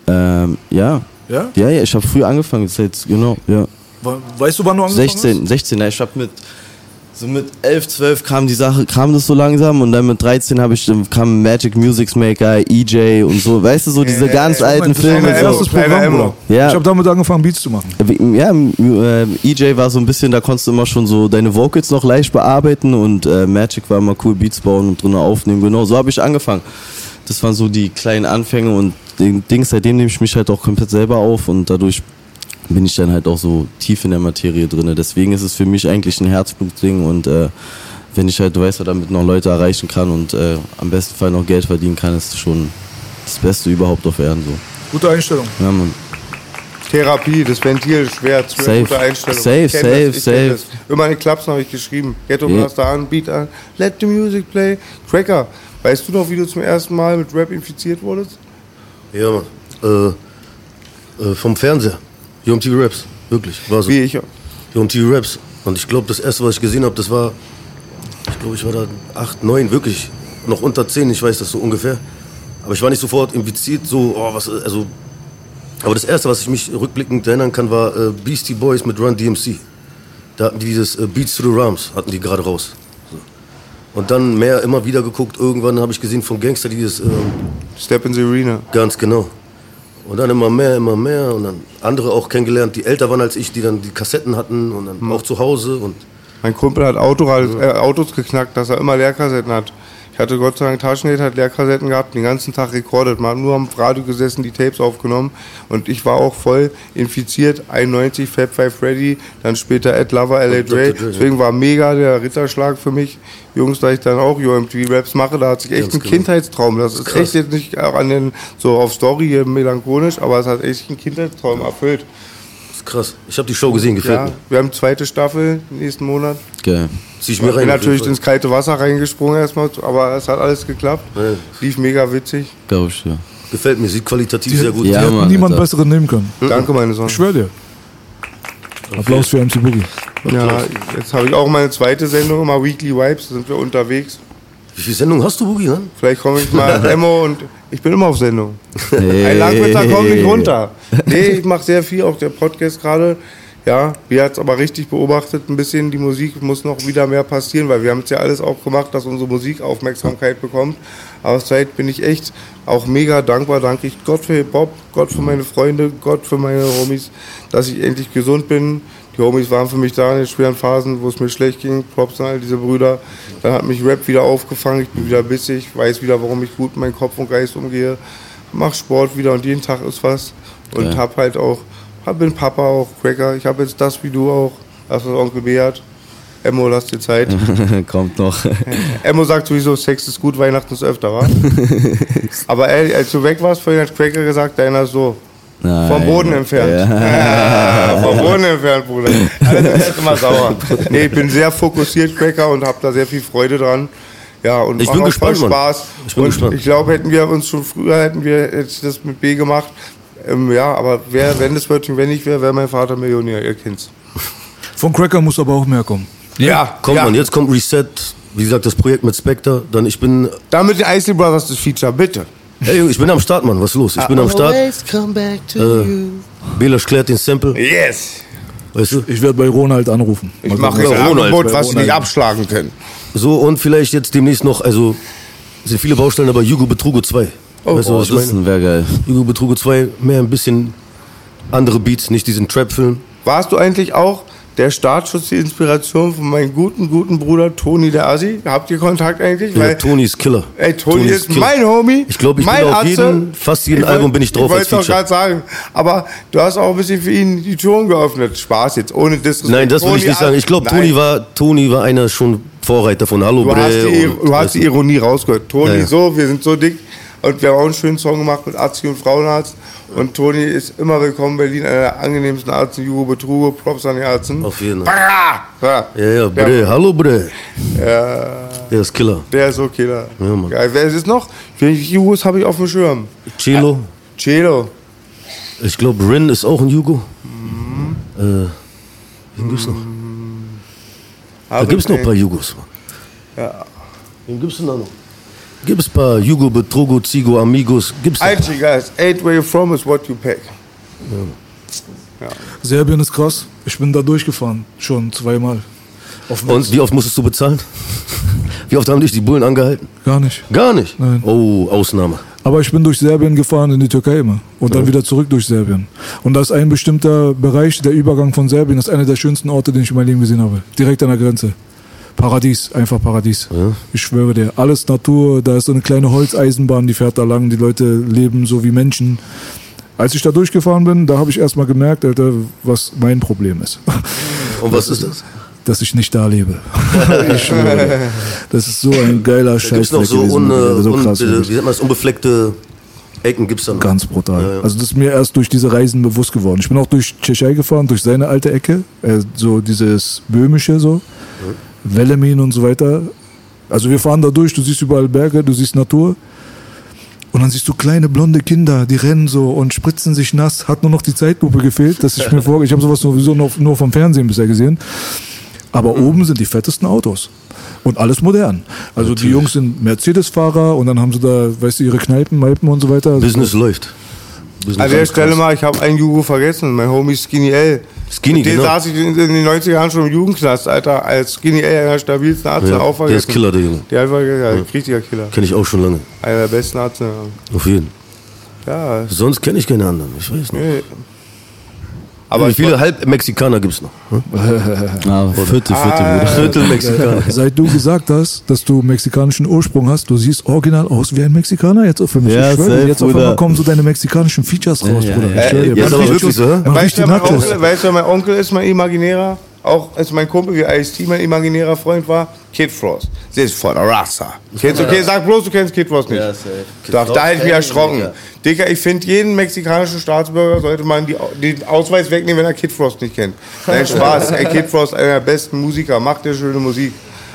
ähm, ja. Ja? Ja, ja, ich habe früh angefangen, das jetzt, genau, ja. Weißt du, wann du angefangen 16, 16, ja, ich hab mit so mit 11, 12 kam die Sache, kam das so langsam und dann mit 13 habe ich dann kam Magic Music Maker, EJ und so, weißt du so diese ganz hast? alten war mein Filme erstes so. Programm, Bruder. Ja. Ich habe damit angefangen, Beats zu machen. Ja, äh, EJ war so ein bisschen, da konntest du immer schon so deine Vocals noch leicht bearbeiten und äh, Magic war immer cool Beats bauen und drinnen aufnehmen. Genau, so habe ich angefangen. Das waren so die kleinen Anfänge und den Ding, seitdem nehme ich mich halt auch komplett selber auf und dadurch bin ich dann halt auch so tief in der Materie drinne. Deswegen ist es für mich eigentlich ein Herzblutding und äh, wenn ich halt, du weißt, damit noch Leute erreichen kann und äh, am besten Fall noch Geld verdienen kann, ist schon das Beste überhaupt auf Erden so. Gute Einstellung. Ja, man. Therapie, das Ventil, schwer, schwer Safe. gute Einstellung. Safe, safe, das, safe. Das. Immer in den Klaps habe ich geschrieben. Ghetto Ja. Blaster an, Beat an, let the music play. Cracker, weißt du noch, wie du zum ersten Mal mit Rap infiziert wurdest? Ja, Mann. Äh, äh, vom Fernseher. UMTV Raps. Wirklich. War so. Wie ich. UMTV Raps. Und ich glaube, das erste, was ich gesehen habe, das war. Ich glaube, ich war da 8, 9, wirklich. Noch unter 10, ich weiß das so ungefähr. Aber ich war nicht sofort infiziert, so, oh, was, also. Aber das erste, was ich mich rückblickend erinnern kann, war äh, Beastie Boys mit Run DMC. Da hatten die dieses äh, Beats to the Rams, hatten die gerade raus. Und dann mehr immer wieder geguckt. Irgendwann habe ich gesehen von Gangster dieses. Ähm, Step in the Arena. Ganz genau. Und dann immer mehr, immer mehr und dann andere auch kennengelernt, die älter waren als ich, die dann die Kassetten hatten und dann auch zu Hause und Mein Kumpel hat Auto, äh, Autos geknackt, dass er immer Leerkassetten hat. Ich hatte Gott sei Dank Taschengeld, hat Leerkassetten gehabt, den ganzen Tag rekordet. Man hat nur am Radio gesessen, die Tapes aufgenommen. Und ich war auch voll infiziert. 91 Fab Five Freddy, dann später Ed Lover, L.A. Dre. Deswegen war mega der Ritterschlag für mich. Jungs, da ich dann auch UMTV-Raps mache, da hat sich echt Ganz ein genau. Kindheitstraum. Das ist Krass. echt jetzt nicht auch an den, so auf Story hier melancholisch, aber es hat echt einen Kindheitstraum erfüllt. Krass. Ich habe die Show gesehen, gefällt Ja, mir. wir haben zweite Staffel nächsten Monat. Geil. Zieh ich mir bin rein. auf natürlich ins kalte Wasser reingesprungen erstmal, aber es hat alles geklappt. Ja. Lief mega witzig. Glaube ich, ja. Gefällt mir, sieht qualitativ Die, sehr gut Ja, aus. hätten Mann, niemand Alter. besseren nehmen können. Danke, meine Sonne. Ich schwör dir. Applaus für MC Boogie. Ja, jetzt habe ich auch meine zweite Sendung, immer Weekly Vibes, da sind wir unterwegs. Wie viele Sendungen hast du, Boogie? Ne? Vielleicht komme ich mal Emo und ich bin immer auf Sendung. Hey. Ein Langwitzer kommt nicht runter. Nee, ich mache sehr viel, auch der Podcast gerade. Ja, wir hat es aber richtig beobachtet, ein bisschen die Musik muss noch wieder mehr passieren, weil wir haben es ja alles auch gemacht, dass unsere Musik Aufmerksamkeit bekommt. Aber zurzeit bin ich echt auch mega dankbar, danke ich Gott für Hip-Hop, Gott für meine Freunde, Gott für meine Homies, dass ich endlich gesund bin. Die Homies waren für mich da in den schweren Phasen, wo es mir schlecht ging. Props an all diese Brüder. Dann hat mich Rap wieder aufgefangen, ich bin wieder bissig, weiß wieder, warum ich gut mit meinem Kopf und Geist umgehe. Mach Sport wieder und jeden Tag ist was. Und Ja. hab halt auch, hab bin Papa auch, Cracker. Ich habe jetzt das wie du auch, das was Onkel B hat. Emmo, lass dir Zeit. Kommt noch. Emmo sagt sowieso, Sex ist gut, Weihnachten ist öfter, wa? Aber ey, als du weg warst, vorhin hat Cracker gesagt, deiner ist so. Nein. Vom Boden entfernt. Ja, vom Boden entfernt, Bruder. Alle sind jetzt immer sauer. Nee, ich bin sehr fokussiert, Cracker, und habe da sehr viel Freude dran. Ja, und Ich bin auch gespannt, Mann. Spaß. Ich bin und gespannt. ich glaube, hätten wir uns schon früher, hätten wir jetzt das mit B gemacht. Ähm, ja, aber wer, wenn das Wörtchen wenn ich wäre, wäre mein Vater Millionär, ihr kennt's. Von Cracker muss aber auch mehr kommen. Ja, Kommt ja. man, jetzt kommt Reset, wie gesagt, das Projekt mit Spectre. Dann ich bin, Damit die Isley Brothers das Feature, bitte. Hey, ich bin am Start, Mann, was ist los? Ich bin am Start. Äh, Belasch klärt den Sample, Yes. weißt du? Ich werde bei Ronald anrufen. Ich mache jetzt ein Ronald, Angebot, was sie nicht abschlagen können. So, und vielleicht jetzt demnächst noch, also, es sind viele Baustellen, aber Jugo Betrugo 2. Oh, weißt du, Oh, was das ich meine? wäre geil. Jugo Betrugo 2, mehr ein bisschen andere Beats, nicht diesen Trap-Film. Warst du eigentlich auch der Startschuss, die Inspiration von meinem guten, guten Bruder Toni der Assi? Habt ihr Kontakt eigentlich? Ja, Tony ist Killer. Ey, Toni, Tony ist Killer. mein Homie. Ich glaube, ich mein bin auf jeden, fast jedem Ich wollt- Album bin ich drauf Ich als wollte es doch Feature. gerade sagen. Aber du hast auch ein bisschen für ihn die Türen geöffnet. Spaß jetzt, ohne Disrespect. Nein, das will ich Toni nicht sagen. Ich glaube. Toni war, Toni war einer schon Vorreiter von Hallo Du Bre. hast, die, du hast die Ironie rausgehört. Toni ja. so, wir sind so dick. Und wir haben auch einen schönen Song gemacht mit Azi und Frauenarzt. Und Toni ist immer willkommen in Berlin, einer der angenehmsten Ärzte, Jugo Betrugo, Props an die Ärzte. Auf jeden Fall. Ja, Ja, ja, Bre, hallo Bre. Der ist Killer. Der ist so Killer. Ja, Mann. Geil. Wer ist es noch? Welche Jugos habe ich auf dem Schirm? Celo. Celo. Ich glaube, Rin ist auch ein Jugo. Mhm. Äh, wen gibt's noch? Da gibt's noch ein paar Jugos, Mann. Ja. Wen gibt's denn da noch? Gibt's ein paar Jugo, Betrogo, Zigo, Amigos. Gibt's da? Einzig, guys. Eight where you from is what you pack. Serbien ist krass. Ich bin da durchgefahren. Schon zweimal. Und wie oft musstest du bezahlen? Wie oft haben dich die Bullen angehalten? Gar nicht. Gar nicht? Nein. Oh, Ausnahme. Aber ich bin durch Serbien gefahren in die Türkei immer. Und dann wieder zurück durch Serbien. Und da ist ein bestimmter Bereich, der Übergang von Serbien, das ist einer der schönsten Orte, den ich in meinem Leben gesehen habe. Direkt an der Grenze. Paradies, einfach Paradies. Ich schwöre dir. Alles Natur, da ist so eine kleine Holzeisenbahn, die fährt da lang, die Leute leben so wie Menschen. Als ich da durchgefahren bin, da habe ich erst mal gemerkt, Alter, was mein Problem ist. Und was ist das? dass ich nicht da lebe. Das ist so ein geiler Da Scheiß. gibt's noch so, un, so un, krass. wie nennt man das, unbefleckte Ecken gibt's dann. Ganz brutal. Ja, ja. Also das ist mir erst durch diese Reisen bewusst geworden. Ich bin auch durch Tschechei gefahren, durch seine alte Ecke, äh, so dieses Böhmische so, Wellemin und so weiter. Also wir fahren da durch, du siehst überall Berge, du siehst Natur. Und dann siehst du kleine blonde Kinder, die rennen so und spritzen sich nass. Hat nur noch die Zeitlupe gefehlt, dass ich mir vor, ich habe sowas sowieso nur, nur vom Fernsehen bisher gesehen. Aber oben sind die fettesten Autos. Und alles modern. Also die Jungs sind Mercedes-Fahrer und dann haben sie da, weißt du, ihre Kneipen, Malpen und so weiter. Also Business läuft. Business An der Stelle mal, ich habe einen Jugo vergessen, mein Homie Skinny L. Skinny, Mit dem genau. saß ich in, in den 90er Jahren schon im Jugendknast, Alter, als Skinny L, einer der stabilsten Arzt, Ja, auch der vergessen. ist Killer, der Junge. Der war ja, ein richtiger Killer. Kenn ich auch schon lange. Einer der besten Ärzte. Auf jeden. Ja, Sonst kenne ich keine anderen. Ich weiß nicht. nee. Aber wie viele Halb-Mexikaner gibt's noch? Hm? Ah, Viertel, Viertel, Bruder. Viertel Mexikaner. Seit du gesagt hast, dass du mexikanischen Ursprung hast, du siehst original aus wie ein Mexikaner jetzt für mich. Ja, ich schwöre, jetzt auf einmal kommen so deine mexikanischen Features raus, ja, Bruder. ja. Ich schwöre dir, Äh, jetzt aber wirklich so, du, weißt du, mein Onkel ist mein imaginärer, auch als mein Kumpel wie Ice-T mein imaginärer Freund war, Kid Frost. Das ist von der Raza. Kennst du, okay, sag bloß, du kennst Kid Frost nicht. Ja, safe. Kid Da, hätte ich mich erschrocken. Digga. Digga, ich finde, jeden mexikanischen Staatsbürger sollte man die, den Ausweis wegnehmen, wenn er Kid Frost nicht kennt. Nein, Spaß. Ey, Kid Frost, einer der besten Musiker, macht der schöne Musik.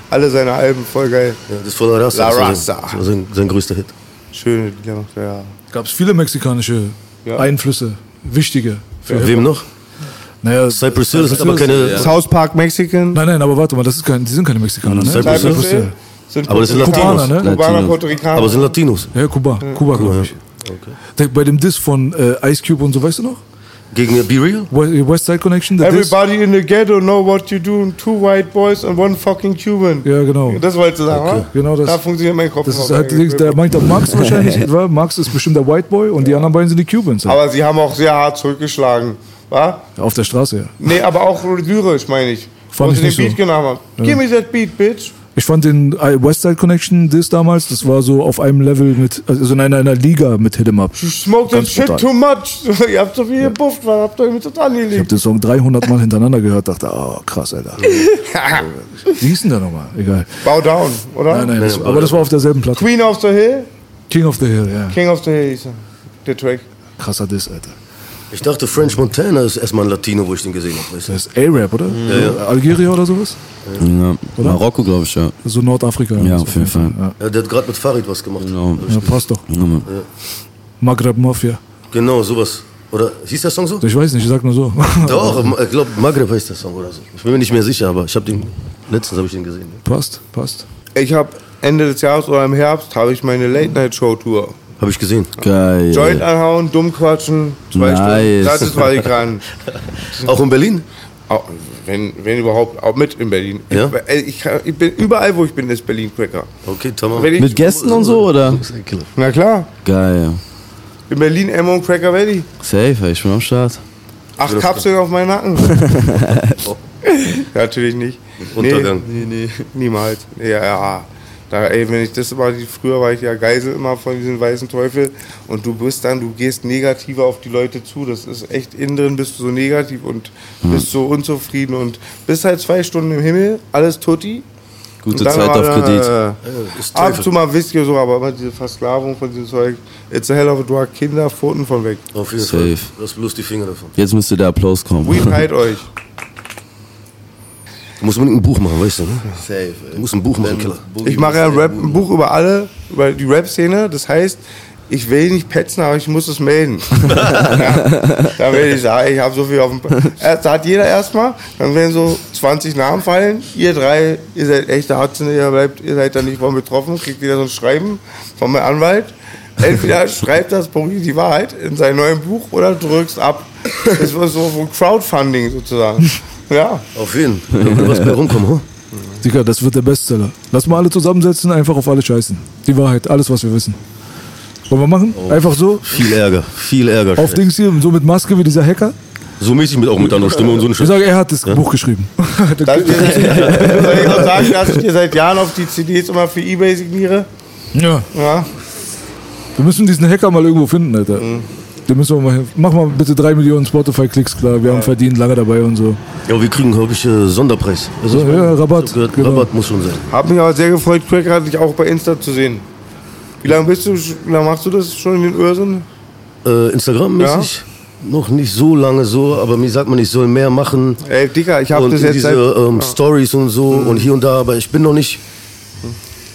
Alle seine Alben, voll geil. Ja, das ist von der Rasse. La Raza. sein, das war sein, sein größter Hit. Schöne Lieder macht er, ja. Gab es viele mexikanische Ja. Einflüsse, wichtige. Für Wem noch? Naja, Cypress Hill, das sind aber keine. South Park Mexican. Nein, nein, aber warte mal, das ist kein, die sind keine Mexikaner, ne? Cypress Cypress Hill. Hill. Sind Aber das sind Latinos. Kubaner, ne? Kubaner. Puerto Ricaner. Aber sind Latinos. Ja, Kuba, Kuba, glaube ich. Der, bei dem Diss von äh, Ice Cube und so, weißt du noch? Gegen äh, Be Real? We- West Side Connection, der Diss. Everybody in the ghetto know what you do. Two white boys and one fucking Cuban. Ja, genau. Das wolltest du sagen, oder? Genau das. Da funktioniert mein Kopf Das ist noch. halt, der meint der Max wahrscheinlich, wa? Max ist bestimmt der White Boy und die anderen beiden sind die Cubans. Aber sie haben auch sehr hart zurückgeschlagen. Wa? Auf der Straße, ja. Nee, aber auch lyrisch, meine ich. Fand Wo ich sie den nicht Beat so. genommen haben. Give me that beat, bitch. Ich fand den äh, West Side Connection Diss damals, das war so auf einem Level mit, also in einer, einer Liga mit Hit 'em Up. You smoke that shit too much. Ihr habt so viel gebufft, was habt ihr damit total Ich habe angelegt? den Song 300 Mal hintereinander gehört, dachte, oh krass, Alter. Wie hieß denn der nochmal? Egal. Bow down, oder? Nein, nein, das, aber das war auf derselben Platte. Queen of the Hill? King of the Hill, ja. King of the Hill hieß er. Der Track. Krasser Diss, Alter. Ich dachte, French Montana ist erstmal ein Latino, wo ich den gesehen habe. Das ist A-Rap, oder? ja. Algerier oder sowas? Ja. Marokko, glaube ich, ja. So Nordafrika. Ja, auf jeden Fall. Ja. Ja, der hat gerade mit Farid was gemacht. Genau. ja, passt doch. Ja. Maghreb Mafia. Genau, sowas. Oder hieß der Song so? Ich weiß nicht, ich sag nur so. Doch, ich glaube Maghreb heißt der Song oder so. Ich bin mir nicht mehr sicher, aber ich habe den letztens habe ich den gesehen. passt, passt. Ich habe Ende des Jahres oder im Herbst habe ich meine Late-Night-Show-Tour. Habe ich gesehen. Geil. Joint anhauen, dumm quatschen, zwei Nice. Stunden. Das ist, was ich kann. Auch in Berlin? Auch, wenn, wenn überhaupt, auch mit in Berlin. Ja? Ich, ich, ich bin überall, wo ich bin, ist Berlin Cracker. Okay, ich, Mit Gästen und so, oder? Na klar, Geil. in Berlin Emma und Cracker Valley. Safe, ich bin am Start. Acht Kapseln auf meinen Nacken. natürlich nicht. Untergang. Nee, nee, nee. Niemals. Ja, ja. Da, ey, wenn ich das war, früher war ich ja Geisel immer von diesem weißen Teufel und du bist dann, du gehst negativer auf die Leute zu. Das ist echt innen drin bist du so negativ und bist so unzufrieden und bist halt zwei Stunden im Himmel, alles tutti. Gute Zeit auf dann, Kredit. Äh, ab und zu mal Whisky und so, aber immer diese Versklavung von diesem Zeug. It's a hell of a drug. Kinder, Pfoten von weg. Auf jeden Safe. Fall. Lass bloß die Finger davon. Jetzt müsste der Applaus kommen. Weed halt euch. Du musst unbedingt ein Buch machen, weißt du, ne? Safe. Du musst ein Buch machen, Killer. Ich mache ja ein, Rap, ein Buch über alle, über die Rap-Szene. Das heißt, ich will nicht petzen, aber ich muss es melden. ja, da will ich sagen, ich habe so viel auf dem. Erst hat jeder erstmal, dann werden so 20 Namen fallen. Ihr drei, ihr seid echte Ärzte, ihr, bleibt, ihr seid da nicht von betroffen, kriegt jeder so ein Schreiben von meinem Anwalt. Entweder schreibt das Punkt die Wahrheit in sein neues Buch oder drückst ab. Das war so ein Crowdfunding sozusagen. Ja. Auf jeden. Da wird was bei rumkommen, hm? Digga, das wird der Bestseller. Lass mal alle zusammensetzen, einfach auf alle scheißen. Die Wahrheit, alles, was wir wissen. Wollen wir machen? Einfach so? Viel Ärger, viel Ärger. Auf Dings hier, so mit Maske wie dieser Hacker? So mäßig mit auch mit einer Stimme und so eine Ich Scheiße. sage, er hat das Buch geschrieben. Dass ich, dir- soll ich auch sagen, dass ich dir seit Jahren auf die CDs immer für Ebay signiere? ja. Ja. Wir müssen diesen Hacker mal irgendwo finden, Alter. Den müssen wir mal hin. Mach mal bitte drei Millionen Spotify-Klicks klar. Wir haben verdient, lange dabei und so. Ja, wir kriegen, glaube ich, äh, Sonderpreis. Also meine, ja, Rabatt, gehört, genau. Rabatt muss schon sein. Hab mich aber sehr gefreut, Cracker dich auch bei Insta zu sehen. Wie lange bist du, wie lange machst du das schon in den Öhrsen? Äh, Instagram-mäßig noch nicht so lange so, aber mir sagt man, ich soll mehr machen. Ey, Dicker, ich hab und das jetzt diese seit- ähm, Ja. Stories und so und hier und da, aber ich bin noch nicht.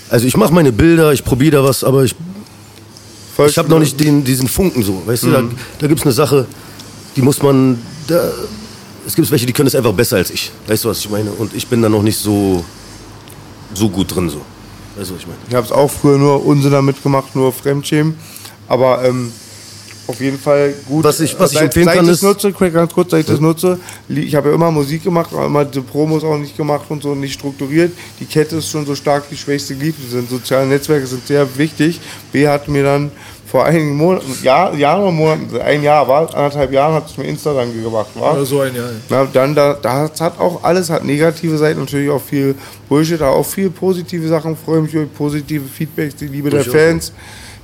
Also ich mache meine Bilder, ich probiere da was, aber ich, Voll ich habe noch nicht den, diesen Funken so. Weißt du, da, Mhm. da gibt es eine Sache, die muss man. Da, es gibt welche, die können es einfach besser als ich. Weißt du, was ich meine? Und ich bin da noch nicht so, so gut drin so. Weißt du, was ich meine? Ich habe es auch früher nur Unsinn damit gemacht, nur Fremdschämen. Aber ähm, auf jeden Fall gut. Was ich- was ich seit, empfehlen seit kann, ich ist- das nutze, ganz kurz, seit ich das nutze, ich habe ja immer Musik gemacht, aber immer die Promos auch nicht gemacht und so nicht strukturiert. Die Kette ist schon so stark wie schwächste Glied. Die sind soziale Netzwerke sind sehr wichtig. B hat mir dann vor einigen Monaten, Jahr, Jahren oder Monaten, ein Jahr war, anderthalb Jahren hat es mir Insta dann gemacht. War. Ja, so ein Jahr. Na, dann da, das hat auch alles hat negative Seiten, natürlich auch viel Bullshit, aber auch viel positive Sachen. Freue mich über positive Feedbacks, die Liebe der Ich auch. Fans.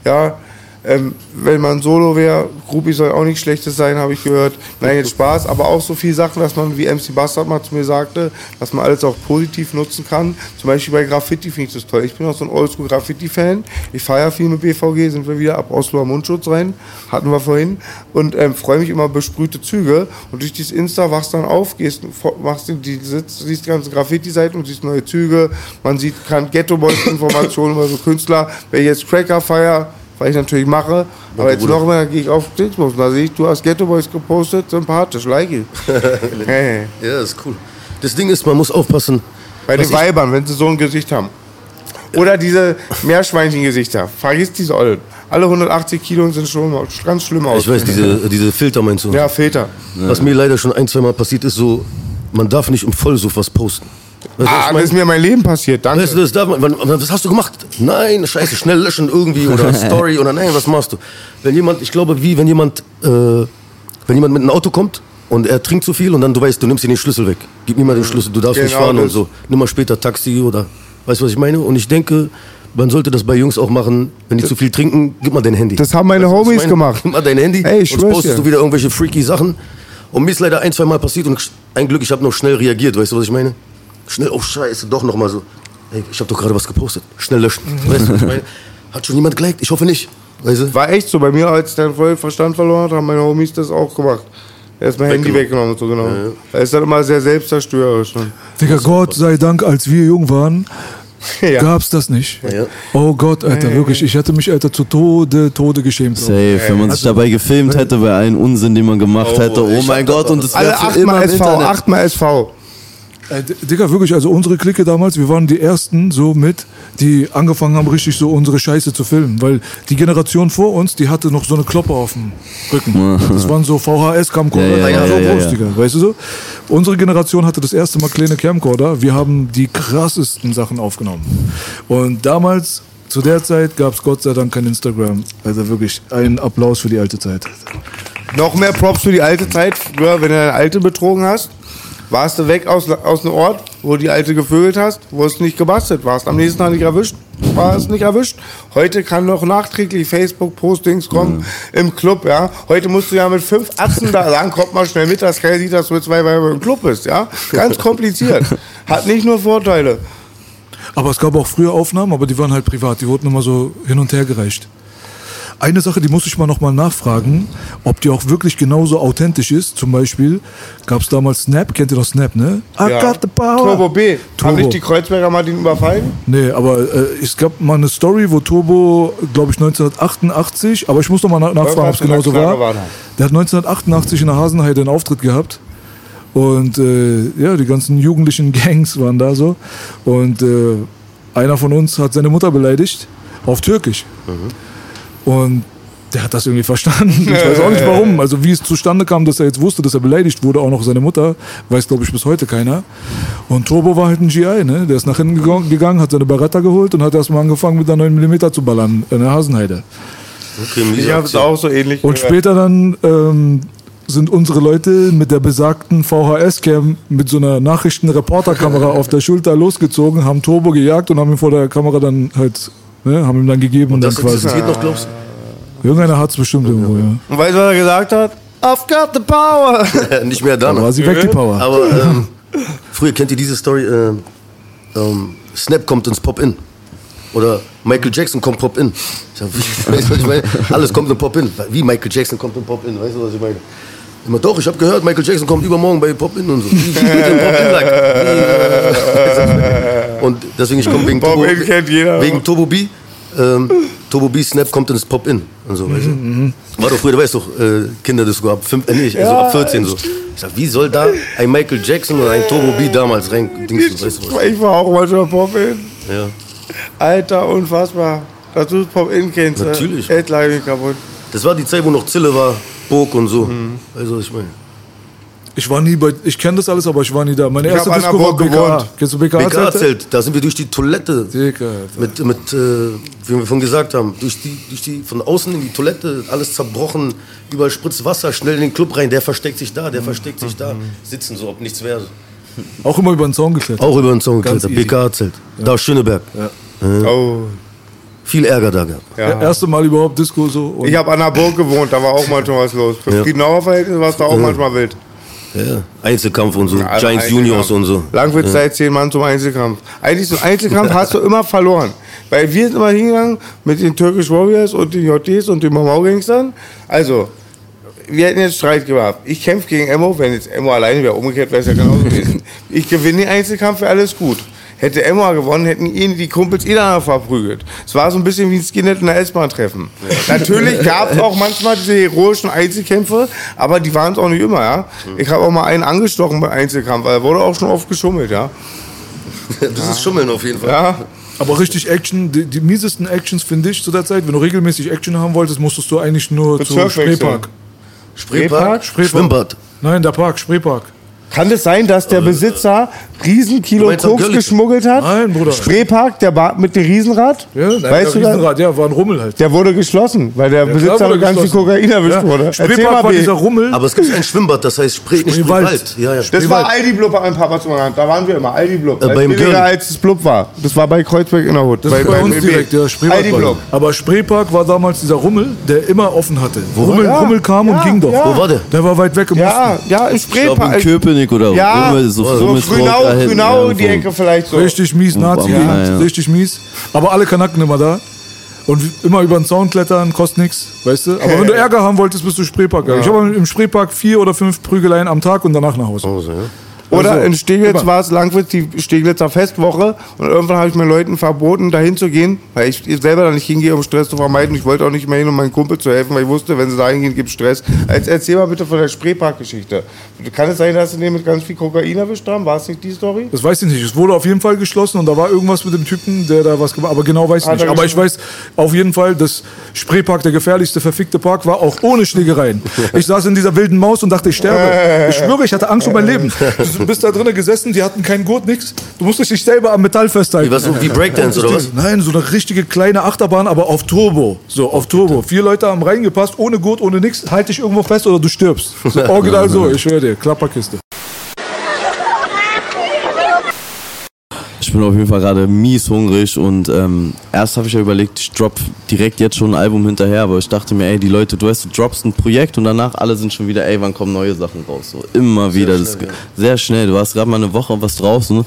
Ja, ähm, wenn man Solo wäre, Groupie soll auch nicht schlechtes sein, habe ich gehört. Nein, jetzt Spaß, aber auch so viele Sachen, dass man, wie MC Bastard mal zu mir sagte, dass man alles auch positiv nutzen kann. Zum Beispiel bei Graffiti finde ich das toll. Ich bin auch so ein Oldschool-Graffiti-Fan. Ich feiere viel mit BVG, sind wir wieder ab Oslo am Mundschutz rein, hatten wir vorhin. Und ähm, freue mich immer besprühte Züge. Und durch dieses Insta wachst dann auf, gehst, machst die, die, sitzt, siehst die ganzen Graffiti-Seiten und siehst neue Züge. Man sieht, kann Ghetto-Boys-Informationen über so Künstler. Wer jetzt Cracker feier, weil ich natürlich mache, aber jetzt Bruder. noch mehr gehe ich auf Dingsbus. Da sehe ich, du hast Ghetto Boys gepostet, sympathisch, like it. hey. Ja, ist cool. Das Ding ist, man muss aufpassen. Bei den Weibern, wenn sie so ein Gesicht haben. Oder diese Meerschweinchen-Gesichter. Vergiss diese Ollen. Alle 180 Kilo sind schon ganz schlimm aus. Ich weiß, diese, diese Filter meinst du? Ja, Filter. Was mir leider schon ein, zwei Mal passiert ist, so, man darf nicht im Vollsuff was posten. Was Ah, das mein? ist mir mein Leben passiert, danke. Weißt du, das darf man, was hast du gemacht? Nein, scheiße, schnell löschen irgendwie oder Story oder nein, was machst du? Wenn jemand, ich glaube, wie wenn jemand, äh, wenn jemand mit einem Auto kommt und er trinkt zu viel und dann du weißt, du nimmst ihm den Schlüssel weg. Gib niemand den Schlüssel, du darfst nicht Genau fahren und das. so. Nimm mal später Taxi oder, weißt du, was ich meine? Und ich denke, man sollte das bei Jungs auch machen, wenn die zu viel trinken, gib mal dein Handy. Das haben meine Weißt Homies meine? gemacht. Gib mal dein Handy, Ey, ich schwör's postest dir. du wieder irgendwelche freaky Sachen. Und mir ist leider ein, zwei Mal passiert und ein Glück, ich habe noch schnell reagiert, weißt du, was ich meine? Schnell, oh scheiße, doch noch mal so. Ey, ich habe doch gerade was gepostet. Schnell löschen. Weißt du, was ich meine? Hat schon jemand geliked? Ich hoffe nicht. Weißt du? War echt so. Bei mir, als der voll Verstand verloren hat, haben meine Homies das auch gemacht. Er ist mein Handy Weggenommen. so, genau. Er ist dann immer sehr selbstzerstörerisch. Ne? Digga, Gott sei Dank, als wir jung waren, Ja. gab's das nicht. Ja. Oh Gott, Alter, wirklich. Ich hätte mich, Alter, zu Tode, Tode geschämt. Safe, wenn man sich dabei gefilmt hätte bei allen Unsinn, den man gemacht Oh, hätte. Oh mein Gott, und es Alle wäre für immer achtmal im SV, Internet. achtmal SV. Äh, Digga, wirklich, also unsere Clique damals, wir waren die Ersten so mit, die angefangen haben, richtig so unsere Scheiße zu filmen. Weil die Generation vor uns, die hatte noch so eine Kloppe auf dem Rücken. Das waren so VHS-Camcorder, Ja, ja, waren so ja, ja, groß, ja. Digga, weißt du so? Unsere Generation hatte das erste Mal kleine Camcorder. Wir haben die krassesten Sachen aufgenommen. Und damals, zu der Zeit, gab es Gott sei Dank kein Instagram. Also wirklich, ein Applaus für die alte Zeit. Noch mehr Props für die alte Zeit. Früher, wenn du deine Alte betrogen hast, warst du weg aus, aus einem Ort, wo du die Alte gevögelt hast, wurdest nicht gebastelt, warst am nächsten Tag nicht erwischt, warst nicht erwischt. Heute kann noch nachträglich Facebook-Postings kommen im Club, ja. Heute musst du ja mit fünf Atzen da sagen, kommt mal schnell mit, dass keiner sieht, dass du mit zwei Weibern im Club bist, ja. Ganz kompliziert. Hat nicht nur Vorteile. Aber es gab auch früher Aufnahmen, aber die waren halt privat. Die wurden immer so hin und her gereicht. Eine Sache, die muss ich mal nochmal nachfragen, ob die auch wirklich genauso authentisch ist. Zum Beispiel gab es damals Snap, kennt ihr doch Snap, ne? I Ja. got the power. Turbo B. Haben Turbo. nicht die Kreuzberger mal den überfallen? Nee, aber äh, es gab mal eine Story, wo Turbo, glaube ich, 1988, aber ich muss noch mal na nachfragen, ob es genauso war. War. Der hat 1988 in der Hasenheide einen Auftritt gehabt. Und äh, ja, die ganzen jugendlichen Gangs waren da so. Und äh, einer von uns hat seine Mutter beleidigt auf Türkisch. Und der hat das irgendwie verstanden. Ich weiß auch nicht warum. Also wie es zustande kam, dass er jetzt wusste, dass er beleidigt wurde, auch noch seine Mutter, weiß glaube ich bis heute keiner. Und Turbo war halt ein GI, ne? Der ist nach hinten gegangen- gegangen, hat seine Beretta geholt und hat erstmal angefangen mit einer 9mm zu ballern in der Hasenheide. Okay, Ich habe es auch so ähnlich Und gehört. später dann ähm, sind unsere Leute mit der besagten VHS-Cam mit so einer Nachrichtenreporterkamera auf der Schulter losgezogen, haben Turbo gejagt und haben ihn vor der Kamera dann halt, ne, haben ihm dann gegeben und, Das dann quasi. existiert noch, glaubst du? Irgendeiner hat es bestimmt irgendwo, ja. Und weißt du, was er gesagt hat? I've got the power. Nicht mehr da. Da war sie weg, die Power. Aber ähm, früher kennt ihr diese Story, äh, ähm, Snap kommt ins Pop-In. Oder Michael Jackson kommt Pop-In. Ich sag, wie- Weißt du, was ich meine? Alles kommt in Pop-In. Wie Michael Jackson kommt in Pop-In? Weißt du, was ich meine? Immer doch, ich habe gehört, Michael Jackson kommt übermorgen bei Pop-In und so. Wie, wie mit dem Pop-In-Like. Und deswegen, ich komme wegen Turbo, wegen Turbo B. Ähm, Turbo B Snap kommt ins Pop-In und so, weißt du? War doch früher, du weißt doch, äh, Kinderdisco ab, fünf, äh, nee, also Ja, ab 14 so. Ich sag, wie soll da ein Michael Jackson oder ein Turbo B damals rein, Dings, weißt du was? Ich war auch manchmal Pop-In. Ja. Alter, unfassbar. Dass du Pop-In kennst. Natürlich. Echt leider mich kaputt. Das war die Zeit, wo noch Zille war, Burg und so. Du, was ich meine? Ich war nie bei, ich kenne das alles, aber ich war nie da. Meine Ich erste hab Disco war Burg BKA. gewohnt. Kennst du BKA? BK Zelt, da sind wir durch die Toilette Dicker, mit, mit äh, wie wir vorhin gesagt haben, durch die, durch die, von außen in die Toilette, alles zerbrochen, überall spritzt Wasser, schnell in den Club rein, der versteckt sich da, der versteckt sich da, sitzen so, ob nichts wäre. Auch immer über den Zaun geklettert. Auch über den Zaun geklettert, easy. BK Zelt, da aus Schöneberg. Oh. Viel Ärger da gehabt. Ja. Erste Mal überhaupt Disco so. Und Ich habe an der Burg gewohnt, da war auch manchmal was los. Für Ja. Friedenauer Verhältnisse war es da auch manchmal wild. Ja. Einzelkampf und so, Ja, also Giants. Juniors und so. Langwitz Zeit, zehn Mann zum Einzelkampf. Eigentlich so Einzelkampf hast du immer verloren. Weil wir sind immer hingegangen mit den Turkish Warriors und den JDs und den Mamau-Gangstern. Also, wir hätten jetzt Streit gehabt. Ich kämpfe gegen Emo, wenn jetzt Emo alleine wäre, umgekehrt wäre es ja genauso gewesen. Ich gewinne den Einzelkampf, wäre alles gut. Hätte Emma gewonnen, hätten ihn die Kumpels eh danach verprügelt. Es war so ein bisschen wie ein Skinhead in der S-Bahn-Treffen. Natürlich gab es auch manchmal diese heroischen Einzelkämpfe, aber die waren es auch nicht immer, ja. Ich habe auch mal einen angestochen beim Einzelkampf, weil da wurde auch schon oft geschummelt, ja. Das ist Schummeln auf jeden Fall. Ja, Aber richtig Action, die, die miesesten Actions finde ich zu der Zeit, wenn du regelmäßig Action haben wolltest, musstest du eigentlich nur zu Bezirk wechseln. Spreepark. Spreepark, Spreepark. Schwimmbad. Nein, der Park, Spreepark. Kann es sein, dass der Besitzer Riesenkilo meinst am Koks Görlitz? geschmuggelt hat? Nein, Bruder. Spreepark, der Bar mit dem Riesenrad? Ja, nein, weißt der du das? Riesenrad, ja, war ein Rummel halt. Der wurde geschlossen, weil der Ja, Besitzer wurde ganz viel geschlossen. Kokain erwischt Ja, wurde. Erzähl Spreepark mal, war B. dieser Rummel. Aber es gibt ein Schwimmbad, das heißt Spree, nicht Spreewald. Spreewald. Ja, ja, Das war Aldi Blub bei meinem Papa zum Rand. Da waren wir immer. Aldi Blub. Äh, Als beim billiger als es Blub war. Das war bei Kreuzberg in der Hut. Das ist bei uns direkt, ja, Spreepark. Aldi Blub. Aber Spreepark war damals dieser Rummel, der immer offen hatte. Rummel, Ja, Rummel kam und ging doch. ja. Wo war der? Der war weit weg im Ja, ja, im Spreepark. Köpenick oder Ja, irgendwo, so, so Grünau, da Grünau, ja, die Ecke vielleicht so. Richtig mies, nazi Ja, ja. richtig mies. Aber alle Kanaken immer da. Und immer über den Zaun klettern, kostet nichts, weißt du? Aber wenn du Ärger haben wolltest, bist du Spreepark. Ich habe im Spreepark vier oder fünf Prügeleien am Tag und danach nach Hause. Also, ja. Oder Also, in Steglitz war es Langwitz die Steglitzer Festwoche und irgendwann habe ich mir Leuten verboten, dahin zu gehen, weil ich selber da nicht hingehe, um Stress zu vermeiden. Ich wollte auch nicht mehr hin, um meinem Kumpel zu helfen, weil ich wusste, wenn sie da hingehen, gibt es Stress. Jetzt erzähl mal bitte von der Spreepark-Geschichte. Kann es sein, dass sie den mit ganz viel Kokain erwischt haben? War es nicht die Story? Das weiß ich nicht. Es wurde auf jeden Fall geschlossen und da war irgendwas mit dem Typen, der da was gemacht hat. Aber genau weiß ich Hat nicht. er Aber ich weiß auf jeden Fall, dass Spreepark der gefährlichste, verfickte Park war, auch ohne Schlägereien. Ich saß in dieser wilden Maus und dachte, ich sterbe. Ich schwöre, ich hatte Angst um mein Leben. Du bist da drinnen gesessen, die hatten keinen Gurt, nix. Du musstest dich selber am Metall festhalten. Wie, was, so wie Breakdance oder was? Nein, so eine richtige kleine Achterbahn, aber auf Turbo. So, auf Turbo. Vier Leute haben reingepasst, ohne Gurt, ohne nix. Halt dich irgendwo fest oder du stirbst. So, original so, ich schwöre dir. Klapperkiste. Ich bin auf jeden Fall gerade mies hungrig und ähm, erst habe ich ja überlegt, ich drop direkt jetzt schon ein Album hinterher, aber ich dachte mir, ey, die Leute, du weißt, du droppst ein Projekt und danach alle sind schon wieder, ey, wann kommen neue Sachen raus? So immer wieder, das ist sehr schnell. Du hast gerade mal eine Woche was draußen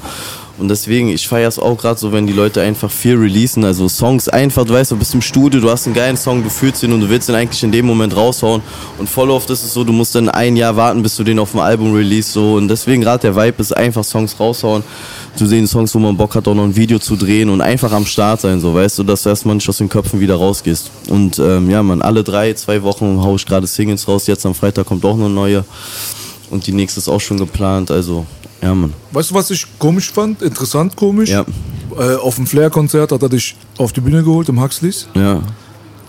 und deswegen, ich feiere es auch gerade so, wenn die Leute einfach viel releasen, also Songs einfach, du weißt, du bist im Studio, du hast einen geilen Song, du fühlst ihn und du willst ihn eigentlich in dem Moment raushauen. Und voll oft ist es so, du musst dann ein Jahr warten, bis du den auf dem Album release so. Und deswegen gerade der Vibe ist einfach Songs raushauen, zu sehen Songs, wo man Bock hat, auch noch ein Video zu drehen und einfach am Start sein, so weißt du, dass du erstmal nicht aus den Köpfen wieder rausgehst und ähm, ja, man, alle drei, zwei Wochen hau ich gerade Singles raus, jetzt am Freitag kommt auch eine neue und die nächste ist auch schon geplant, also ja, man. Weißt du, was ich komisch fand? Interessant komisch. Ja. Äh, auf dem Flair-Konzert hat er dich auf die Bühne geholt im Huxleys Ja,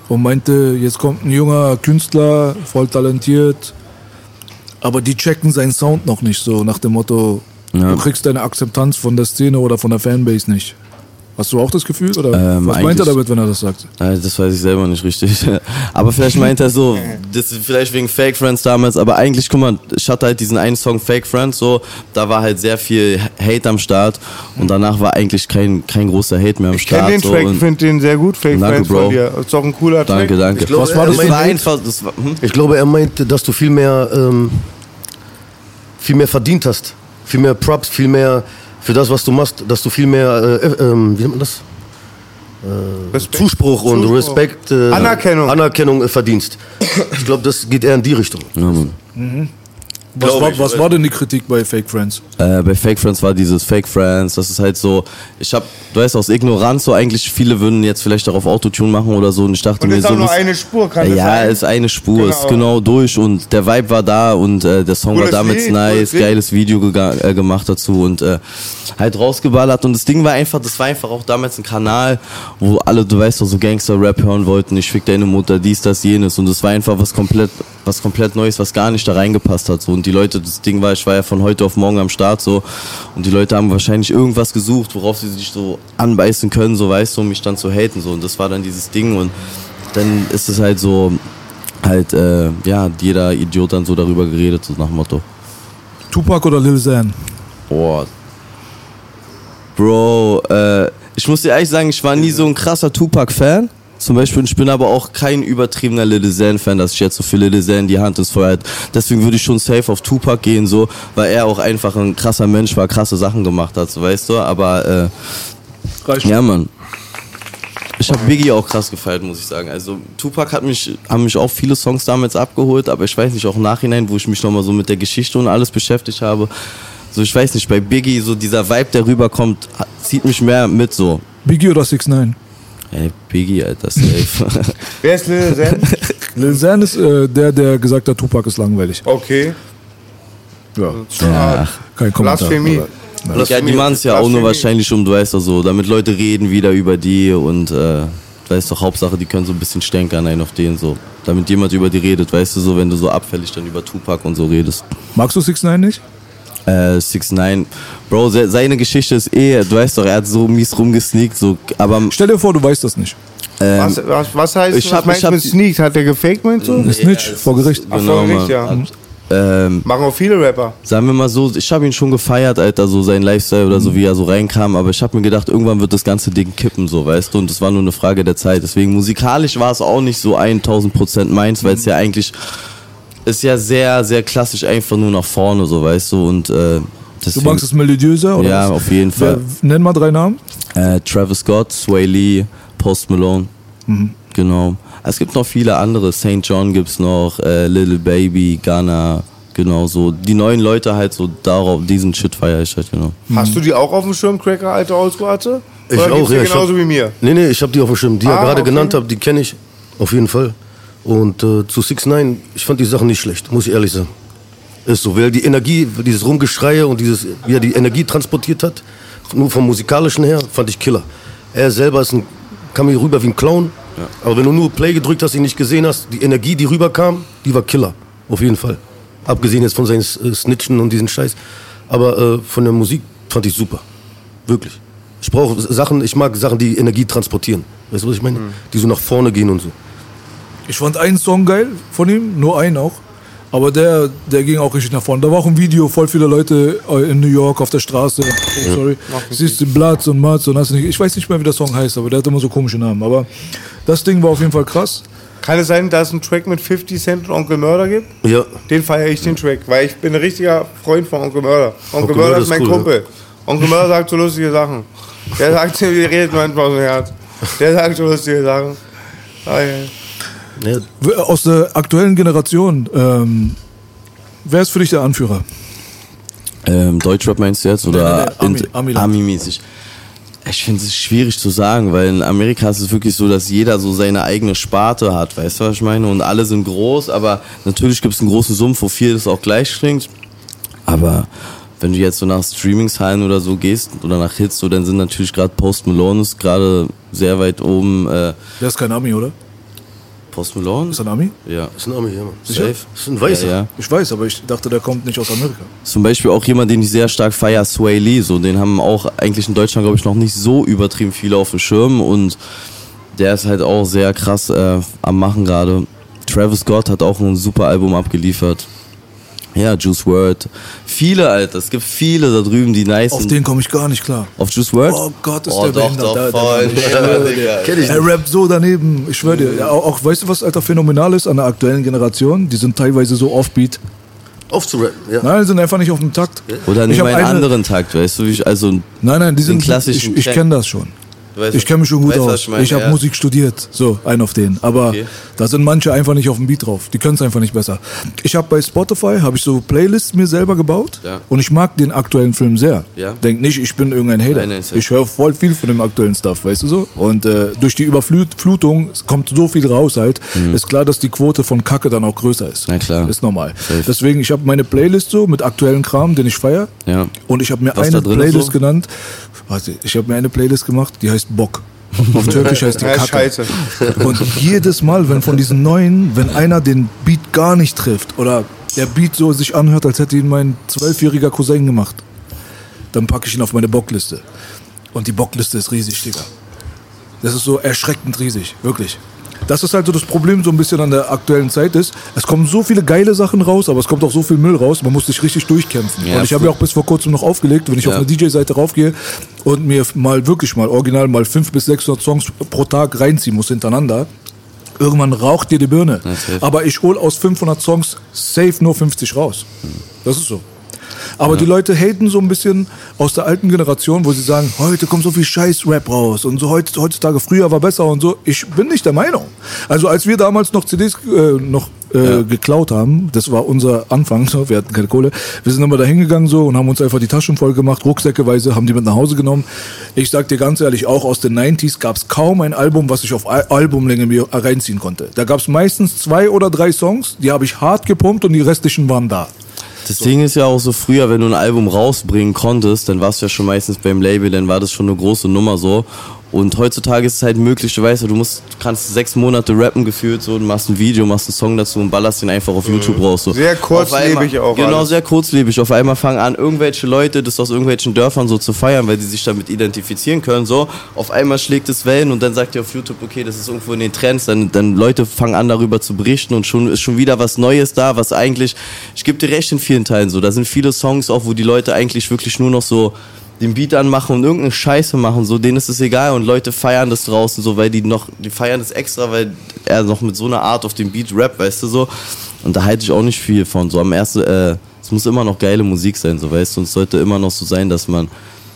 und meinte, jetzt kommt ein junger Künstler, voll talentiert, aber die checken seinen Sound noch nicht so nach dem Motto, Ja. du kriegst deine Akzeptanz von der Szene oder von der Fanbase nicht. Hast du auch das Gefühl? Oder Ähm, was meint er damit, wenn er das sagt? Äh, Das weiß ich selber nicht richtig. Aber vielleicht meint er so, das ist vielleicht wegen Fake Friends damals, aber eigentlich, guck mal, ich hatte halt diesen einen Song Fake Friends, so, da war halt sehr viel Hate am Start und danach war eigentlich kein, kein großer Hate mehr am Ich kenne Start. den so, Track, und- finde den sehr gut, Fake Danke, Friends Bro. von dir. Ist doch ein cooler Track. Danke, danke. Ich glaube, Was er war das? meint- war einfach, das war, hm? Ich glaube, er meint, dass du viel mehr, ähm, viel mehr verdient hast. Viel mehr Props, viel mehr für das, was du machst, dass du viel mehr, äh, äh, ähm, wie nennt man das? Respekt. Zuspruch und Zuspruch. Respekt, äh, Anerkennung. Anerkennung äh, verdienst. Ich glaube, das geht eher in die Richtung. Ja, Mann. Was, war, ich, was war denn die Kritik bei Fake Friends? Äh, bei Fake Friends war dieses Fake Friends, das ist halt so, ich hab, du weißt, aus Ignoranz so eigentlich, viele würden jetzt vielleicht darauf Autotune machen oder so und ich dachte Und mir ist so. auch nur eine Spur, kann das Ja, sein? ist eine Spur, ist Genau. genau durch und der Vibe war da und äh, der Song Cooles war damals Lied, nice, geiles Video äh, gemacht dazu und äh, halt rausgeballert und das Ding war einfach, das war einfach auch damals ein Kanal, wo alle, du weißt doch, so Gangster-Rap hören wollten, ich fick deine Mutter, dies, das, jenes und das war einfach was komplett, was komplett Neues, was gar nicht da reingepasst hat so und die Leute, das Ding war, ich war ja von heute auf morgen am Start so und die Leute haben wahrscheinlich irgendwas gesucht, worauf sie sich so anbeißen können, so weißt du, um mich dann zu haten so und das war dann dieses Ding und dann ist es halt so, halt, äh, ja, jeder Idiot dann so darüber geredet, so nach dem Motto. Tupac oder Lil Xan? Boah. Bro, äh, ich muss dir ehrlich sagen, ich war nie so ein krasser Tupac-Fan. Zum Beispiel, ich bin aber auch kein übertriebener Lil Xan-Fan, dass ich jetzt so viel Lil Xan die Hand ins Feuer hat. Deswegen würde ich schon safe auf Tupac gehen, so, weil er auch einfach ein krasser Mensch war, krasse Sachen gemacht hat, so, weißt du, aber, äh, Reicht. ja, Mann. Ich habe Biggie auch krass gefeiert, muss ich sagen. Also Tupac hat mich, haben mich auch viele Songs damals abgeholt, aber ich weiß nicht, auch im Nachhinein, wo ich mich nochmal so mit der Geschichte und alles beschäftigt habe, so ich weiß nicht, bei Biggie, so dieser Vibe, der rüberkommt, zieht mich mehr mit so. Biggie oder 6 9 Ey, Biggie, Alter, safe. Wer ist Lil Zen? Lil Xan ist äh, der, der gesagt hat, Tupac ist langweilig. Okay. Ja, ja, kein Kommentar. Blasphemie. Ja, die machen es ja auch nur wahrscheinlich um, du weißt doch so, damit Leute reden wieder über die und äh, du weißt doch, Hauptsache, die können so ein bisschen stänkern einen auf den so. Damit jemand über die redet, weißt du so, wenn du so abfällig dann über Tupac und so redest. Magst du 6 9 nicht? Äh, 6 9 Bro, se- seine Geschichte ist eh, du weißt doch, er hat so mies rumgesneakt, so, aber Stell dir vor, du weißt das nicht. ähm, Was, was, was heißt, Ich was hab- meinst ich du hab mit Sneaked? Hat der gefaked, meinst du? Eine Snitch vor Gericht. Ach, genau, vor Gericht, ja. ähm, Machen auch viele Rapper. sagen wir mal so, ich habe ihn schon gefeiert, Alter, so sein Lifestyle oder so, wie er so reinkam, aber ich habe mir gedacht, irgendwann wird das ganze Ding kippen, so, weißt du, und das war nur eine Frage der Zeit. Deswegen musikalisch war es auch nicht so 1000 Prozent meins, weil es ja eigentlich ist ja sehr, sehr klassisch einfach nur nach vorne, so, weißt du, und äh, Du deswegen, magst es melodiöser? Oder Ja, was? auf jeden Fall. Wer, nenn mal drei Namen. äh, Travis Scott, Sway Lee, Post Malone, genau. Es gibt noch viele andere, St. John gibt's noch, äh, Little Baby, Ghana, genau so. Die neuen Leute halt so darauf, diesen Shit feiere ich halt, genau. Hast du die auch auf dem Schirm, Cracker, alte Oldschool-Arte? Ich Oder auch, ja. ich genauso hab- wie mir. Nee, nee, ich habe die auf dem Schirm. Die Ah, ihr gerade okay. genannt habt, die kenne ich auf jeden Fall. Und äh, zu 6 9 ich fand die Sachen nicht schlecht, muss ich ehrlich sagen. Ist so, weil die Energie, dieses Rumgeschreie und dieses, wie er die Energie transportiert hat, nur vom musikalischen her, fand ich Killer. Er selber ist ein, kam mir rüber wie ein Clown. Aber wenn du nur Play gedrückt hast, ihn nicht gesehen hast, die Energie, die rüberkam, die war Killer. Auf jeden Fall. Abgesehen jetzt von seinen äh, Snitchen und diesen Scheiß. Aber äh, von der Musik fand ich super. Wirklich. Ich brauche Sachen, ich mag Sachen, die Energie transportieren. Weißt du, was ich meine? Die so nach vorne gehen und so. Ich fand einen Song geil von ihm, nur einen auch. Aber der, der ging auch richtig nach vorne. Da war auch ein Video, voll viele Leute äh, in New York auf der Straße. Oh, sorry. Siehst du Blatz und Matz und hast nicht. Ich weiß nicht mehr, wie der Song heißt, aber der hat immer so komische Namen. Aber das Ding war auf jeden Fall krass. Kann es sein, dass es einen Track mit 50 Cent und Onkel Mörder gibt? Ja, Den feiere ich, den Track, weil ich bin ein richtiger Freund von Onkel Mörder. Onkel, Onkel Mörder ist mein cool, Kumpel. Onkel Mörder sagt so lustige Sachen. Der sagt, der redet manchmal aus dem Herz. Der sagt so lustige Sachen. Ah, ja. Ja W- Aus der aktuellen Generation, ähm, wer ist für dich der Anführer? Ähm, Deutschrap meinst du jetzt? Oder Nee, nee, nee. Ami-mäßig? Ich finde es schwierig zu sagen, weil in Amerika ist es wirklich so, dass jeder so seine eigene Sparte hat, weißt du, was ich meine? Und alle sind groß, aber natürlich gibt es einen großen Sumpf, wo vieles auch gleich klingt. Aber wenn du jetzt so nach Streamingzahlen oder so gehst oder nach Hits, so, dann sind natürlich gerade Post Malone ist gerade sehr weit oben. Äh, Der ist kein Ami, oder? Post Malone? Ist ein Ami? Ja. Ist ein Ami, ja. Sicher? Safe. Ist ein Weißer. Ja, ja. Ich weiß, aber ich dachte, der kommt nicht aus Amerika. Zum Beispiel auch jemand, den ich sehr stark feier, Sway Lee. So, den haben auch eigentlich in Deutschland, glaube ich, noch nicht so übertrieben viele auf dem Schirm. Und der ist halt auch sehr krass äh, am Machen gerade. Travis Scott hat auch ein super Album abgeliefert. Ja, Juice WRLD. Viele, Alter. Es gibt viele da drüben, die nice Auf sind. den komme ich gar nicht klar. Auf Juice WRLD? Oh Gott, ist oh, der doch, doch, Da- voll. Digga. Kenn ich Er nicht. rappt so daneben, ich schwöre dir. Ja, auch, auch, weißt du, was alter phänomenal ist an der aktuellen Generation? Die sind teilweise so offbeat. Aufzurappen, ja. Nein, die sind einfach nicht auf dem Takt. Oder Ich nimm hab einen eine- anderen Takt, weißt du? wie Ich, also, Nein, nein, die sind klassischen Ich, ich kenne das schon. Weißt, Ich kenne mich schon gut weißt, aus. Ich, ich habe ja. Musik studiert, so ein auf den. Aber Okay. da sind manche einfach nicht auf dem Beat drauf. Die können es einfach nicht besser. Ich habe bei Spotify habe ich so Playlists mir selber gebaut Ja. und ich mag den aktuellen Film sehr. Ja. Denk nicht, ich bin irgendein Hater. Nein, nein, ich höre voll viel von dem aktuellen Stuff, weißt du so? Und äh, durch die Überflutung kommt so viel raus halt. Ist klar, dass die Quote von Kacke dann auch größer ist. Mhm. Na klar. Ist normal. Safe. Deswegen, ich habe meine Playlist so mit aktuellen Kram, den ich feiere. Ja. Und ich habe mir Was eine Playlist so? genannt. Warte, ich habe mir eine Playlist gemacht, die heißt Bock. Auf Türkisch heißt die Kacke. scheiße. Und jedes Mal, wenn von diesen neuen, wenn einer den Beat gar nicht trifft oder der Beat so sich anhört, als hätte ihn mein zwölfjähriger Cousin gemacht, dann packe ich ihn auf meine Bockliste. Und die Bockliste ist riesig, Digga. Das ist so erschreckend riesig, wirklich. Das ist halt so das Problem so ein bisschen an der aktuellen Zeit ist. Es kommen so viele geile Sachen raus, aber es kommt auch so viel Müll raus. Man muss sich richtig durchkämpfen. Ja, und ich habe ja auch bis vor kurzem noch aufgelegt, wenn ich Ja. auf eine DJ-Seite raufgehe und mir mal wirklich mal original mal 500 bis 600 Songs pro Tag reinziehen muss hintereinander. Irgendwann raucht dir die Birne. Aber ich hole aus 500 Songs safe nur 50 raus. Das ist so. Aber die Leute haten so ein bisschen aus der alten Generation, wo sie sagen, heute kommt so viel Scheiß-Rap raus und so heut- heutzutage früher war besser und so. Ich bin nicht der Meinung. Also als wir damals noch CDs äh, noch äh, geklaut haben, das war unser Anfang, so, wir hatten keine Kohle. Wir sind immer da hingegangen so und haben uns einfach die Taschen voll gemacht, rucksäckeweise, haben die mit nach Hause genommen. Ich sag dir ganz ehrlich, auch aus den 90s gab es kaum ein Album, was ich auf Al Albumlänge mir reinziehen konnte. Da gab es meistens zwei oder drei Songs, die habe ich hart gepumpt und die restlichen waren da. Das Ding ist ja auch so früher, wenn du ein Album rausbringen konntest, dann warst du ja schon meistens beim Label, dann war das schon eine große Nummer so. Und heutzutage ist es halt möglich, du weißt ja, du musst, du kannst sechs Monate rappen gefühlt so, du machst ein Video, machst einen Song dazu und ballerst den einfach auf YouTube raus. So. Sehr kurzlebig auch Genau, alles. sehr kurzlebig. Auf einmal fangen an, irgendwelche Leute das aus irgendwelchen Dörfern so zu feiern, weil sie sich damit identifizieren können. So, auf einmal schlägt es Wellen und dann sagt ihr auf YouTube, okay, das ist irgendwo in den Trends. Dann, dann Leute fangen an, darüber zu berichten und schon ist schon wieder was Neues da, was eigentlich, ich gebe dir recht in vielen Teilen so. Da sind viele Songs auch, wo die Leute eigentlich wirklich nur noch so den Beat anmachen und irgendeine Scheiße machen, so denen ist es egal und Leute feiern das draußen so, weil die noch, die feiern das extra, weil er noch mit so einer Art auf dem Beat rappt, weißt du so. Und da halte ich auch nicht viel von. So am ersten, äh, es muss immer noch geile Musik sein, so weißt du. Und es sollte immer noch so sein, dass man,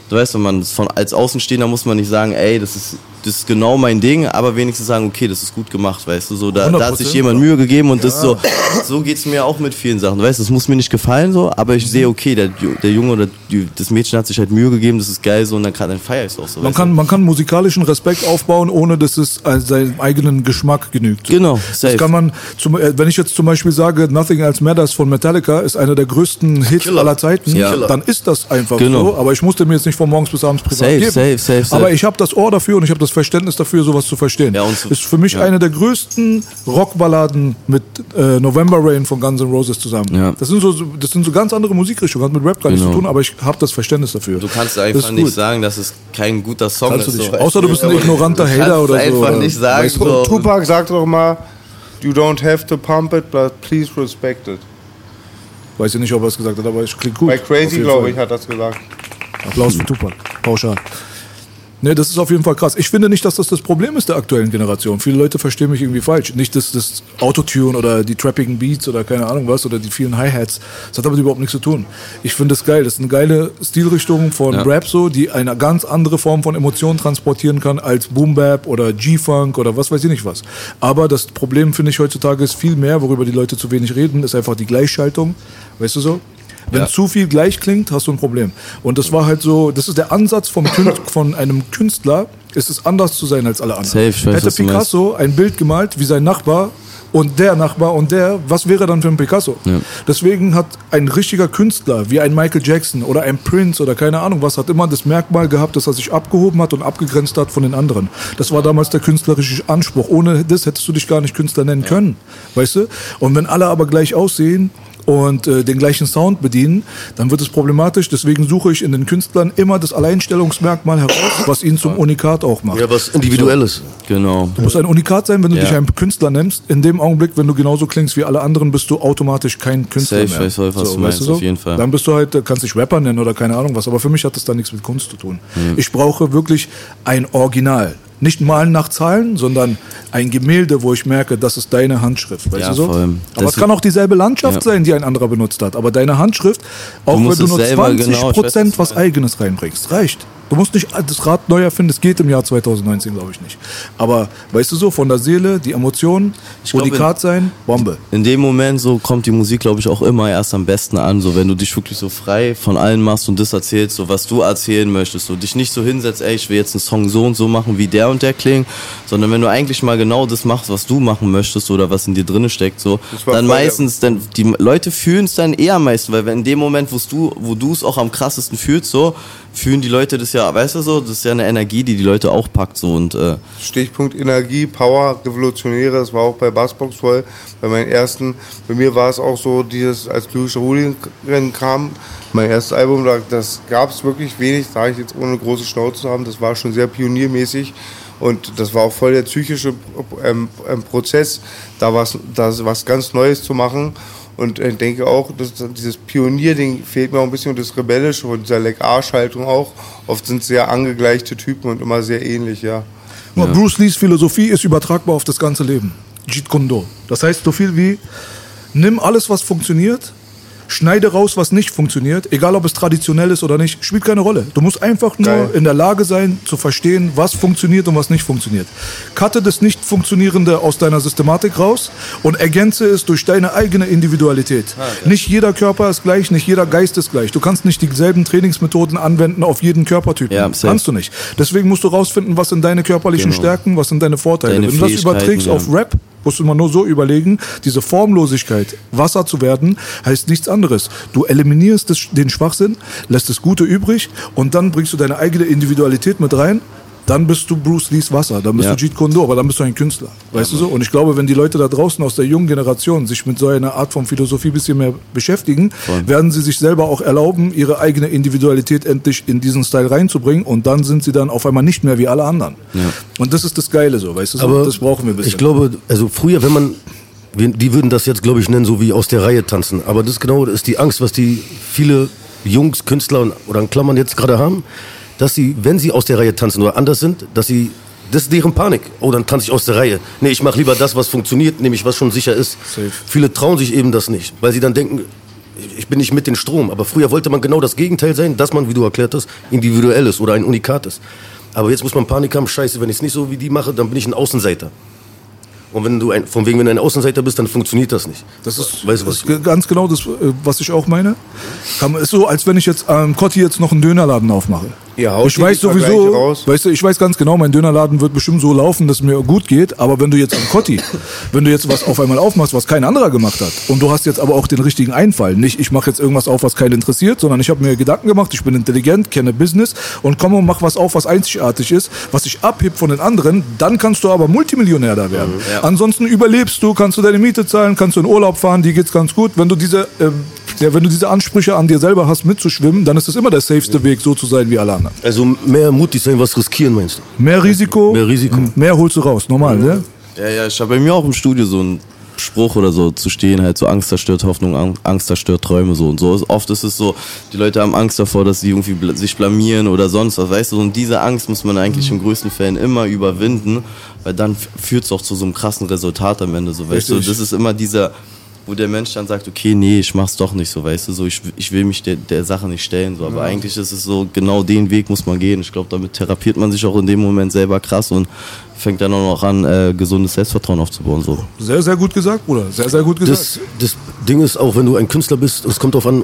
du weißt, wenn man von als Außenstehender muss man nicht sagen, ey, das ist, das ist genau mein Ding, aber wenigstens sagen, okay, das ist gut gemacht, weißt du. So, da, da hat sich 100%, jemand Mühe gegeben und das so, so geht's mir auch mit vielen Sachen. Du weißt, das muss mir nicht gefallen so, aber ich sehe, okay, der, der Junge oder die, das Mädchen hat sich halt Mühe gegeben, das ist geil so und dann, kann- dann feier ich es auch so. Man kann, man kann musikalischen Respekt aufbauen, ohne dass es äh, seinem eigenen Geschmack genügt. du? Genau, Das safe. kann man, zum, äh, wenn ich jetzt zum Beispiel sage, Nothing Else Matters von Metallica ist einer der größten Hits Killer. aller Zeiten, Ja. dann ist das einfach Genau. so. Aber ich musste mir jetzt nicht von morgens bis abends privat Safe, geben. safe, safe, safe. Aber ich habe das Ohr dafür und ich habe das Verständnis dafür, sowas zu verstehen. Ja, und zu- ist für mich ja. eine der größten Rockballaden mit äh, November Rain von Guns N' Roses zusammen. Ja. Das, sind so, das sind so ganz andere Musikrichtungen, hat mit Rap gar nichts Genau. zu tun, aber ich habe das Verständnis dafür. Du kannst Das einfach nicht sagen, dass es kein guter Song Kannst du ist. nicht. so, Außer du bist ein ignoranter Du Hater oder so, einfach nicht sagen, Weißt du, so. Tupac sagt doch mal, you don't have to pump it, but please respect it. Weiß ich nicht, ob er es gesagt hat, aber es klingt gut. Bei Crazy, glaube ich, hat das gesagt. Applaus für Tupac. Pauschal. Ne, das ist auf jeden Fall krass. Ich finde nicht, dass das das Problem ist der aktuellen Generation. Viele Leute verstehen mich irgendwie falsch. Nicht das, das Autotune oder die trappigen Beats oder keine Ahnung was oder die vielen Hi-Hats. Das hat damit überhaupt nichts zu tun. Ich finde das geil. Das ist eine geile Stilrichtung von Ja. Rap so, die eine ganz andere Form von Emotionen transportieren kann als Boom Bap oder G-Funk oder was weiß ich nicht was. Aber das Problem finde ich heutzutage ist viel mehr, worüber die Leute zu wenig reden, ist einfach die Gleichschaltung. Weißt du so? Wenn Ja. zu viel gleich klingt, hast du ein Problem. Und das war halt so, das ist der Ansatz vom von einem Künstler, ist es anders zu sein als alle anderen. Safe, ich weiß, Hätte. Picasso ein Bild gemalt wie sein Nachbar, und der Nachbar und der, was wäre dann für ein Picasso? Deswegen hat ein richtiger Künstler wie ein Michael Jackson oder ein Prince oder keine Ahnung was, hat immer das Merkmal gehabt, dass er sich abgehoben hat und abgegrenzt hat von den anderen. Das war damals der künstlerische Anspruch. Ohne das hättest du dich gar nicht Künstler nennen können, weißt du? Und wenn alle aber gleich aussehen, und äh, den gleichen Sound bedienen, dann wird es problematisch. Deswegen suche ich in den Künstlern immer das Alleinstellungsmerkmal heraus, was ihn zum Unikat auch macht. Ja, was Individuelles. Genau. Du musst ein Unikat sein, wenn du Ja. dich einen Künstler nennst. In dem Augenblick, wenn du genauso klingst wie alle anderen, bist du automatisch kein Künstler Safe, mehr. ich weiß, was du weißt meinst, so? auf jeden Fall. Dann bist du halt, äh, kannst dich Rapper nennen oder keine Ahnung was. Aber für mich hat das dann nichts mit Kunst zu tun. Mhm. Ich brauche wirklich ein Original. Nicht malen nach Zahlen, sondern ein Gemälde, wo ich merke, das ist deine Handschrift. Weißt Ja, du so? Aber es kann auch dieselbe Landschaft Ja. sein, die ein anderer benutzt hat. Aber deine Handschrift, auch wenn musst du es nur selber, 20 genau, was Eigenes reinbringst, reicht. Du musst nicht das Rad neu erfinden, das geht im Jahr 2019, glaube ich nicht. Aber weißt du so, von der Seele, die Emotionen, glaub, Unikat sein, Bombe. In dem Moment so kommt die Musik, glaube ich, auch immer erst am besten an. So wenn du dich wirklich so frei von allen machst und das erzählst, so was du erzählen möchtest, so dich nicht so hinsetzt, ey, ich will jetzt einen Song so und so machen, wie der und der klingt, sondern wenn du eigentlich mal genau das machst, was du machen möchtest oder was in dir drinne steckt, so, dann meistens, dann die Leute fühlen es dann eher am meisten, weil wenn in dem Moment, wo du, wo du es auch am krassesten fühlst, so fühlen die Leute das ja, weißt du so, das ist ja eine Energie, die die Leute auch packt, so und äh, Stichpunkt Energie, Power, Revolutionäre, das war auch bei Bassbox voll. Bei meinen ersten, bei mir war es auch so, dieses als lyrische Hooligan kam, mein erstes Album, da- das gab es wirklich wenig, sage ich jetzt ohne große Schnauze zu haben, das war schon sehr pioniermäßig und das war auch voll der psychische ähm, ähm, Prozess, da was, da was ganz Neues zu machen. Und ich denke auch, dass dieses Pionierding fehlt mir auch ein bisschen und das Rebellische und dieser Leck-Arsch-Haltung auch. Oft sind sehr angegleichte Typen und immer sehr ähnlich, ja. Nur Bruce Lees Philosophie ist übertragbar auf das ganze Leben. Jeet Kune Do. Das heißt so viel wie, nimm alles, was funktioniert, schneide raus, was nicht funktioniert, egal ob es traditionell ist oder nicht, spielt keine Rolle. Du musst einfach nur Geil. in der Lage sein, zu verstehen, was funktioniert und was nicht funktioniert. Cutte das nicht funktionierende aus deiner Systematik raus und ergänze es durch deine eigene Individualität. nicht jeder Körper ist gleich, nicht jeder Geist ist gleich. Du kannst nicht dieselben Trainingsmethoden anwenden auf jeden Körpertyp. Ja, kannst du nicht. Deswegen musst du rausfinden, was sind deine körperlichen Genau. Stärken, was sind deine Vorteile. Deine Wenn du das überträgst ja. auf Rap, musst du immer nur so überlegen, diese Formlosigkeit, Wasser zu werden, heißt nichts anderes. Du eliminierst den Schwachsinn, lässt das Gute übrig und dann bringst du deine eigene Individualität mit rein. Dann bist du Bruce Lees Wasser, dann bist Ja. du Jeet Kune Do, aber dann bist du ein Künstler. Weißt du so? Und ich glaube, wenn die Leute da draußen aus der jungen Generation sich mit so einer Art von Philosophie ein bisschen mehr beschäftigen, werden sie sich selber auch erlauben, ihre eigene Individualität endlich in diesen Style reinzubringen und dann sind sie dann auf einmal nicht mehr wie alle anderen. Und das ist das Geile so, weißt du so? Aber das brauchen wir ein bisschen. Ich glaube, also früher, wenn man, wir- die würden das jetzt, glaube ich, nennen, so wie aus der Reihe tanzen. Aber das genau das ist die Angst, was die viele Jungs, Künstler und- oder in Klammern jetzt gerade haben, dass sie, wenn sie aus der Reihe tanzen oder anders sind, dass sie, das ist deren Panik. Oh, dann tanze ich aus der Reihe. Nee, ich mache lieber das, was funktioniert, nämlich was schon sicher ist. Viele trauen sich eben das nicht, weil sie dann denken, ich bin nicht mit dem Strom. Aber früher wollte man genau das Gegenteil sein, dass man, wie du erklärt hast, individuell ist oder ein Unikat ist. Aber jetzt muss man Panik haben, scheiße, wenn ich es nicht so wie die mache, dann bin ich ein Außenseiter. Und wenn du ein, von wegen, wenn du ein Außenseiter bist, dann funktioniert das nicht. Das ist, weißt du was? ist ganz genau das, äh, was ich auch meine. Man- ist so, als wenn ich jetzt ähm, Kotti jetzt noch einen Dönerladen aufmache. Ja, haut ich weiß sowieso, raus. weißt du, ich weiß ganz genau, mein Dönerladen wird bestimmt so laufen, dass es mir gut geht. Aber wenn du jetzt am Kotti, wenn du jetzt was auf einmal aufmachst, was kein anderer gemacht hat, und du hast jetzt aber auch den richtigen Einfall, nicht ich mache jetzt irgendwas auf, was keinen interessiert, sondern ich habe mir Gedanken gemacht, ich bin intelligent, kenne Business und komme und mach was auf, was einzigartig ist, was sich abhebt von den anderen, dann kannst du aber Multimillionär da werden. Ansonsten überlebst du, kannst du deine Miete zahlen, kannst du in Urlaub fahren, die geht's ganz gut. Wenn du diese, ähm, ja, wenn du diese Ansprüche an dir selber hast, mitzuschwimmen, dann ist es immer der safeste Weg, so zu sein wie alle anderen. Also mehr mutig sein, was riskieren, meinst du? Mehr Risiko, Mehr Risiko. mehr holst du raus, normal, ne? Ja, ja, ich habe bei mir auch im Studio so einen Spruch oder so zu stehen, halt so Angst zerstört Hoffnung, Ang- Angst zerstört Träume so und so. Oft ist es so, die Leute haben Angst davor, dass sie irgendwie sich blamieren oder sonst was, weißt du, und diese Angst muss man eigentlich in größten Fällen immer überwinden, weil dann führt es auch zu so einem krassen Resultat am Ende, so, weißt Richtig. du, das ist immer dieser, wo der Mensch dann sagt, okay, nee, ich mach's doch nicht so, weißt du, so, ich, ich will mich der, der Sache nicht stellen, so, aber eigentlich ist es so, genau den Weg muss man gehen. Ich glaube, damit therapiert man sich auch in dem Moment selber krass und fängt dann auch noch an, äh, gesundes Selbstvertrauen aufzubauen, so. Sehr, sehr gut gesagt, Bruder. Sehr, sehr gut gesagt. Das, das Ding ist auch, wenn du ein Künstler bist, es kommt darauf an,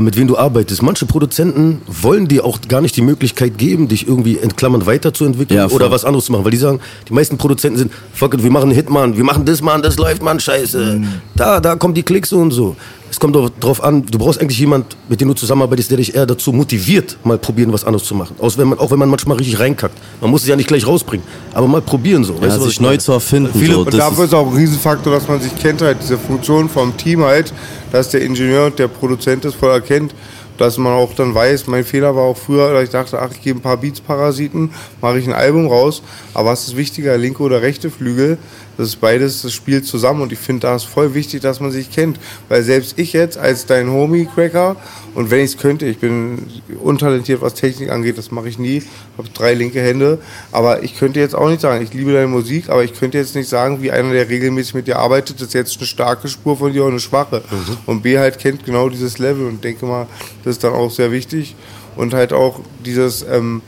mit wem du arbeitest. Manche Produzenten wollen dir auch gar nicht die Möglichkeit geben, dich irgendwie in Klammern weiterzuentwickeln Ja, oder was anderes zu machen. Weil die sagen, die meisten Produzenten sind, fuck it, wir machen einen Hit, Mann, wir machen das, Mann, das läuft, Mann, scheiße. Da, da kommen die Klicks und so. Es kommt doch drauf an, du brauchst eigentlich jemand, mit dem du zusammenarbeitest, der dich eher dazu motiviert, mal probieren, was anderes zu machen. Aus, wenn man, auch wenn man manchmal richtig reinkackt. Man muss es ja nicht gleich rausbringen, aber mal probieren so. Ja, weißt sich neu zu erfinden. Viele- so, Und dafür ist, ist auch ein Riesenfaktor, dass man sich kennt, halt diese Funktion vom Team halt, dass der Ingenieur und der Produzent das voll erkennt, dass man auch dann weiß, mein Fehler war auch früher, dass ich dachte, ach, ich gebe ein paar Beats-Parasiten, mache ich ein Album raus, aber was ist wichtiger, linke oder rechte Flügel? Das ist beides, das spielt zusammen und ich finde, da ist voll wichtig, dass man sich kennt, weil selbst ich jetzt als dein Homie-Cracker und wenn ich es könnte, ich bin untalentiert, was Technik angeht, das mache ich nie, habe drei linke Hände, aber ich könnte jetzt auch nicht sagen, ich liebe deine Musik, aber ich könnte jetzt nicht sagen, wie einer, der regelmäßig mit dir arbeitet, das ist jetzt eine starke Spur von dir und eine schwache. Und B halt kennt genau dieses Level und denke mal, das ist dann auch sehr wichtig. Und halt auch dieses, ähm,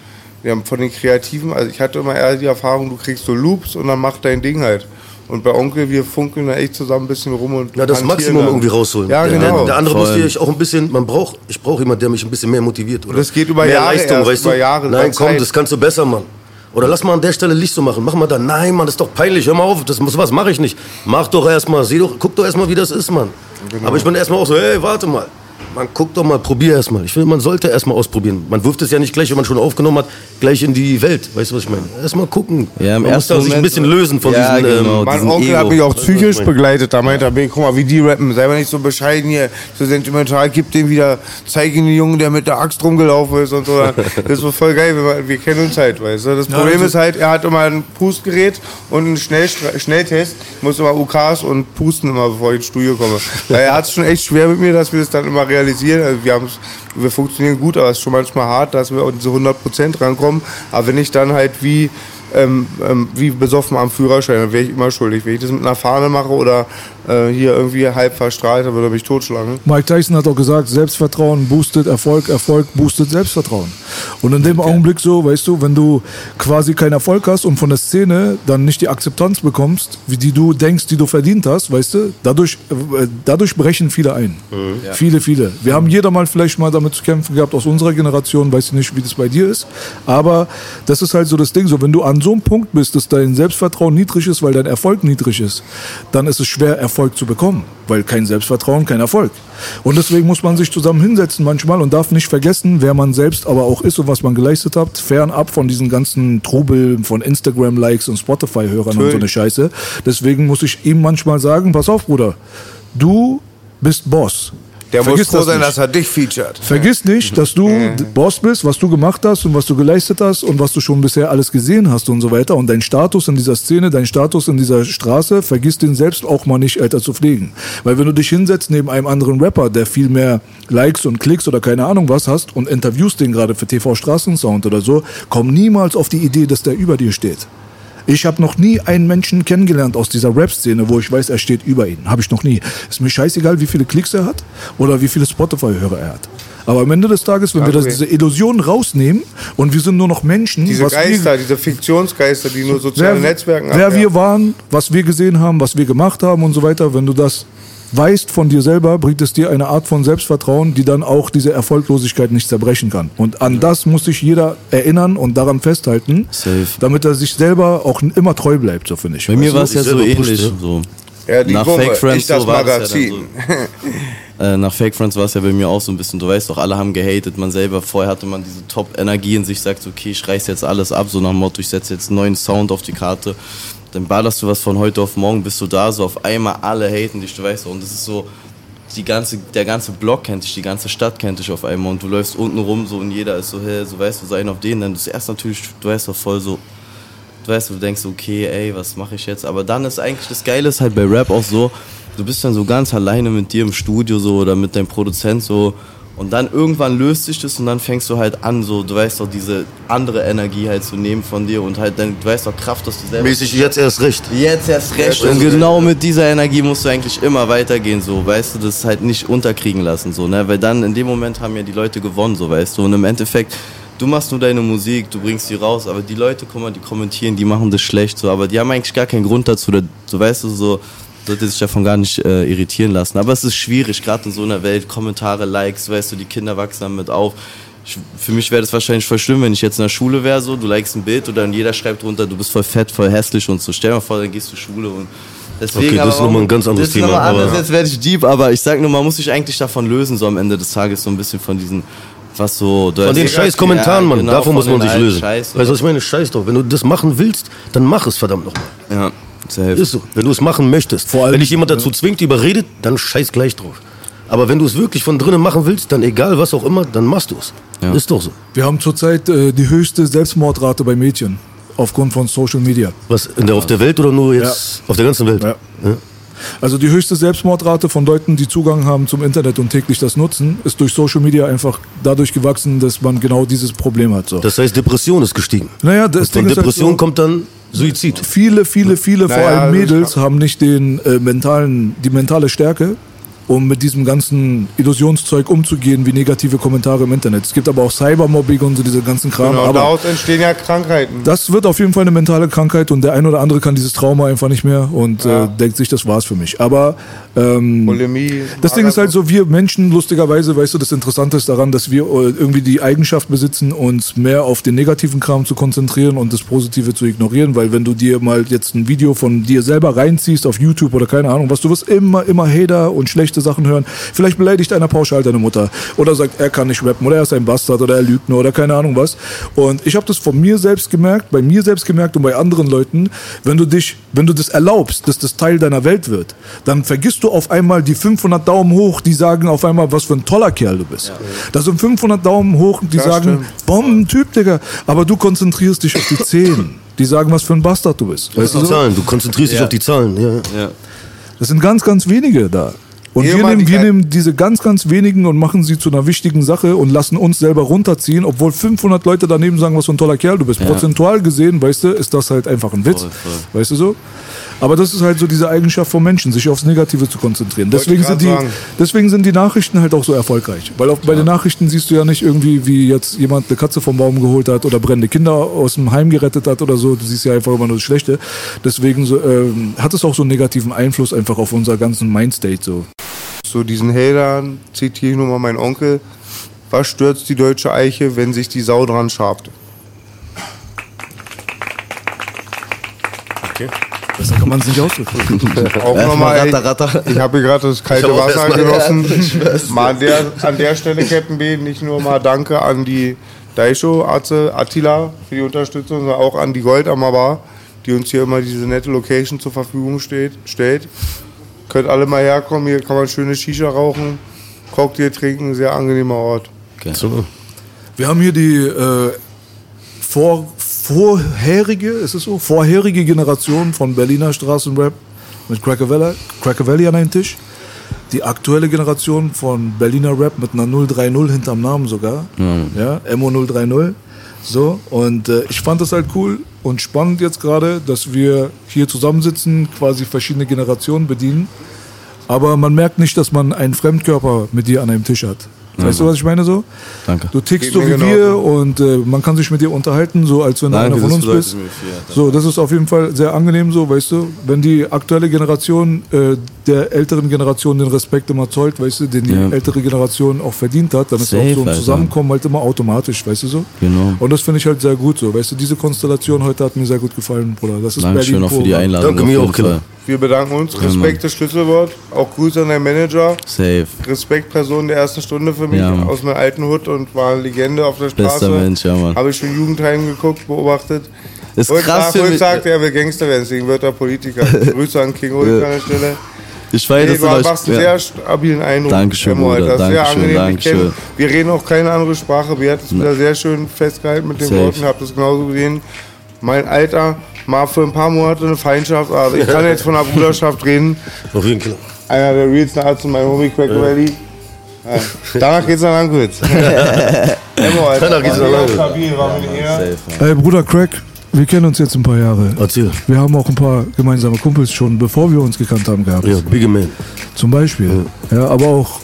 ja, von den Kreativen, also ich hatte immer eher die Erfahrung, du kriegst so Loops und dann mach dein Ding halt. Und bei Onkel, wir funkeln da echt zusammen ein bisschen rum und Ja, das Maximum dann. irgendwie rausholen. Ja, Der- genau. Der, der andere Voll. muss dir auch ein bisschen, man braucht, ich brauche jemanden, der mich ein bisschen mehr motiviert. Oder? das geht über mehr Jahre Leistung, erst, weißt über du? Jahre, Nein, über komm, Zeit. das kannst du besser, Mann. Oder lass mal an der Stelle Licht so machen. Mach mal da. Nein, Mann, das ist doch peinlich. Hör mal auf, das muss was mache ich nicht. Mach doch erstmal, sieh doch, guck doch erstmal, wie das ist, Mann. Genau. Aber ich bin erstmal auch so, hey, warte mal. Man guck doch mal, probier erstmal. Ich finde, man sollte erstmal ausprobieren. Man wirft es ja nicht gleich, wenn man schon aufgenommen hat, gleich in die Welt. Weißt du, was ich meine? Erstmal gucken. Ja, im man muss ersten da sich ein bisschen lösen von Ja, diesen. genau. Ähm, Mein diesen Onkel Ego. hat mich auch ich psychisch begleitet. Da meinte er, "Big, guck mal, wie die rappen. Sei mal nicht so bescheiden hier, so sentimental. Gib dem wieder, zeig ihm den Jungen, der mit der Axt rumgelaufen ist und so. Das ist voll geil. Wir, wir kennen uns halt, weißt du. Das Problem also- ist halt, er hat immer ein Pustgerät und einen Schnellstra- Schnelltest. Ich muss immer UKs und pusten immer, bevor ich ins Studio komme. Er hat es schon echt schwer mit mir, dass wir das dann immer realisieren. Also wir, wir funktionieren gut, aber es ist schon manchmal hart, dass wir diese 100% rankommen. Aber wenn ich dann halt wie ähm, ähm, wie besoffen am Führerschein, dann wäre ich immer schuldig. Wenn ich das mit einer Fahne mache oder äh, hier irgendwie halb verstrahlt, dann würde er mich totschlagen. Mike Tyson hat auch gesagt, Selbstvertrauen boostet Erfolg, Erfolg boostet Selbstvertrauen. Und in dem Augenblick so, weißt du, wenn du quasi keinen Erfolg hast und von der Szene dann nicht die Akzeptanz bekommst, wie die du denkst, die du verdient hast, weißt du, dadurch, äh, dadurch brechen viele ein. Viele, viele. Wir haben jeder mal vielleicht mal damit zu kämpfen gehabt aus unserer Generation, weiß ich nicht, wie das bei dir ist, aber das ist halt so das Ding, so wenn du an so einem Punkt bist, dass dein Selbstvertrauen niedrig ist, weil dein Erfolg niedrig ist, dann ist es schwer, Erfolg zu bekommen, weil kein Selbstvertrauen, kein Erfolg. Und deswegen muss man sich zusammen hinsetzen manchmal und darf nicht vergessen, wer man selbst aber auch ist und was man geleistet hat, fernab von diesen ganzen Trubel von Instagram-Likes und Spotify-Hörern und so eine. Scheiße. Deswegen muss ich ihm manchmal sagen, pass auf, Bruder, du bist Boss. Der Vergiss muss froh sein, nicht. dass er dich featured. Vergiss nicht, dass du Boss bist, was du gemacht hast und was du geleistet hast und was du schon bisher alles gesehen hast und so weiter. Und dein Status in dieser Szene, dein Status in dieser Straße, vergiss den selbst auch mal nicht, Alter, zu pflegen. Weil wenn du dich hinsetzt neben einem anderen Rapper, der viel mehr Likes und Klicks oder keine Ahnung was hast und interviewst den gerade für TV Straßensound oder so, komm niemals auf die Idee, dass der über dir steht. Ich habe noch nie einen Menschen kennengelernt aus dieser Rap-Szene, wo ich weiß, er steht über ihn. Habe ich noch nie. Ist mir scheißegal, wie viele Klicks er hat oder wie viele Spotify-Hörer er hat. Aber am Ende des Tages, wenn wir das, Okay. diese Illusionen rausnehmen und wir sind nur noch Menschen, Diese Geister, wir, diese Fiktionsgeister, die nur soziale wer, Netzwerken wer abwehren. wir waren, was wir gesehen haben, was wir gemacht haben und so weiter, wenn du das weißt von dir selber, bringt es dir eine Art von Selbstvertrauen, die dann auch diese Erfolglosigkeit nicht zerbrechen kann. Und an das muss sich jeder erinnern und daran festhalten, Safe. damit er sich selber auch immer treu bleibt, so finde ich. Bei mir war es ja so ähnlich. So. Ja, die nach Fake Friends so war das ja dann Äh, nach Fake Friends war es ja bei mir auch so ein bisschen, du weißt doch, alle haben gehatet, man selber, vorher hatte man diese Top-Energie in sich, sagt, okay, ich reiß jetzt alles ab, so nach dem Motto, ich setze jetzt einen neuen Sound auf die Karte, dann ballerst du was von heute auf morgen, bist du da, so auf einmal alle haten dich, du weißt und das ist so, die ganze, der ganze Block kennt dich, die ganze Stadt kennt dich auf einmal und du läufst unten rum so und jeder ist so, hey, so weißt du, sein auf den, dann ist erst natürlich, du weißt doch voll so, du weißt, du denkst, okay, ey, was mache ich jetzt? Aber dann ist eigentlich das Geile ist halt bei Rap auch so, du bist dann so ganz alleine mit dir im Studio so oder mit deinem Produzent so und dann irgendwann löst sich das und dann fängst du halt an, so, du weißt doch, diese andere Energie halt zu nehmen von dir und halt dann, du weißt doch, Kraft, dass du selber. Mäßig jetzt erst recht. Jetzt erst recht. Und genau mit dieser Energie musst du eigentlich immer weitergehen, so, weißt du, das halt nicht unterkriegen lassen, so, ne, weil dann in dem Moment haben ja die Leute gewonnen, so, weißt du, und im Endeffekt, du machst nur deine Musik, du bringst die raus, aber die Leute, guck mal, die kommentieren, die machen das schlecht, so, aber die haben eigentlich gar keinen Grund dazu, da- so, weißt du, so, sollte sich davon gar nicht äh, irritieren lassen. Aber es ist schwierig, gerade in so einer Welt, Kommentare, Likes, weißt du, die Kinder wachsen damit auf. Ich, für mich wäre das wahrscheinlich voll schlimm, wenn ich jetzt in der Schule wäre, so, du likest ein Bild und dann jeder schreibt drunter, du bist voll fett, voll hässlich und so. Stell dir mal vor, dann gehst du Schule und deswegen. Okay, das aber ist nochmal ein ganz anderes das ist Thema, nochmal anders, aber- jetzt werde ich deep, aber ich sag nur, man muss sich eigentlich davon lösen, so am Ende des Tages, so ein bisschen von diesen, was so. Von den scheiß Kommentaren, Mann. genau, Davon von muss man sich lösen. Scheiß, weißt du, was ich meine? Scheiß doch. Wenn du das machen willst, dann mach es verdammt nochmal. Ja, safe. Ist so. Wenn du es machen möchtest. Vor allem- wenn dich jemand dazu zwingt, überredet, dann scheiß gleich drauf. Aber wenn du es wirklich von drinnen machen willst, dann egal was auch immer, dann machst du es. Ja. Ist doch so. Wir haben zurzeit äh, die höchste Selbstmordrate bei Mädchen aufgrund von Social Media. Was, in der, auf der Welt oder nur jetzt auf der ganzen Welt? Ja. Also die höchste Selbstmordrate von Leuten, die Zugang haben zum Internet und täglich das nutzen, ist durch Social Media einfach dadurch gewachsen, dass man genau dieses Problem hat. So. Das heißt, Depression ist gestiegen. naja, das Und von Ding ist halt Depression so, kommt dann Suizid. viele, viele, viele, vor Naja, allem das ist Mädels, haben nicht den äh, mentalen, die mentale Stärke, um mit diesem ganzen Illusionszeug umzugehen, wie negative Kommentare im Internet. Es gibt aber auch Cybermobbing und so diese ganzen Kram. Genau, aber daraus entstehen ja Krankheiten. das wird auf jeden Fall eine mentale Krankheit und der ein oder andere kann dieses Trauma einfach nicht mehr und Ja. äh, denkt sich, das war's für mich. Aber ähm, Bulimie. das Ding ist halt so, wir Menschen, lustigerweise, weißt du, das Interessante ist daran, dass wir äh, irgendwie die Eigenschaft besitzen, uns mehr auf den negativen Kram zu konzentrieren und das Positive zu ignorieren, weil wenn du dir mal jetzt ein Video von dir selber reinziehst auf YouTube oder keine Ahnung was, du wirst immer, immer Hater und schlechte Sachen hören. Vielleicht beleidigt einer pauschal deine Mutter oder sagt, er kann nicht rappen oder er ist ein Bastard oder er lügt nur oder keine Ahnung was. Und ich habe das von mir selbst gemerkt, bei mir selbst gemerkt und bei anderen Leuten, wenn du dich, wenn du das erlaubst, dass das Teil deiner Welt wird, dann vergisst du auf einmal die 500 Daumen hoch, die sagen auf einmal, was für ein toller Kerl du bist. Das sind 500 Daumen hoch, die Das sagen. Bombentyp, Digga. Aber du konzentrierst dich auf die 10. Die sagen, was für ein Bastard du bist. Weißt du Die so? Zahlen, du konzentrierst dich Ja. auf die Zahlen. Ja. ja. Ja. Das sind ganz, ganz wenige da. Und wir nehmen, wir nehmen diese ganz, ganz wenigen und machen sie zu einer wichtigen Sache und lassen uns selber runterziehen, obwohl 500 Leute daneben sagen, was für ein toller Kerl du bist. Prozentual gesehen, weißt du, ist das halt einfach ein Witz. Voll, voll. Weißt du so? Aber das ist halt so diese Eigenschaft von Menschen, sich aufs Negative zu konzentrieren. Deswegen sind, die, sagen. deswegen sind die Nachrichten halt auch so erfolgreich. Weil auch bei den Nachrichten siehst du ja nicht irgendwie, wie jetzt jemand eine Katze vom Baum geholt hat oder brennende Kinder aus dem Heim gerettet hat oder so. Du siehst ja einfach immer nur das Schlechte. Deswegen so, ähm, hat es auch so einen negativen Einfluss einfach auf unser ganzen Mindstate. So. So diesen Hatern zitiere ich nur mal meinen Onkel. Was stürzt die deutsche Eiche, wenn sich die Sau dran schabt? Besser kann man es nicht ausdrücken. Auch nochmal, ratter, ratter. ich habe hier gerade das kalte Wasser genossen. Mal an der, an der Stelle, Captain B, nicht nur mal Danke an die Daisho, Arze, Attila für die Unterstützung, sondern auch an die Goldammer Bar, die uns hier immer diese nette Location zur Verfügung steht, stellt. Könnt alle mal herkommen, hier kann man schöne Shisha rauchen, Cocktail trinken, sehr angenehmer Ort. So. Wir haben hier die äh, vor, vorherige, ist es so, vorherige Generation von Berliner Straßenrap mit Crackervelli an einem Tisch. Die aktuelle Generation von Berliner Rap mit einer 030 hinterm Namen sogar. Ja, MO 030. So, und äh, ich fand das halt cool und spannend jetzt gerade, dass wir hier zusammensitzen, quasi verschiedene Generationen bedienen. Aber man merkt nicht, dass man einen Fremdkörper mit dir an einem Tisch hat. Weißt du, was ich meine so? Danke. Du tickst Geht so mir wie genauso. wir und äh, man kann sich mit dir unterhalten, so als wenn du einer von uns bist. mir viel, ja, so, das ist auf jeden Fall sehr angenehm so, weißt du. Wenn die aktuelle Generation äh, der älteren Generation den Respekt immer zollt, weißt du, den die Ja. ältere Generation auch verdient hat, dann ist Safe, auch so ein Alter. Zusammenkommen halt immer automatisch, weißt du so. Genau. Und das finde ich halt sehr gut so, weißt du. Diese Konstellation heute hat mir sehr gut gefallen, Bruder. Das ist Dankeschön Berlin auch für die. Einladung. Danke, mir auch, Killer. Wir bedanken uns, Respekt das Schlüsselwort, auch Grüße an deinen Manager. Safe. Respekt, Person der ersten Stunde für mich Ja, aus meinem alten Hut und war eine Legende auf der Straße. Bester Mensch, ja, Mann. Habe ich schon Jugendheim geguckt, beobachtet. Ist Heute krass für mich. sagt er, er will Gangster werden, deswegen wird er Politiker. Grüße an King Ulrich an der Stelle. Ich feiere Nee, das du euch- machst einen ja. sehr stabilen Eindruck. Dankeschön, Bruder. Das ist sehr Dankeschön, angenehm. Dankeschön. Wir reden auch keine andere Sprache. Wir hatten es wieder sehr schön festgehalten mit den Safe. Worten. Habt das genauso gesehen. Mein Alter, mal für ein paar Monate eine Feindschaft. Also ich kann jetzt von einer Bruderschaft reden. Auf jeden Fall. Einer der realsten Arzt, mein Homie Crack Valley. Ja. Danach geht's nach Langwitz. Danach geht's nach Langwitz. Ey, Bruder Crack, wir kennen uns jetzt ein paar Jahre. Erzähl. Wir haben auch ein paar gemeinsame Kumpels schon, bevor wir uns gekannt haben, gehabt. Ja, Big Man. Zum Beispiel. Ja, aber auch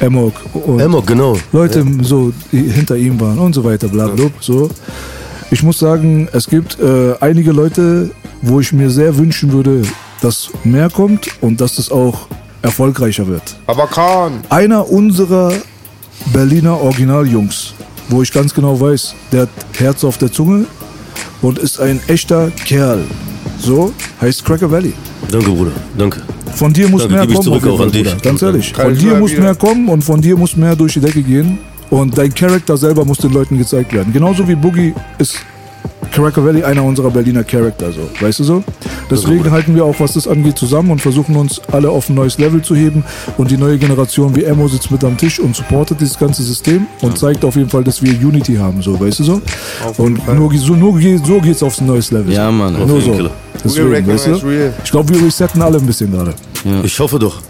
Emok und Emma, genau. Leute so die hinter ihm waren und so weiter, bla bla, bla so. Ich muss sagen, es gibt äh, einige Leute, wo ich mir sehr wünschen würde, dass mehr kommt und dass es auch erfolgreicher wird. Aber Kahn. Einer unserer Berliner Originaljungs, wo ich ganz genau weiß, der hat Herz auf der Zunge und ist ein echter Kerl. So heißt Cracker Valley. Danke, Bruder. Danke. Von dir muss Danke, mehr gebe ich kommen, zurück auf jeden Fall, dich. Bruder. ganz ehrlich. Von ich dir muss mehr kommen und von dir muss mehr durch die Decke gehen. Und dein Charakter selber muss den Leuten gezeigt werden. Genauso wie Boogie ist Cracker Valley einer unserer Berliner Charakter, so. Weißt du so? Deswegen halten wir auch, was das angeht, zusammen und versuchen uns alle auf ein neues Level zu heben. Und die neue Generation wie Emo sitzt mit am Tisch und supportet dieses ganze System und zeigt auf jeden Fall, dass wir Unity haben, so, weißt du so? Und nur, so, nur so geht's aufs neues Level. Ja, so. Mann, auf Nur jeden so. Fall. Deswegen, weißt du? Ich glaube, wir resetten alle ein bisschen gerade. Ich hoffe doch.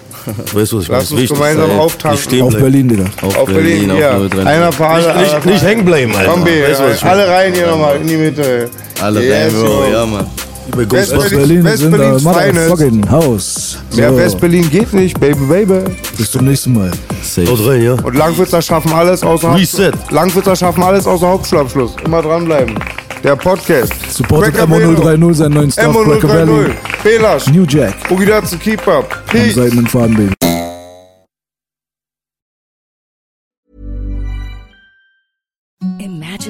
Weißt du, was ich meine? Lass uns gemeinsam auftanken. Nicht stehen Auf. Berlin, Digga. Auf, Auf Berlin, Berlin, ja. auf 030. Einer für alle. einer Nicht, nicht alle. hängen bleiben, Alter. Komm, B, Weißt du, was ich alle rein hier nochmal in die Mitte. Alle Yes, rein, Bro. Ja, Mann. Bei West- Ghostbusters. Berlin ist in der West-Berlins Finest. motherfucking Haus. Mehr So, West-Berlin geht nicht, Baby, Baby. Bis zum nächsten Mal. Safe. Rein, ja? Und Langwitzer schaffen alles außer Reset. Langwitzer schaffen alles außer Hauptschulabschluss. Immer dranbleiben. Der Podcast. Supportet Cracker MO030, seinen neuen Stuff, Cracker Valley. MO030. Belasch. New Jack. Dazu Keep Up. Am Peace. seidenen Faden, Baby.